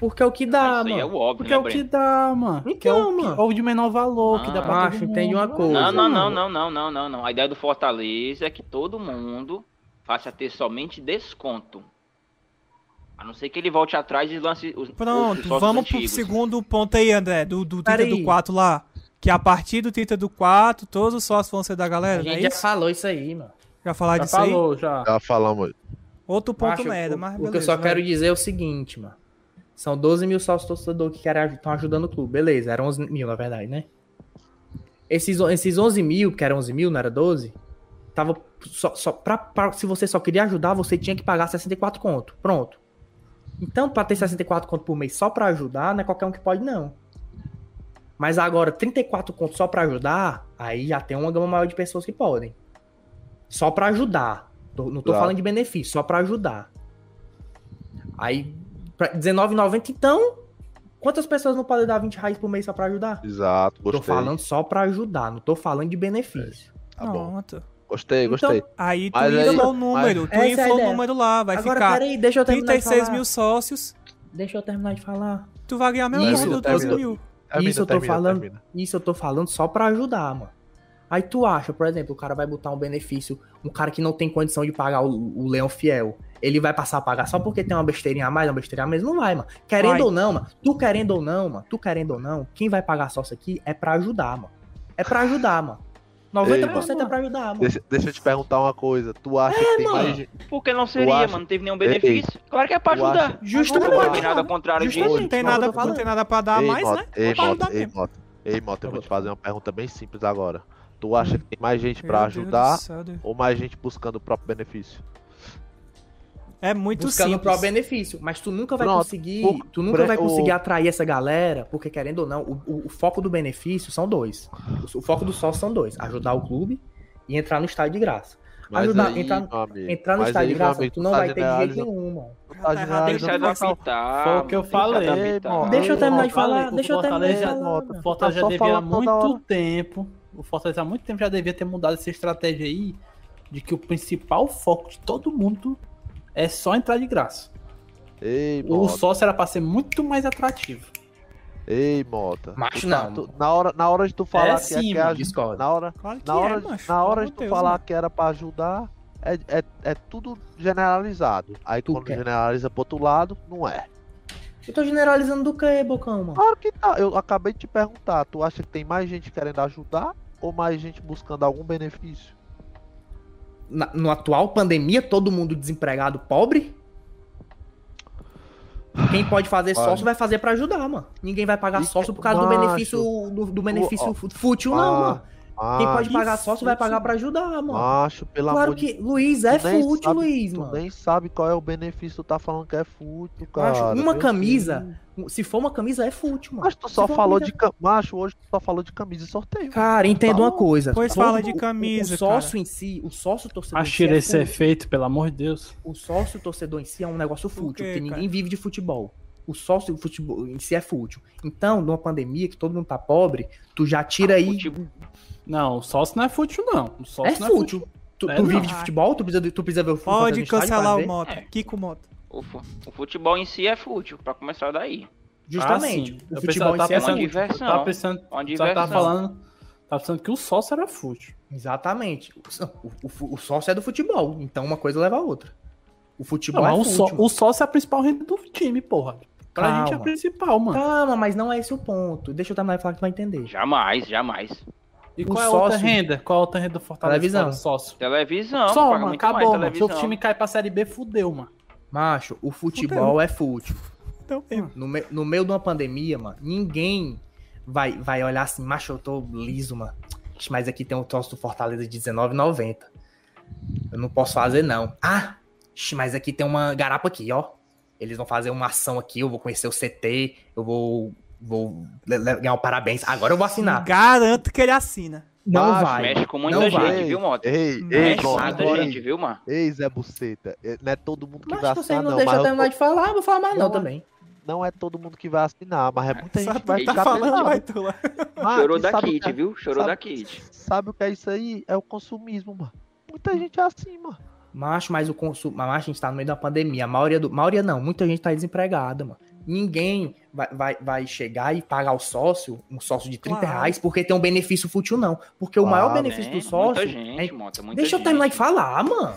Porque é o que dá, Isso aí é mano. o óbvio, Porque né, é o que dá, mano. que é Então, o, que, mano. é o de menor valor, que dá pra mundo. entende uma coisa. Não, não, não, não, não, não, não, não. A ideia do Fortaleza é que todo mundo faça ter somente desconto. A não ser que ele volte atrás e lance os, Pronto, vamos pro antigos. segundo ponto aí, André, do, do 30 Peraí. do 4 lá. Que a partir do 30 do 4, todos os sócios vão ser da A galera, não gente é já isso? falou isso aí, mano. Já falar Já disso aí? falou, já. Já falamos. Outro ponto Macho, merda, o, mas o beleza. que eu só vai. quero dizer é o seguinte, mano. São 12 mil sócios torcedores que estão ajudando o clube. Beleza, eram 11 mil, na verdade, né? Esses, esses 11 mil, que eram 11 mil, não era 12? Tava só, só pra, pra- se você só queria ajudar, você tinha que pagar 64 conto. Pronto. Então, pra ter 64 conto por mês só pra ajudar, não é qualquer um que pode, não. Mas agora, 34 conto só pra ajudar, aí já tem uma gama maior de pessoas que podem. Só pra ajudar. Não tô Claro. falando de benefício, só pra ajudar. Aí, R$19,90, então, quantas pessoas não podem dar 20 reais por mês só pra ajudar? Exato, Tô gostei. falando só pra ajudar, não tô falando de benefício. Tá bom. Pronto. Gostei, gostei. Então, Aí tu Mas aí- inflou o número, tu Essa é inflou o ideia. número lá, vai Agora, ficar peraí, deixa eu terminar de 36 falar. mil sócios, Deixa eu terminar de falar. tu vai ganhar do termina. 12 mil. Termina, Isso eu tô termina, falando. termina. Isso eu tô falando só pra ajudar, mano. Aí tu acha, por exemplo, o cara vai botar um benefício, um cara que não tem condição de pagar o, o leão fiel, ele vai passar a pagar só porque tem uma besteirinha a mais, uma besteirinha a menos? Não vai, mano. Querendo Vai. ou não, mano, tu querendo ou não, mano, tu querendo ou não, quem vai pagar sócio aqui é pra ajudar, mano. É pra ajudar, mano. 90% Ei, é pra ajudar, mano. Deixa, deixa eu te perguntar uma coisa. Tu acha que tem mano. mais gente. Por que não seria, acha- mano? Não teve nenhum benefício. Claro que é pra ajudar. acha- Justamente. Não tem nada contrário Justamente. disso. Não tem Não, nada, tem nada pra dar ei, mais, Mota, né? Ei, Pra ajudar ei, mesmo. Mota. Ei, Mota, eu vou te fazer uma pergunta bem simples agora. Tu acha que tem mais gente pra ajudar ou mais gente buscando o próprio benefício? É muito buscando o simples. próprio benefício. Mas tu nunca vai Pronto. conseguir. O- Tu nunca vai conseguir o- atrair essa galera, porque querendo ou não, o, o- o foco do benefício são dois. O, o foco do sócio são dois: ajudar o clube e entrar no estádio de graça. Mas Ajudar- aí, entrar- amigo, Entrar no mas estádio aí, de graça, amigo, tu não tá vai ter de jeito generalizando- nenhum, mano. tá tá generalizando total. adaptar. Foi o que eu falei. mano. Deixa eu terminar de O falar, deixa eu o terminar de Fortaleza- falar. O. Fortaleza já devia há muito tempo. O Fortaleza há muito tempo já devia ter mudado essa estratégia aí de que o principal foco de todo mundo é só entrar de graça. Ei, O Mota. sócio era pra ser muito mais atrativo. Ei, Mota. Macho Tu tá- não. tu- na, hora, na hora de tu falar É que sim, é que mano. Na hora, Claro que na hora, é, macho. na hora de tu Deus, falar mano. que era pra ajudar, é, é, é tudo generalizado. Aí Tu quando quer. generaliza pro outro lado, não é. Eu tô generalizando do que, Bocão, mano? Claro que tá. Eu acabei de te perguntar. Tu acha que tem mais gente querendo ajudar ou mais gente buscando algum benefício? Na, no atual pandemia, todo mundo desempregado, pobre? Quem pode fazer Olha. sócio vai fazer pra ajudar, mano. Ninguém vai pagar E sócio por causa do macho. benefício do, do benefício fútil, não, ah, mano. Quem pode pagar sócio vai fútil. pagar pra ajudar, mano. Macho, pelo claro amor que de Luiz é fútil, sabe- Luiz, Tu mano. nem sabe qual é o benefício, tu tá falando que é fútil, Macho, cara. uma Meu camisa, Deus. Se for uma camisa, é fútil, mano. Mas tu só uma falou camisa- de camisa. Macho, hoje tu só falou de camisa e sorteio. Cara, entenda uma Tá coisa. Pois todo- fala de o- camisa, O sócio em si, o sócio torcedor em si Achei é esse fútil. efeito, pelo amor de Deus. O sócio torcedor em si é um negócio fútil, quê, porque ninguém cara? vive de futebol. O sócio futebol em si é fútil. Então, numa pandemia que todo mundo tá pobre, tu já tira aí. Futebol- Não, o sócio não é fútil, não. O sócio É não fútil. Tu, É, tu vive de futebol, tu precisa, tu precisa ver o futebol Pode estádio cancelar o. Mota. É. Kiko Mota. O, fu- o futebol em si é fútil, pra começar daí. Justamente. Ah, o Eu futebol pensava- em si é uma diversão. Tava pensando, Uma diversão. tava falando, tava pensando que o sócio era fute. Exatamente. O, o- o sócio é do futebol, então uma coisa leva a outra. O futebol Não, é o, mano. o sócio é a principal renda do time, porra. Pra Calma. gente é a principal, mano. Calma, mas não é esse o ponto. Deixa eu terminar de falar que tu vai entender. Jamais, jamais. E o qual é a outra renda? Qual é a outra renda do Fortaleza? Televisão. o Sócio. Televisão, Só, mano, acabou, mais mano. Se o televisão. time cai pra Série B, fudeu, mano. Macho, o futebol é fute. Então. No, me- no meio de uma pandemia, mano, ninguém vai, vai olhar assim, macho, eu tô liso, mano. Mas aqui tem um troço do Fortaleza de R$19,90. Eu não posso fazer, não. Ah, mas aqui tem uma garapa aqui, ó. Eles vão fazer uma ação aqui, eu vou conhecer o CT, eu vou, vou ganhar um parabéns. Agora eu vou assinar. Garanto que ele assina. Não Macho, vai. Mexe com muita Não gente, vai. viu, Mota? Ei, ei, Mexe com Mota, muita agora- gente, viu, mano? ei, Zé Buceta. é- Não é todo mundo que Mas vai você assinar, não não. deixa mas eu terminar de falar, vou falar mais não, Não, também. Não é todo mundo que vai assinar, mas é muita Só gente vai tá ficar falando, vai tu lá. Mas, Chorou da sabe que é- viu? Chorou sabe- da Kit. Sabe o que é isso aí? É o consumismo, mano. Muita gente é assim, mano. Macho, mas o consumo. Mas macho, a gente tá no meio da pandemia. A maioria do. maioria não, muita gente tá desempregada, mano. Ninguém vai, vai, vai chegar e pagar o sócio, um sócio de 30 Claro. reais, porque tem um benefício fútil, não. Porque o Claro. maior benefício Tem do sócio. Muita gente, é- Mota, muita Deixa eu gente. terminar de falar, mano.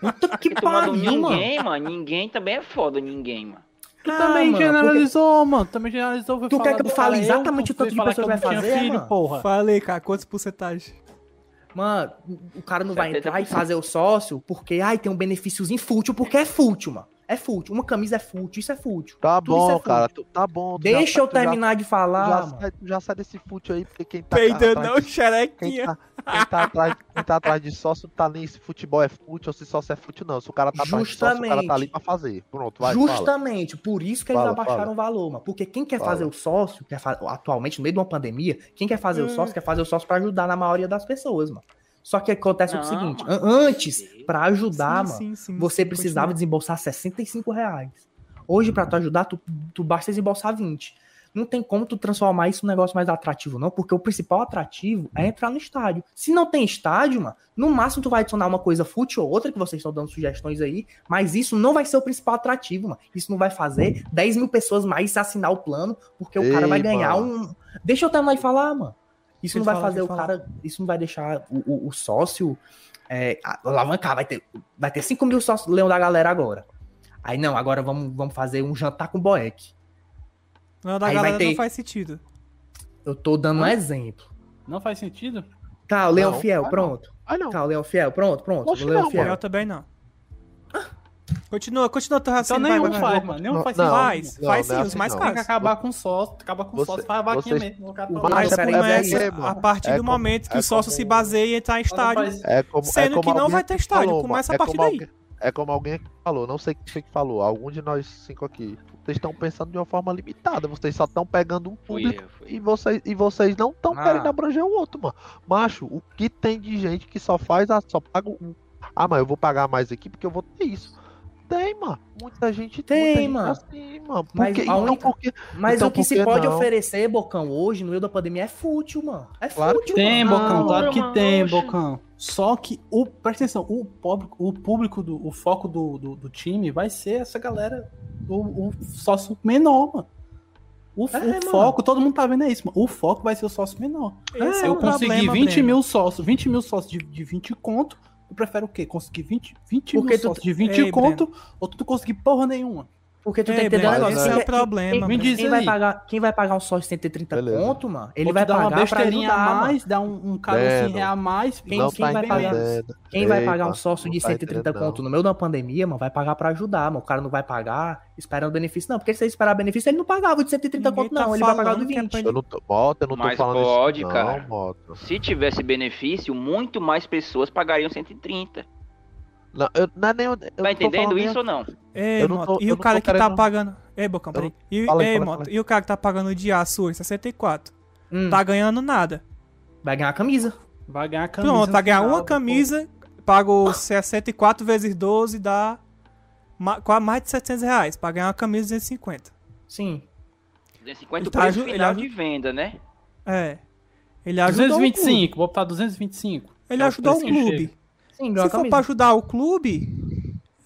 Puta que Porque pariu, mano. ninguém, mano. Ninguém também é foda, ninguém, mano. Tu Ah, também mano, generalizou, mano. Também generalizou. Tu falar quer que eu fale exatamente o fui tanto de pessoas que eu vai fazer, filho, mano? porra. Falei, cara, quantos porcentagem? Mano, o cara não vai 70%. entrar e fazer o sócio porque, ai, tem um benefíciozinho fútil, porque é fútil, mano. É fútil. Uma camisa é fútil, isso é fútil. Tá Tudo isso bom, é cara. fútil. tu- tá bom. tu já Deixa sa- eu tu já- terminar de falar, já, mano. sai, já sai desse fute aí, porque quem tá. Peidando não, Quem xerequinha. tá, quem, tá atrás, quem tá atrás de sócio não tá nem se futebol é fute ou se sócio é fute, não. Se o cara tá atrás de sócio, o cara tá ali Justamente. pra fazer. Pronto, vai, fala. Justamente, por isso que eles Fala, abaixaram fala. o valor, mano. Porque quem quer Fala. fazer o sócio, quer fa- atualmente, no meio de uma pandemia, quem quer fazer o Hum. sócio, quer fazer o sócio pra ajudar na maioria das pessoas, mano. Só que acontece o Não, seguinte: mano. an- antes, pra ajudar, Sim, mano, sim, sim, você sim, precisava continua. desembolsar 65 reais. Hoje, pra tu ajudar, tu, tu basta desembolsar 20. Não tem como tu transformar isso num negócio mais atrativo, não, porque o principal atrativo é entrar no estádio. Se não tem estádio, mano, no máximo tu vai adicionar uma coisa fútil ou outra, que vocês estão dando sugestões aí, mas isso não vai ser o principal atrativo, mano. Isso não vai fazer 10 mil pessoas mais assinar o plano, porque o cara Ei, vai ganhar mano. um. Deixa eu terminar de falar, mano. Isso não vai fazer o cara. Isso não vai deixar o, o- o sócio é, alavancar. Vai ter, vai ter 5 mil sócios leão da galera agora. Aí não, agora vamos, vamos fazer um jantar com boeck. Não, da Aí galera não ter- faz sentido. Eu tô dando um exemplo. Não faz sentido? Tá, o Leão Não, Fiel, vai pronto. Ah, não. Tá, o Leão Fiel, pronto, pronto. Oxe, o Leão não, Fiel. Eu também não. Continua, continua teu Então raciocínio. nenhum vai, faz, vai. mano. Nenhum Não, faz não. Faz, não, faz sim, é os assim mais não. Tem que caros. acabar com o sócio, acabar com o Você- sócio, faz a vaquinha vocês- mesmo. Tá Mas. Mas é peraí, começa peraí, mano. a partir É do como- momento que é o sócio como- se baseia em entrar em estádio. É como, Sendo é como que não alguém vai ter estádio, falou, começa a partir daí. alguém- é como alguém que falou, não sei quem que falou, algum de nós cinco aqui. Vocês estão pensando de uma forma limitada, vocês só estão pegando um público e vocês, e vocês não estão Ah. querendo abranger o outro, mano. Macho, o que tem de gente que só faz, a, só paga um. Ah, mas eu vou pagar mais aqui porque eu vou ter isso. Tem, mano. Muita gente Tem, muita mano. é Assim, mano. Mas Porque, a então, única- porque, Mas Então o que se que pode não? oferecer, Bocão, hoje, no meio da pandemia, é fútil, mano. É Claro fútil, Tem, mano. Bocão, claro que mano, tem. Bocão. Só que, o, presta atenção, o público, o público do o foco do, do, do time vai ser essa galera, o, o sócio menor, mano. O, É, o mano. foco, todo mundo tá vendo isso, mano. O foco vai ser o sócio menor. É eu o consegui problema, 20 Breno. mil sócios, 20 mil sócios de, de 20 conto. Tu prefere o quê? Conseguir 20, 20 Porque mil tu- de 20 Ei, conto ou tu conseguir porra nenhuma? Porque tu Ei, tem que um Breno, negócio. esse é o problema, Quem, Me Breno. diz quem vai aí. pagar, quem vai pagar um sócio de 130 Beleza. conto, mano, ele Ou vai dá uma pagar pra besteirinha ajudar, a mais, dá um, um cara Breno, assim a mais. Quem- não quem tá vai pagar? Quem vai pagar um sócio de não tá 130 entendendo, conto no meio da pandemia, mano, vai pagar pra ajudar, mano. O cara não vai pagar esperando benefício, não. Porque se ele esperar benefício, ele não pagava o de 130 Ninguém conto, tá não. Ele vai pagar o de falando que é 20. pra Eu não tô, Mota, eu não tô Mas falando pode, isso. Não, cara. Mota. Se tivesse benefício, muito mais pessoas pagariam 130. Não, eu, não é nem. eu Tá entendendo nem- isso ou não? Ei, Eu não Moto, tô- e eu o cara que tá pagando. Ei, Bocão, peraí. E, Fala ei, fala aí, Moto, fala e o cara que tá pagando de A sua, 64, Hum, tá ganhando nada. Vai ganhar a camisa. Vai ganhar a camisa. Pronto, no vai ganhar uma pô. camisa, pagou 64 vezes 12, dá mais de 700 reais. Pra ganhar uma camisa 250. Sim. 250 Ele o tá preço ele final aju- de venda, né? É. Ele ajudou o clube. 225, vou botar 225. Ele É ajudou o clube. Sim, Se for camisa. pra ajudar o clube,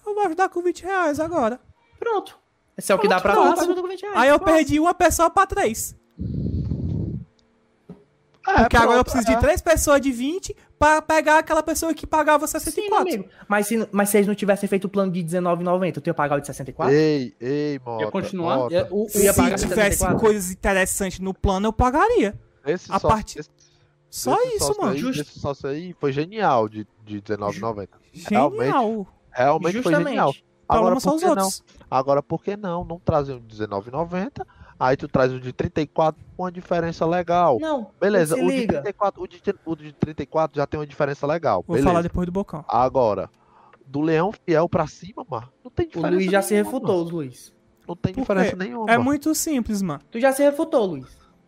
eu vou ajudar com 20 reais agora. Pronto. Esse é o que dá pra Pronto. tu, paga com 20 reais. Aí eu perdi uma pessoa pra três. É, Porque agora eu pronto, preciso é. de três pessoas de 20 pra pegar aquela pessoa que pagava Sim, 64. amigo. Mas se, mas se eles não tivessem feito o plano de R$19,90, tu ia pagar o de 64? Ei, ei, Mota. Ia continuar. Mota. ia- o- Eu ia Se tivesse 74. coisas interessantes no plano, eu pagaria. Esse a parte- esse- Só esse isso, mano. Aí, Justo. Esse sócio aí foi genial de, de R$19,90. Realmente, Genial. realmente foi genial. Agora, por os que não? outros. Agora, por que não? Não trazer um de R$19,90, aí tu traz o de 34 com uma diferença legal. Não, Beleza, se o de, liga. 34, o, de, o de 34 já tem uma diferença legal. Vou beleza. falar depois do bocão. Agora, do Leão Fiel pra cima, mano, não tem O diferença Luiz já se nenhuma. refutou, Luiz. Não tem Por diferença quê? nenhuma. É muito simples, mano. Tu já se refutou, Luiz.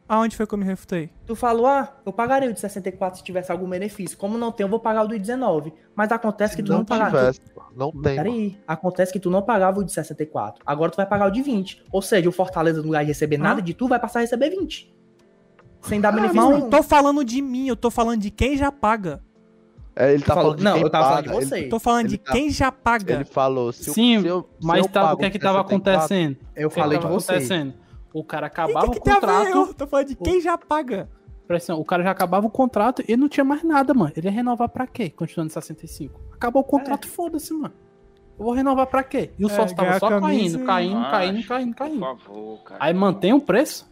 Aonde foi que eu me refutei? Tu falou, ah, eu pagaria o de 64 se tivesse algum benefício. Como não tem, eu vou pagar o do 19. Mas acontece que tu não, não pagava. tivesse, não tem. Peraí, acontece que tu não pagava o de 64. Agora tu vai pagar o de 20. Ou seja, o Fortaleza, no lugar de receber nada de tu, vai passar a receber 20. Sem dar benefício Não, nenhum. não tô falando de mim, eu tô falando de quem já paga. É, ele tá Falou- falando de não, quem eu tava falando paga. de você. Eu tô falando Ele de tá- quem já Ele, paga. ele falou, se eu- Sim, se eu, se Mas eu pago o que é que 64, tava acontecendo? Eu falei de você. acontecendo? O cara acabava o o que, que tem a ver? contrato. Eu tô falando de quem já paga. Presta atenção, o cara já acabava o contrato e não tinha mais nada, mano. Ele ia renovar pra quê? Continuando em 65. Acabou o contrato, foda-se, mano. Eu vou renovar pra quê? E o É, sócio tava só caindo, caindo, caindo, Macho, caindo, caindo. Por favor, cara. Aí mantém o preço?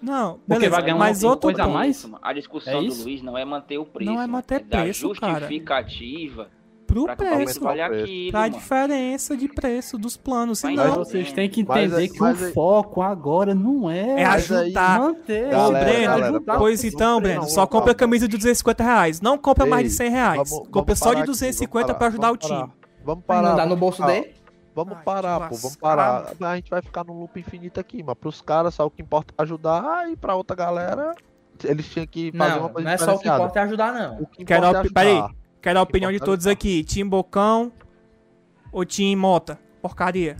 Não, Porque beleza. vai ganhar mas uma outro coisa a ponto. mais? A discussão É do? Luiz não é manter o preço. Não é manter dar preço, cara. justificativa Pro pra preço. preço. aquilo, Pra mano. diferença de preço dos planos. Mas Senão, não. vocês têm que Mas entender aí- que mas o aí- foco agora não é, é Mas ajudar. manter. Ô, Galera, Breno, galera, pois então, Breno, só compra a camisa de 250 reais. Não compra mais de Ei, 100 reais. vamos- compra só de aqui, 250 vamos pra parar, ajudar o time. Vamos parar. mandar no vamos bolso parar. dele? Vamos Ai, parar, pô. Vamos parar. A gente vai ficar num loop infinito aqui, mas pros caras, só o que importa é ajudar e pra outra galera, eles tinham que fazer uma Não, coisa não é só o que importa é ajudar, não. O que Quero importa é op- peraí. Quero a opinião de todos aqui. Tim Bocão ou Tim Mota? Porcaria.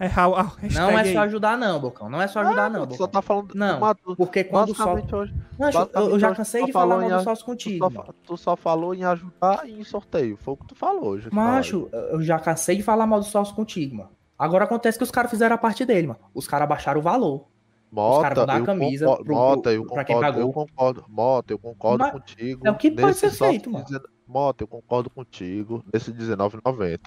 É a, a hashtag Não é aí. só ajudar, não, Bocão. Não é só ajudar, não, Tu só Bocão. tá falando. Não, tu- Porque quando só. hoje. Não, eu- já cansei tu de só falar mal do sócio Tu contigo. só, mano. fa- tu só falou em ajudar e em sorteio. Foi o que tu falou hoje. Macho, eu já cansei de falar mal do sócio contigo, mano. Agora acontece que os caras fizeram a parte dele, mano. Os caras baixaram o valor. Mota, caras vão dar a camisa concordo- pro- Mota, eu pra quem concordo, eu concordo. Mota, eu concordo Mas contigo. é o que pode nesse ser só feito, mano. Mota, eu concordo contigo nesse R$19,90.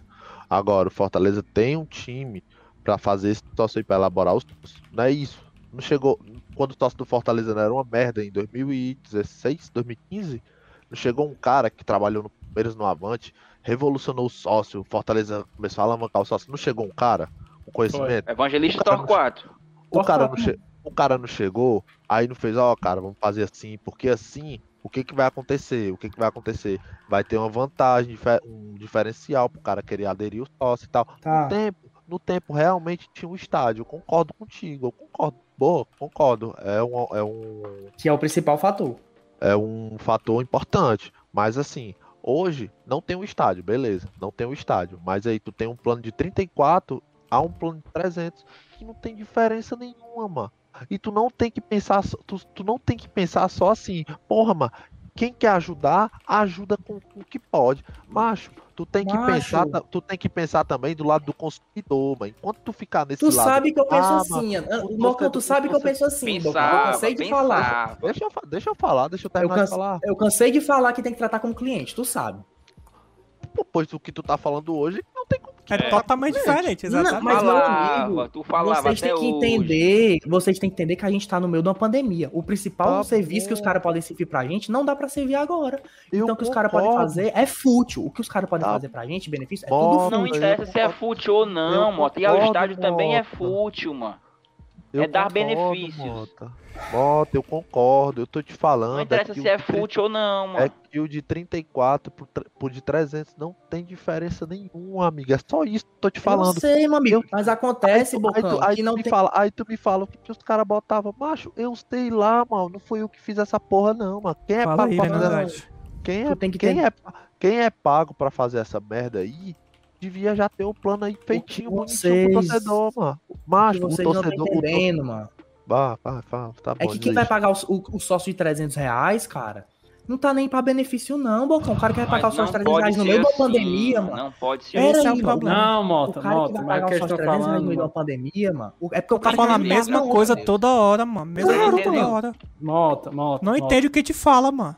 Agora, o Fortaleza tem um time pra fazer esse sócio aí, pra elaborar os. Não é isso. Não chegou. Quando o sócio do Fortaleza não era uma merda em 2016, 2015, não chegou um cara que trabalhou no Palmeiras no Avante, revolucionou o sócio, o Fortaleza começou a alavancar o sócio. Não chegou um cara com conhecimento? Evangelista O cara Torquato. O cara, não o cara não chegou, aí não fez, ó, cara, vamos fazer assim, porque assim, o que que vai acontecer? O que que vai acontecer? Vai ter uma vantagem, um diferencial pro cara querer aderir o sócio e tal. Tá. No tempo, no tempo realmente tinha um estádio, eu concordo contigo, eu concordo, boa, concordo, é um, é um, Que é o principal fator. é um fator importante, mas assim, hoje não tem um estádio, beleza, não tem um estádio, mas aí tu tem um plano de 34 a um plano de 300 que não tem diferença nenhuma, mano. E tu não tem que pensar, só- tu, tu não tem que pensar só assim, porra, mano, quem quer ajudar, ajuda com o que pode. Macho, tu tem que Macho. pensar, tu tem que pensar também do lado do consumidor, mano. Enquanto tu ficar nesse Tu lado, sabe que eu penso Ah, assim. Bocão, tu sabe que eu penso assim, Bocão. Eu Pensava, cansei de falar. pensava. deixa eu, deixa eu falar, deixa eu Eu, terminar de canse- falar. eu cansei de falar que tem que tratar como cliente, tu sabe. Pô, Pois o que tu tá falando hoje É, totalmente diferente, Não, exatamente. mas, meu falava, amigo, tu falava vocês têm que hoje. entender, vocês têm que entender que a gente tá no meio de uma pandemia. O principal Tá serviço que os caras podem servir pra gente não dá pra servir agora. Eu então o que os caras podem fazer é fútil. O que os caras podem Tá fazer pra gente, benefício, é tudo Não fútil. interessa se é fútil ou não, Mota. E concordo, estádio também é fútil, mano. Eu É dar concordo, benefícios. Mota. Mota, eu concordo, eu tô te falando. Não interessa que se é fútil ou não, É mano. que o de 34 pro, tre- pro de 300 não tem diferença nenhuma, amiga. É só isso que eu tô te Eu falando. sei, meu amigo, Eu- mas acontece, aí tu, aí tu- Bocão, aí que tu não me tem... fala, aí tu me fala o que, que os caras botavam. Macho, eu sei lá, mano. Não foi eu que fiz essa porra, não, mano. Quem é Fala pago aí, pra fazer essa verdade. Quem Tu é, tem que quem, ter- é, quem é pago pra fazer essa merda aí, devia já ter um plano aí feitinho, bonitinho pro vocês- torcedor, mano. Macho, o vocês não estão torcedor. o tor- entendendo, mano. Vá, vá, vá, tá bom. É que quem vai pagar o, o- o sócio de 300 reais, cara, Não tá nem pra benefício, não, Bocão. O cara que vai pagar os seus não 300 pode reais no meio da assim, pandemia, mano. Não pode ser Pera é aí, o. Não, O Mota, cara que Mota, vai pagar os seus questão 300 reais no meio da pandemia, mano. o- É porque o Tá cara falando a quer mesma não, coisa mano. toda hora, mano. Mesma Claro, coisa toda entendeu? hora. Mota, Mota. Não Mota, entende o que te fala, mano.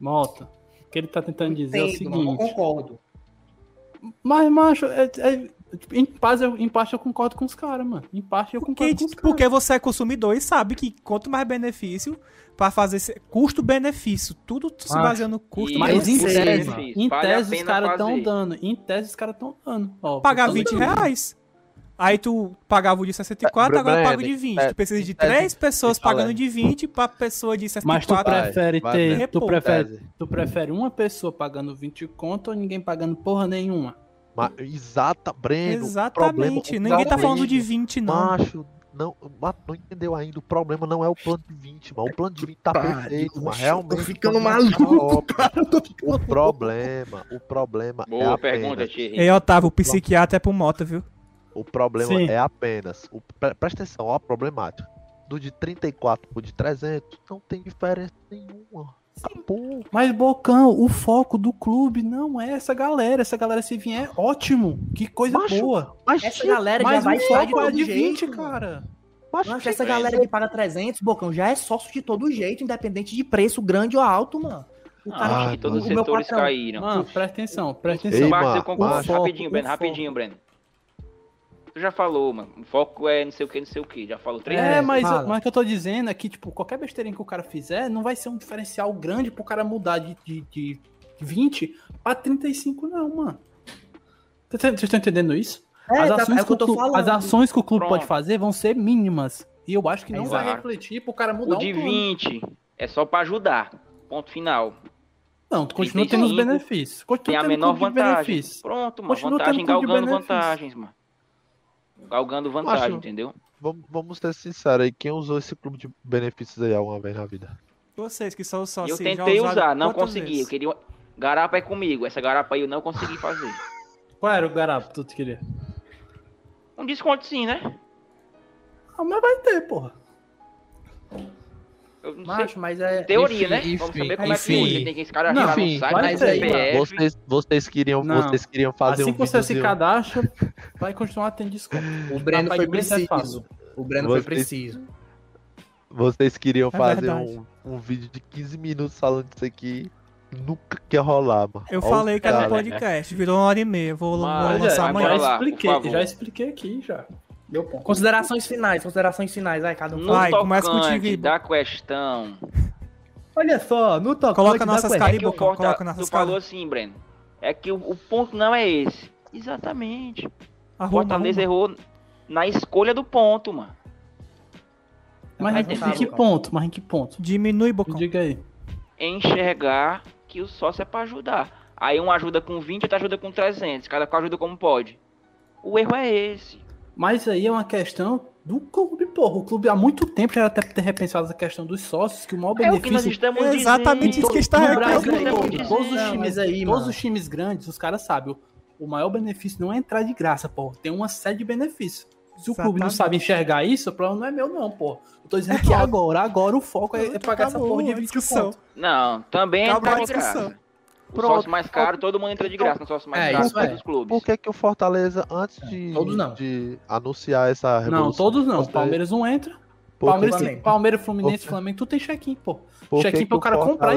Mota. O que ele tá tentando dizer é o Entendo, mano, eu seguinte. concordo. Mas, macho, é, é- tipo, em, parte eu, em parte eu concordo com os caras, mano. Em parte eu Porque, concordo com os caras. porque você é consumidor e sabe que quanto mais benefício pra fazer custo-benefício, tudo se baseia no custo. Mas em tese, em Vale tese os caras estão dando. Em tese os caras estão dando. Ó, pagar tão 20 dando. reais. Aí tu pagava o de 64, É, agora paga o de 20. é, Tu precisa de é, três pessoas é, pagando de 20 pra pessoa de Mas tu 64. prefere vai, ter. vai. Tu prefere, tu prefere uma pessoa pagando 20 conto ou ninguém pagando porra nenhuma? Mas, exata, Breno. Exatamente. problema- Ninguém tá falando de problema- 20, não. Macho, não, não entendeu ainda. O problema não é o plano de 20, mano. O plano de 20 tá Pariu, perfeito, mas realmente. tô ficando o plano de 20 maluco, cara. Eu tô ficando O problema, o problema é Boa apenas, pergunta, Thierry. Ei, Otávio, o psiquiatra é pro Mota, viu? O problema Sim. é apenas, o, pre- presta atenção, ó a problemática. Do de 34 pro de 300 não tem diferença nenhuma. Acabou. Mas, Bocão, o foco do clube não é essa galera. Essa galera, se vier, ótimo. Que coisa Macho, boa. Mas, Essa galera já Mas vai estar de é todo de jeito, 20, mano. cara. mas Macho, essa chega- galera que paga 300, Bocão, já é sócio de todo jeito, independente de preço grande ou alto, mano. O Ah, cara que todos os setores patrão- caíram. Mano, presta atenção, presta Ei, atenção. Mas mano, eu concordo. macho. rapidinho, Breno, rapidinho, Breno. Tu já falou, mano. O foco é não sei o que, não sei o que. Já falou três É, vezes. mas, fala. mas o que eu tô dizendo é que, tipo, qualquer besteirinha que o cara fizer não vai ser um diferencial grande pro cara mudar de, de, de 20 pra 35, não, mano. Vocês estão entendendo isso? É, as, tá- ações é o que eu tô o clube, falando. as ações que o clube Pronto. pode fazer vão ser mínimas. E eu acho que não vai Exato. refletir pro cara mudar O de um plano. 20 é só pra ajudar. Ponto final. Não, tu continua tendo os 35 benefícios. Continua Tem a tendo menor vantagem. benefícios. Pronto, mano. Continua Vantagem galgando vantagens, mano. Galgando vantagem, Macho, entendeu? Vamos, vamos ser sinceros aí, quem usou esse clube de benefícios aí alguma vez na vida? Vocês que são sócios eu já tentei usar, não consegui. vezes? Eu queria. Garapa é comigo. Essa garapa aí eu não consegui fazer. Qual era o garapo que tu queria? Um desconto sim, né? Ah, mas vai ter, porra. Eu não sei. Macho, mas é. Teoria, enfim, né? enfim, Vamos saber como enfim. é que. Tem que esse cara Não, enfim, no site, vai no ter, CPF. Vocês, vocês queriam, Não. vocês queriam fazer assim um que você se cadastra, vai continuar tendo desconto. O Breno Rapaz, foi é preciso. O Breno Vocês- foi preciso. Vocês queriam É fazer um, um vídeo de 15 minutos falando disso aqui. Nunca quer rolar, mano. Eu Ó o falei que era um podcast, virou uma hora e meia. Vou, Mas, vou é, lançar vai amanhã. já expliquei, já expliquei aqui já. Meu ponto. Considerações finais, considerações finais. Aí, cada um No Vai, começa contigo da questão. Olha só, no tocante Coloca da nossas caras É coloca tu nossas falou caras. assim, Breno. É que o, o ponto não é esse. Exatamente. O Arruma, Fortaleza arruma. errou na escolha do ponto, mano. Mas Vai em, que ponto? Mas em que ponto? Diminui, Me Bocão. diga aí. Enxergar que o sócio é pra ajudar. Aí um ajuda com 20, outro ajuda com 300. Cada qual ajuda como pode. O erro é esse. Mas aí é uma questão do clube, porra. O clube há muito tempo já até ter repensado essa questão dos sócios, que o maior É o que nós benefício É exatamente isso que está reclamando. Todos os times, aí, todos mano. os times grandes, os caras sabem, o, o maior benefício não é entrar de graça, pô. Tem uma série de benefícios. Se o clube não sabe enxergar isso, o problema não é meu, não, pô. Eu tô dizendo que agora, agora o foco é, é pagar essa porra de a 20 discussão. Não, também é Acabou entrar a de discussão. graça. O Pronto. sócio mais caro, todo mundo entra de graça no sócio mais É, caro isso é. dos clubes. Por que, que o Fortaleza, antes de, todos não. de anunciar essa revolução... Não, todos não. O Palmeiras não entra. por Palmeiras, Flamengo. Palmeiras, Fluminense, Por- Flamengo, tu tem check-in, pô. check-in pro cara comprar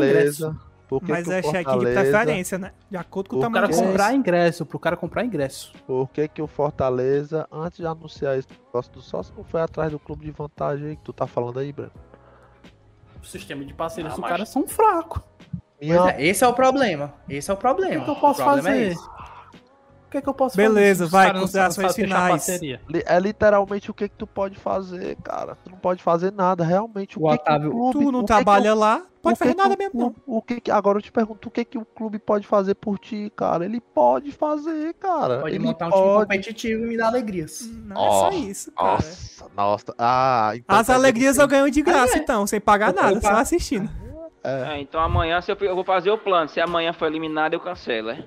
que Mas é check de preferência, né? De acordo com o tamanho cara do Porque- comprar ingresso, pro cara comprar ingresso. Por que, que o Fortaleza, antes de anunciar esse negócio do sócio, não foi atrás do clube de vantagem aí que tu tá falando aí, Breno? O sistema de parceiros Ah, dos mas- caras são fracos. Minha Pois é, esse é o problema. Esse é o O problema. que, que eu posso O problema é fazer? O que, que eu posso Beleza, fazer? os vai, considerações finais. É literalmente o que que tu pode fazer, cara. Tu não pode fazer nada, realmente. O, O que que Otávio- clube- Tu não o que trabalha que o- lá, pode o que fazer que nada o mesmo, não. clube- O que que, agora eu te pergunto, o que que o clube pode fazer por ti, cara? Ele pode fazer, cara. Pode Ele montar um time competitivo e me dar alegrias. Não é só isso, cara. Nossa, nossa. Ah, então As alegrias que- eu ganho de graça, então, sem pagar Eu- nada, eu só assistindo. É, É, então amanhã se eu, eu vou fazer o plano. Se amanhã for eliminado, eu cancelo, é?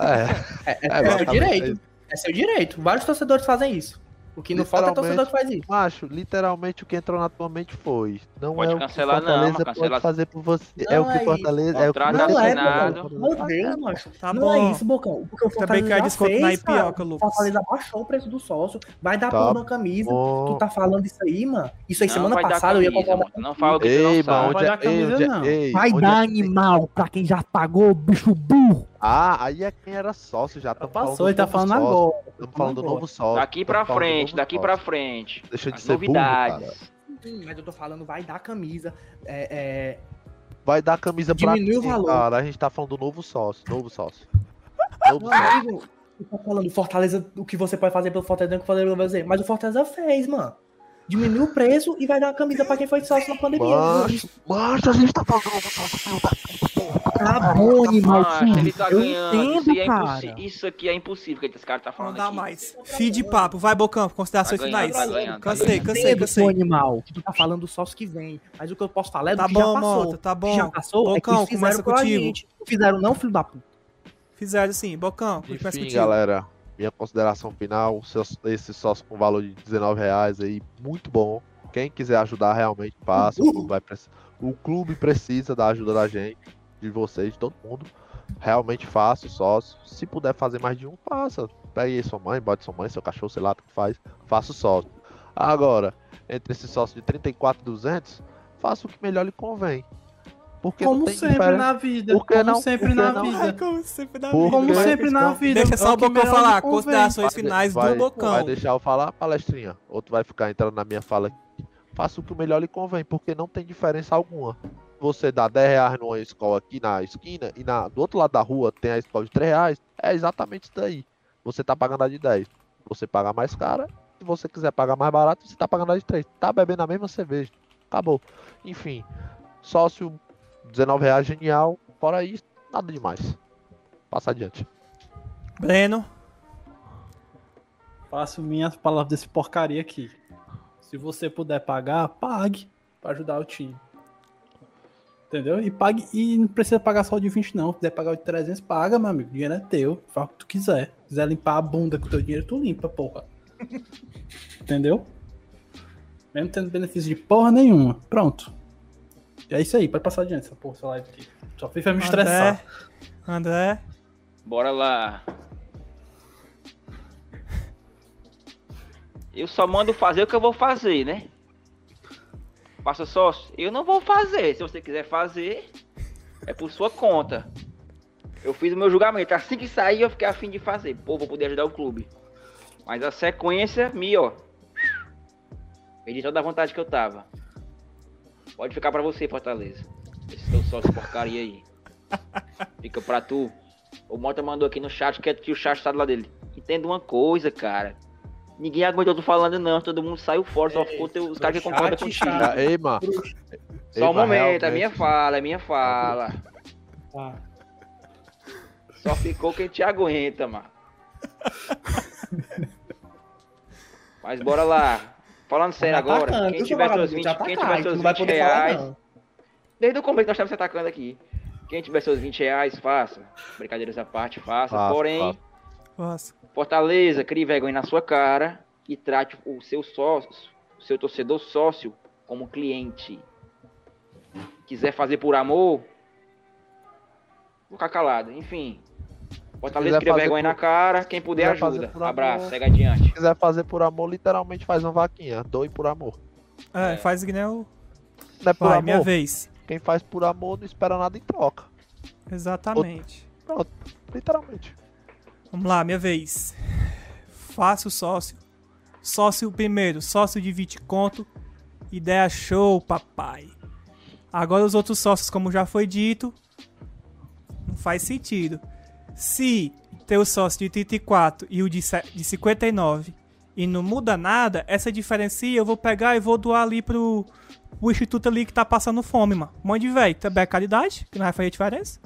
é. É, é, É, é seu direito. É seu direito. Vários torcedores fazem isso. O que não falta é torcedor que faz isso. Macho, literalmente o que entrou na tua mente foi. Não Pode é o que cancelar, o não, Fortaleza cancela- pode fazer por você. é o Não que é o Fortaleza. É o que Não é. Bocão. Meu Deus, macho. Tá não bom. é isso, Bocão. Porque o Também Fortaleza quer já desconto fez, na. Ipioca, O Lucas. Fortaleza baixou o preço do sócio. Vai dar Tá porra na camisa. bom. Tu tá falando isso aí, mano? Isso aí, Não semana passada eu ia camisa, comprar. Não fala o que Ei, não sabe. vai é, dar camisa, é- não. Vai dar é- animal pra quem já pagou, bicho burro. Ah, aí é quem era sócio já. Já Tamo passou, ele tá do falando novo sócio. agora. Estamos falando do novo sócio. Daqui pra Tamo frente, daqui sócio. pra frente. Deixa de As ser burro, cara. novidades. Sim, mas eu tô falando, vai dar camisa. É, é, Vai dar camisa pra Diminui o valor. cara? A gente tá falando do novo sócio. Novo sócio. Novo sócio. amigo, tu tá falando Fortaleza, o que você pode fazer pelo Fortaleza, não que o Fortaleza vai fazer. Mas o Fortaleza fez, mano. Diminui o preço e vai dar uma camisa pra quem foi sócio na pandemia. Macho, macho, a gente tá falando do novo sócio, filho da puta, porra. Tá bom, animal ele tá Eu ganhando. Isso, entendo, é cara. isso aqui é impossível que esse cara tá Não falando dá aqui. mais. Fim de papo. Vai, Bocão. Considerações Tá finais. tá ganhando, tá Cansei, cansei, cansei. seu animal. Tu tá falando do sócio que vem. Mas o que eu posso falar é do Tá que já bom, passou. Mota, tá O que já bom. passou é que Bocão, eles fizeram começa contigo. gente. Não fizeram não, filho da puta. Fizeram sim. Bocão, começa Enfim, contigo. galera, minha consideração final, esse sócio com valor de 19 reais aí, muito bom. Quem quiser ajudar realmente, faça. O clube, vai o clube precisa da ajuda da gente, de vocês, de todo mundo. Realmente faça o sócio. Se puder fazer mais de um, faça. Pegue aí sua mãe, bote sua mãe, seu cachorro, sei lá, o que faz. Faça o sócio. Agora, entre esse sócio de 34,200, faça o que melhor lhe convém. Porque não Como tem sempre diferença. na vida. Por que Como não? sempre na vida. como sempre na vida. Como sempre na vida. Deixa é só o Bocão falar. Considerações finais vai- do Bocão. Vai deixar eu falar, palestrinha? Ou tu vai ficar entrando na minha fala aqui? Faça o que o melhor lhe convém, porque não tem diferença alguma. Você dá 10 reais numa escola aqui na esquina e na, do outro lado da rua tem a escola de 3 reais, é exatamente isso daí. Você tá pagando a de 10. Você paga mais cara, se você quiser pagar mais barato, você tá pagando a de 3. Tá bebendo a mesma cerveja. Acabou. Enfim, sócio 19 reais, genial. Fora isso, nada demais. Passa adiante. Breno. Faço minhas palavras desse porcaria aqui. Se você puder pagar, pague pra ajudar o time. Entendeu? E pague e não precisa pagar só o de 20 não. Se quiser pagar o de 300, paga, meu amigo. O dinheiro é teu. Faz o que tu quiser. Se quiser limpar a bunda com o teu dinheiro, tu limpa, porra. Entendeu? Mesmo tendo benefício de porra nenhuma. Pronto. É isso aí, pode passar adiante essa porra, essa live aqui. Só fiz pra me estressar. André. André. Bora lá. Eu só mando fazer o que eu vou fazer, né? Passa sócio? Eu não vou fazer. Se você quiser fazer, é por sua conta. Eu fiz o meu julgamento. Assim que sair, eu fiquei afim de fazer. Pô, vou poder ajudar o clube. Mas a sequência, me, ó. Perdi toda a vontade que eu tava. Pode ficar pra você, Fortaleza. Esse teu sócio porcaria aí. Fica pra tu. O Mota mandou aqui no chat que, que o chat tá do lado dele. Entenda uma coisa, cara. Ninguém aguentou tu falando, não. Todo mundo saiu fora, só ficou teu, os caras que concordam contigo. Ah, Ei, mano. Só um momento, é minha fala, é minha fala. Tá. Só ficou quem te aguenta, mano. Mas bora lá. Falando sério Tá agora, atacando, quem tiver seu seus vagabundo? 20, Te quem atacar, tiver seus não vai 20 poder falar, reais, desde o começo que nós estamos se atacando aqui. Quem tiver seus 20 reais, faça. Brincadeiras à parte, faça. Faça, Porém, faça. Fortaleza, crie vergonha na sua cara e trate o seu sócio, o seu torcedor sócio como cliente. Quiser fazer por amor, vou ficar calado. Enfim, Fortaleza cria vergonha por- na cara, quem puder fazer ajuda. por amor- Abraço, segue adiante. Se quiser fazer por amor, literalmente faz uma vaquinha. Doe por amor. É, É. faz que nem o. Não é por Vai, amor. minha vez. Quem faz por amor não espera nada em troca. Exatamente. Literalmente. Vamos lá, minha vez. Faça o sócio. Sócio primeiro, sócio de 20 conto. Ideia show, papai. Agora os outros sócios, como já foi dito, não faz sentido. Se ter o sócio de 34 e o de se- de 59 e não muda nada, essa diferença eu vou pegar e vou doar ali pro, pro instituto ali que tá passando fome, mano. Monte de velho, também é caridade, que não vai fazer diferença.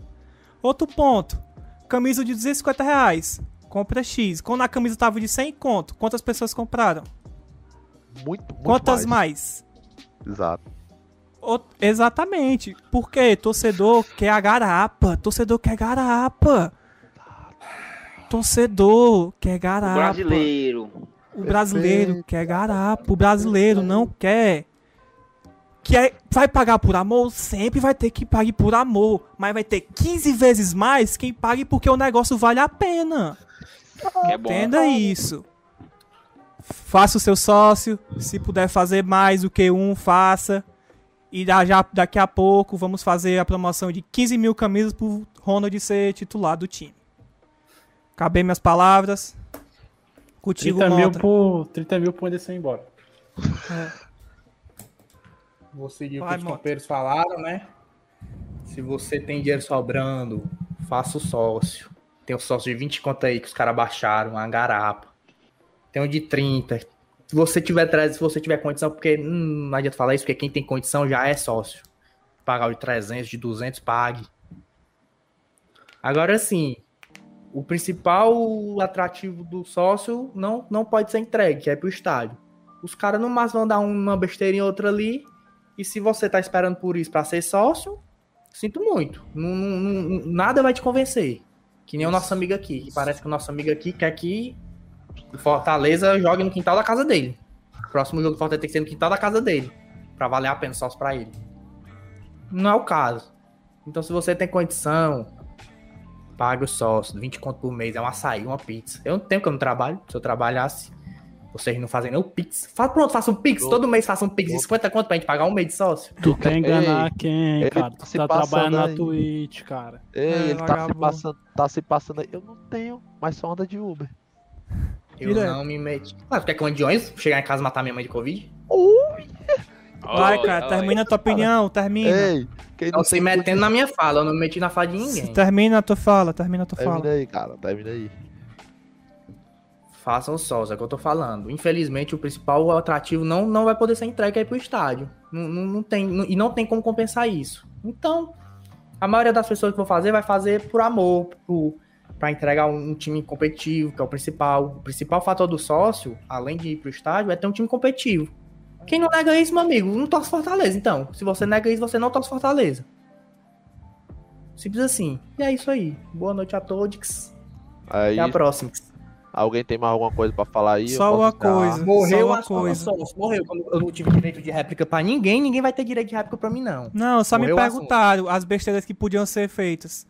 Outro ponto, camisa de 250 reais, compra X. Quando a camisa tava de 100 conto, quantas pessoas compraram? Muito, muito Quantas mais. mais? Exato. O- Exatamente. Porque torcedor quer a garapa. Torcedor quer garapa. Torcedor quer O garapa. brasileiro. O brasileiro quer garapo. O brasileiro não quer. Quer, vai pagar por amor? Sempre vai ter que pagar por amor. Mas vai ter 15 vezes mais quem pague porque o negócio vale a pena. Que é bom. Entenda isso. Faça o seu sócio. Se puder fazer mais do que um, faça. E da- já, daqui a pouco vamos fazer a promoção de 15 mil camisas pro Ronald ser titular do time. Acabei minhas palavras. Contigo, 30 mil, Mota. por, 30 mil pro Anderson ir embora. Vou seguir o que os companheiros falaram, né? Se você tem dinheiro sobrando, faça o sócio. Tem o sócio de 20 conta aí que os caras baixaram, uma garapa. Tem um de 30. Se você tiver 13, se você tiver condição, porque hum, não adianta falar isso, porque quem tem condição já é sócio. Pagar o de 300, de 200, pague. Agora sim, o principal atrativo do sócio não, não pode ser entregue, que é pro estádio. Os caras no máximo vão dar uma besteirinha outra ali. E se você tá esperando por isso pra ser sócio, sinto muito. Não- não- nada vai te convencer. Que nem o nosso amigo aqui. Que parece que o nosso amigo aqui quer que o Fortaleza jogue no quintal da casa dele. O próximo jogo do Fortaleza tem que ser no quintal da casa dele. Pra valer a pena sócio pra ele. Não é o caso. Então se você tem condição, pague o sócio. 20 conto por mês. É um açaí, uma pizza. Eu não tenho que eu não trabalho. Se eu trabalhasse, vocês não fazem nem o Pix. Fa- Pronto, faça um Pix. Todo mês faça um Pix de 50 conto pra gente pagar um mês de sócio. Tu quer enganar Ei, quem, cara? tá Tu se tá passando trabalhando na aí. Twitch, cara. Ei, É, ele tá se passando, tá se passando aí. Eu não tenho, mas só anda de Uber. Eu Direto. não me meti. Mas quer que eu ande de ônibus? Chegar em casa e matar minha mãe de Covid? Vai, Olha, cara, termina a tua opinião, termina. Ei, quem Não se metendo na minha fala, eu não me meti na fala de ninguém. Termina a tua fala, termina a tua Termina fala. aí, cara, termina aí. Façam sós, é o que eu tô falando. Infelizmente, o principal atrativo não, não vai poder ser entregue aí pro estádio. Não, não, não tem, não- e não tem como compensar isso. Então, a maioria das pessoas que vão fazer, vai fazer por amor, por, pra entregar um, um time competitivo, que é o principal. O principal fator do sócio, além de ir pro estádio, é ter um time competitivo. Quem não nega isso, meu amigo, não torce Fortaleza. Então, se você nega isso, você não torce Fortaleza. Simples assim. E é isso aí. Boa noite a todos. Aí, Até a próxima. alguém tem mais alguma coisa pra falar aí? Só uma encerrar. coisa. Morreu só uma coisa. coisa. Morreu. Quando eu não tive direito de réplica pra ninguém, ninguém vai ter direito de réplica pra mim, não. Não, só me Morreu assunto. perguntaram as besteiras que podiam ser feitas.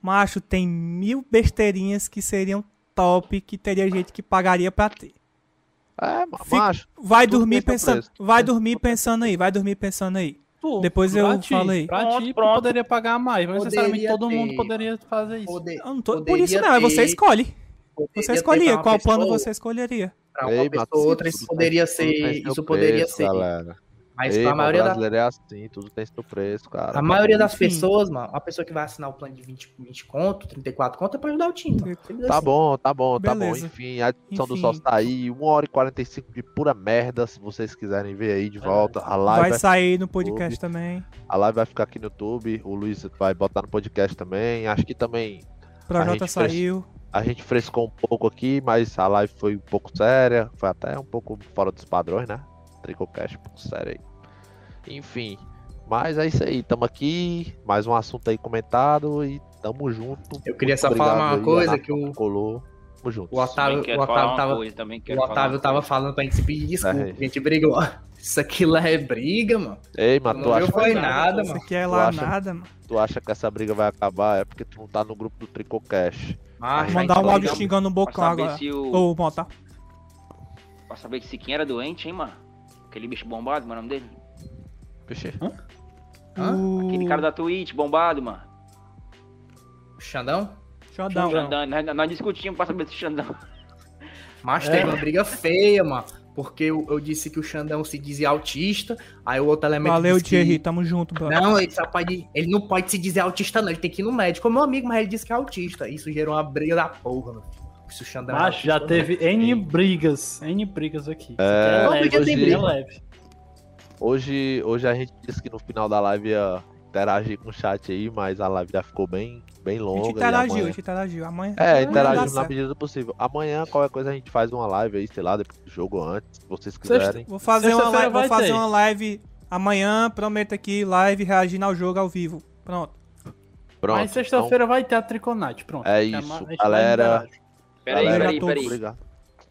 Macho, tem mil besteirinhas que seriam top, que teria gente que pagaria pra ter. É, macho. Vai Tudo dormir pensando, preço. vai dormir pensando aí, vai dormir pensando aí. Pô, Depois pra eu ti, falei. Pra Pronto, ti, pronto. poderia pagar mais, mas Poderia necessariamente todo mundo ter. poderia fazer isso. Poder, Eu não tô, por Poderia isso não, é você ter- escolhe. poderia Você escolheria pra uma qual plano pessoa- você escolheria. Pra uma Ei, pessoa outra, isso poderia tudo tem ser. seu Isso poderia ser. Mas Ei, pra mano, maioria, da, brasileiro é assim, tudo tem seu preço, cara. a maioria das pessoas, mano, a pessoa que vai assinar o plano de 20, 20 conto, 34 conto, é pra ajudar o time. mano. Tá assim. bom, tá bom, tá bom. Beleza. Enfim, a edição do Enfim. sócio tá aí. 1 hora e 45 de pura merda. Se vocês quiserem ver aí de volta. A live Vai vai, sair no podcast também. a live vai ficar aqui no YouTube. O Luiz vai botar no podcast também. Acho que também O fez- saiu. a gente frescou um pouco aqui, mas a live foi um pouco séria. Foi até um pouco fora dos padrões, né? Tricocast sério aí. Enfim. Mas é isso aí, tamo aqui, mais um assunto aí comentado e tamo junto. Eu queria Muito só falar uma aí, coisa, Renato que o- colou. Tamo junto. O Otávio, o Otávio tava, coisa, também o Otávio tava falando pra gente se pedir desculpa. É. A gente brigou. Isso aqui lá é briga, mano. Ei, mas Não tu viu acha, foi que, nada, Isso mano. aqui é Tu lá acha? nada, mano. tu acha que essa briga vai acabar? É porque tu não tá no grupo do Tricocast. Ah, mandar um áudio xingando. o bocão agora. se o. Ô, Mota. Pra saber se quem era doente, hein, mano? Aquele bicho bombado, mano, o nome dele? Vixe. Hã? Aquele cara da Twitch, bombado, mano. Xandão? Xandão. Xandão, nós, nós discutimos pra saber se Xandão. Mas É. teve uma briga feia, mano. Porque eu, eu disse que o Xandão se dizia autista, aí o outro elemento Valeu, disse que- Thierry. Tamo junto, bro. Não, ele só pode. Ele não pode se dizer autista, não. Ele tem que ir no médico. É meu amigo, mas ele disse que é autista. Isso gerou uma briga da porra, filho. Se o Xandão é já teve N brigas, N brigas aqui. É, aqui hoje é briga. leve. Hoje, hoje a gente disse que no final da live ia interagir com o chat aí, mas a live já ficou bem, bem A longa. gente e interagiu, a amanhã- gente interagiu. Amanhã. É, dá na medida do possível. Amanhã, qualquer coisa, a gente faz uma live aí, sei lá, depois do jogo ou antes, se vocês quiserem. Vou fazer uma live, vou fazer ter. uma live amanhã, prometo aqui, live reagindo ao jogo ao vivo. Pronto. Pronto. Mas sexta-feira vai ter a Triconite, pronto. É isso, a gente galera. Peraí, Galera, peraí, peraí. Obrigado.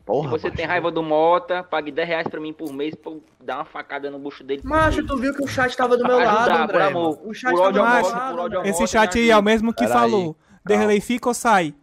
Porra, Se você macho. tem raiva do Mota, pague 10 reais pra mim por mês pra eu dar uma facada no bucho dele. Macho, tu viu que o chat tava do meu lado, ajudar, André. por amor. O chat Por tava ódio do ao meu Mota, lado. por ódio. Esse Mota, chat aí é o mesmo que Pera falou. Derlei fica ou sai?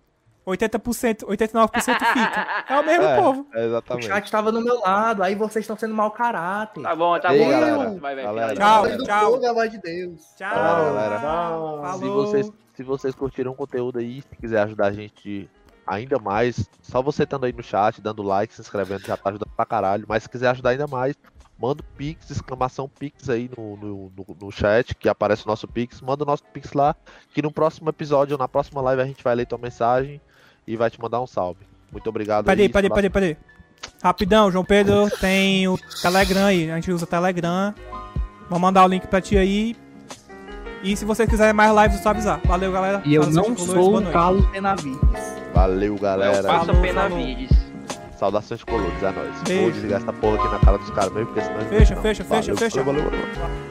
80%, 89% fica. É o mesmo É, povo. é, O exatamente. chat tava do meu lado, aí vocês estão sendo mau caráter. Tá bom, tá Ei, bom. galera, Vai, vai, galera. Tchau, do tchau. povo é de Deus. Tchau. galera. Falou. Se vocês, se vocês curtiram o conteúdo aí, se quiser ajudar a gente ainda mais, só você estando aí no chat, dando like, se inscrevendo, já tá ajudando pra caralho. Mas se quiser ajudar ainda mais, manda o Pix, exclamação Pix aí no, no, no, no chat, que aparece o nosso Pix. Manda o nosso Pix lá, que no próximo episódio ou na próxima live a gente vai ler tua mensagem e vai te mandar um salve. Muito obrigado. Peraí, aí, peraí, peraí, peraí. Rapidão, João Pedro tem o Telegram aí. A gente usa o Telegram. Vou mandar o link pra ti aí. E se vocês quiserem mais lives, é só avisar. Valeu, galera. E eu Fala, não sou o. Carlos Benavides. Valeu, Eu galera. passo Falou, pena falou. vides. Saudações colores, é nóis. Beijo. Vou desligar essa porra aqui na cara dos caras mesmo, porque senão. Fecha, não. fecha, fecha, Valeu, fecha. valeu, valeu, valeu.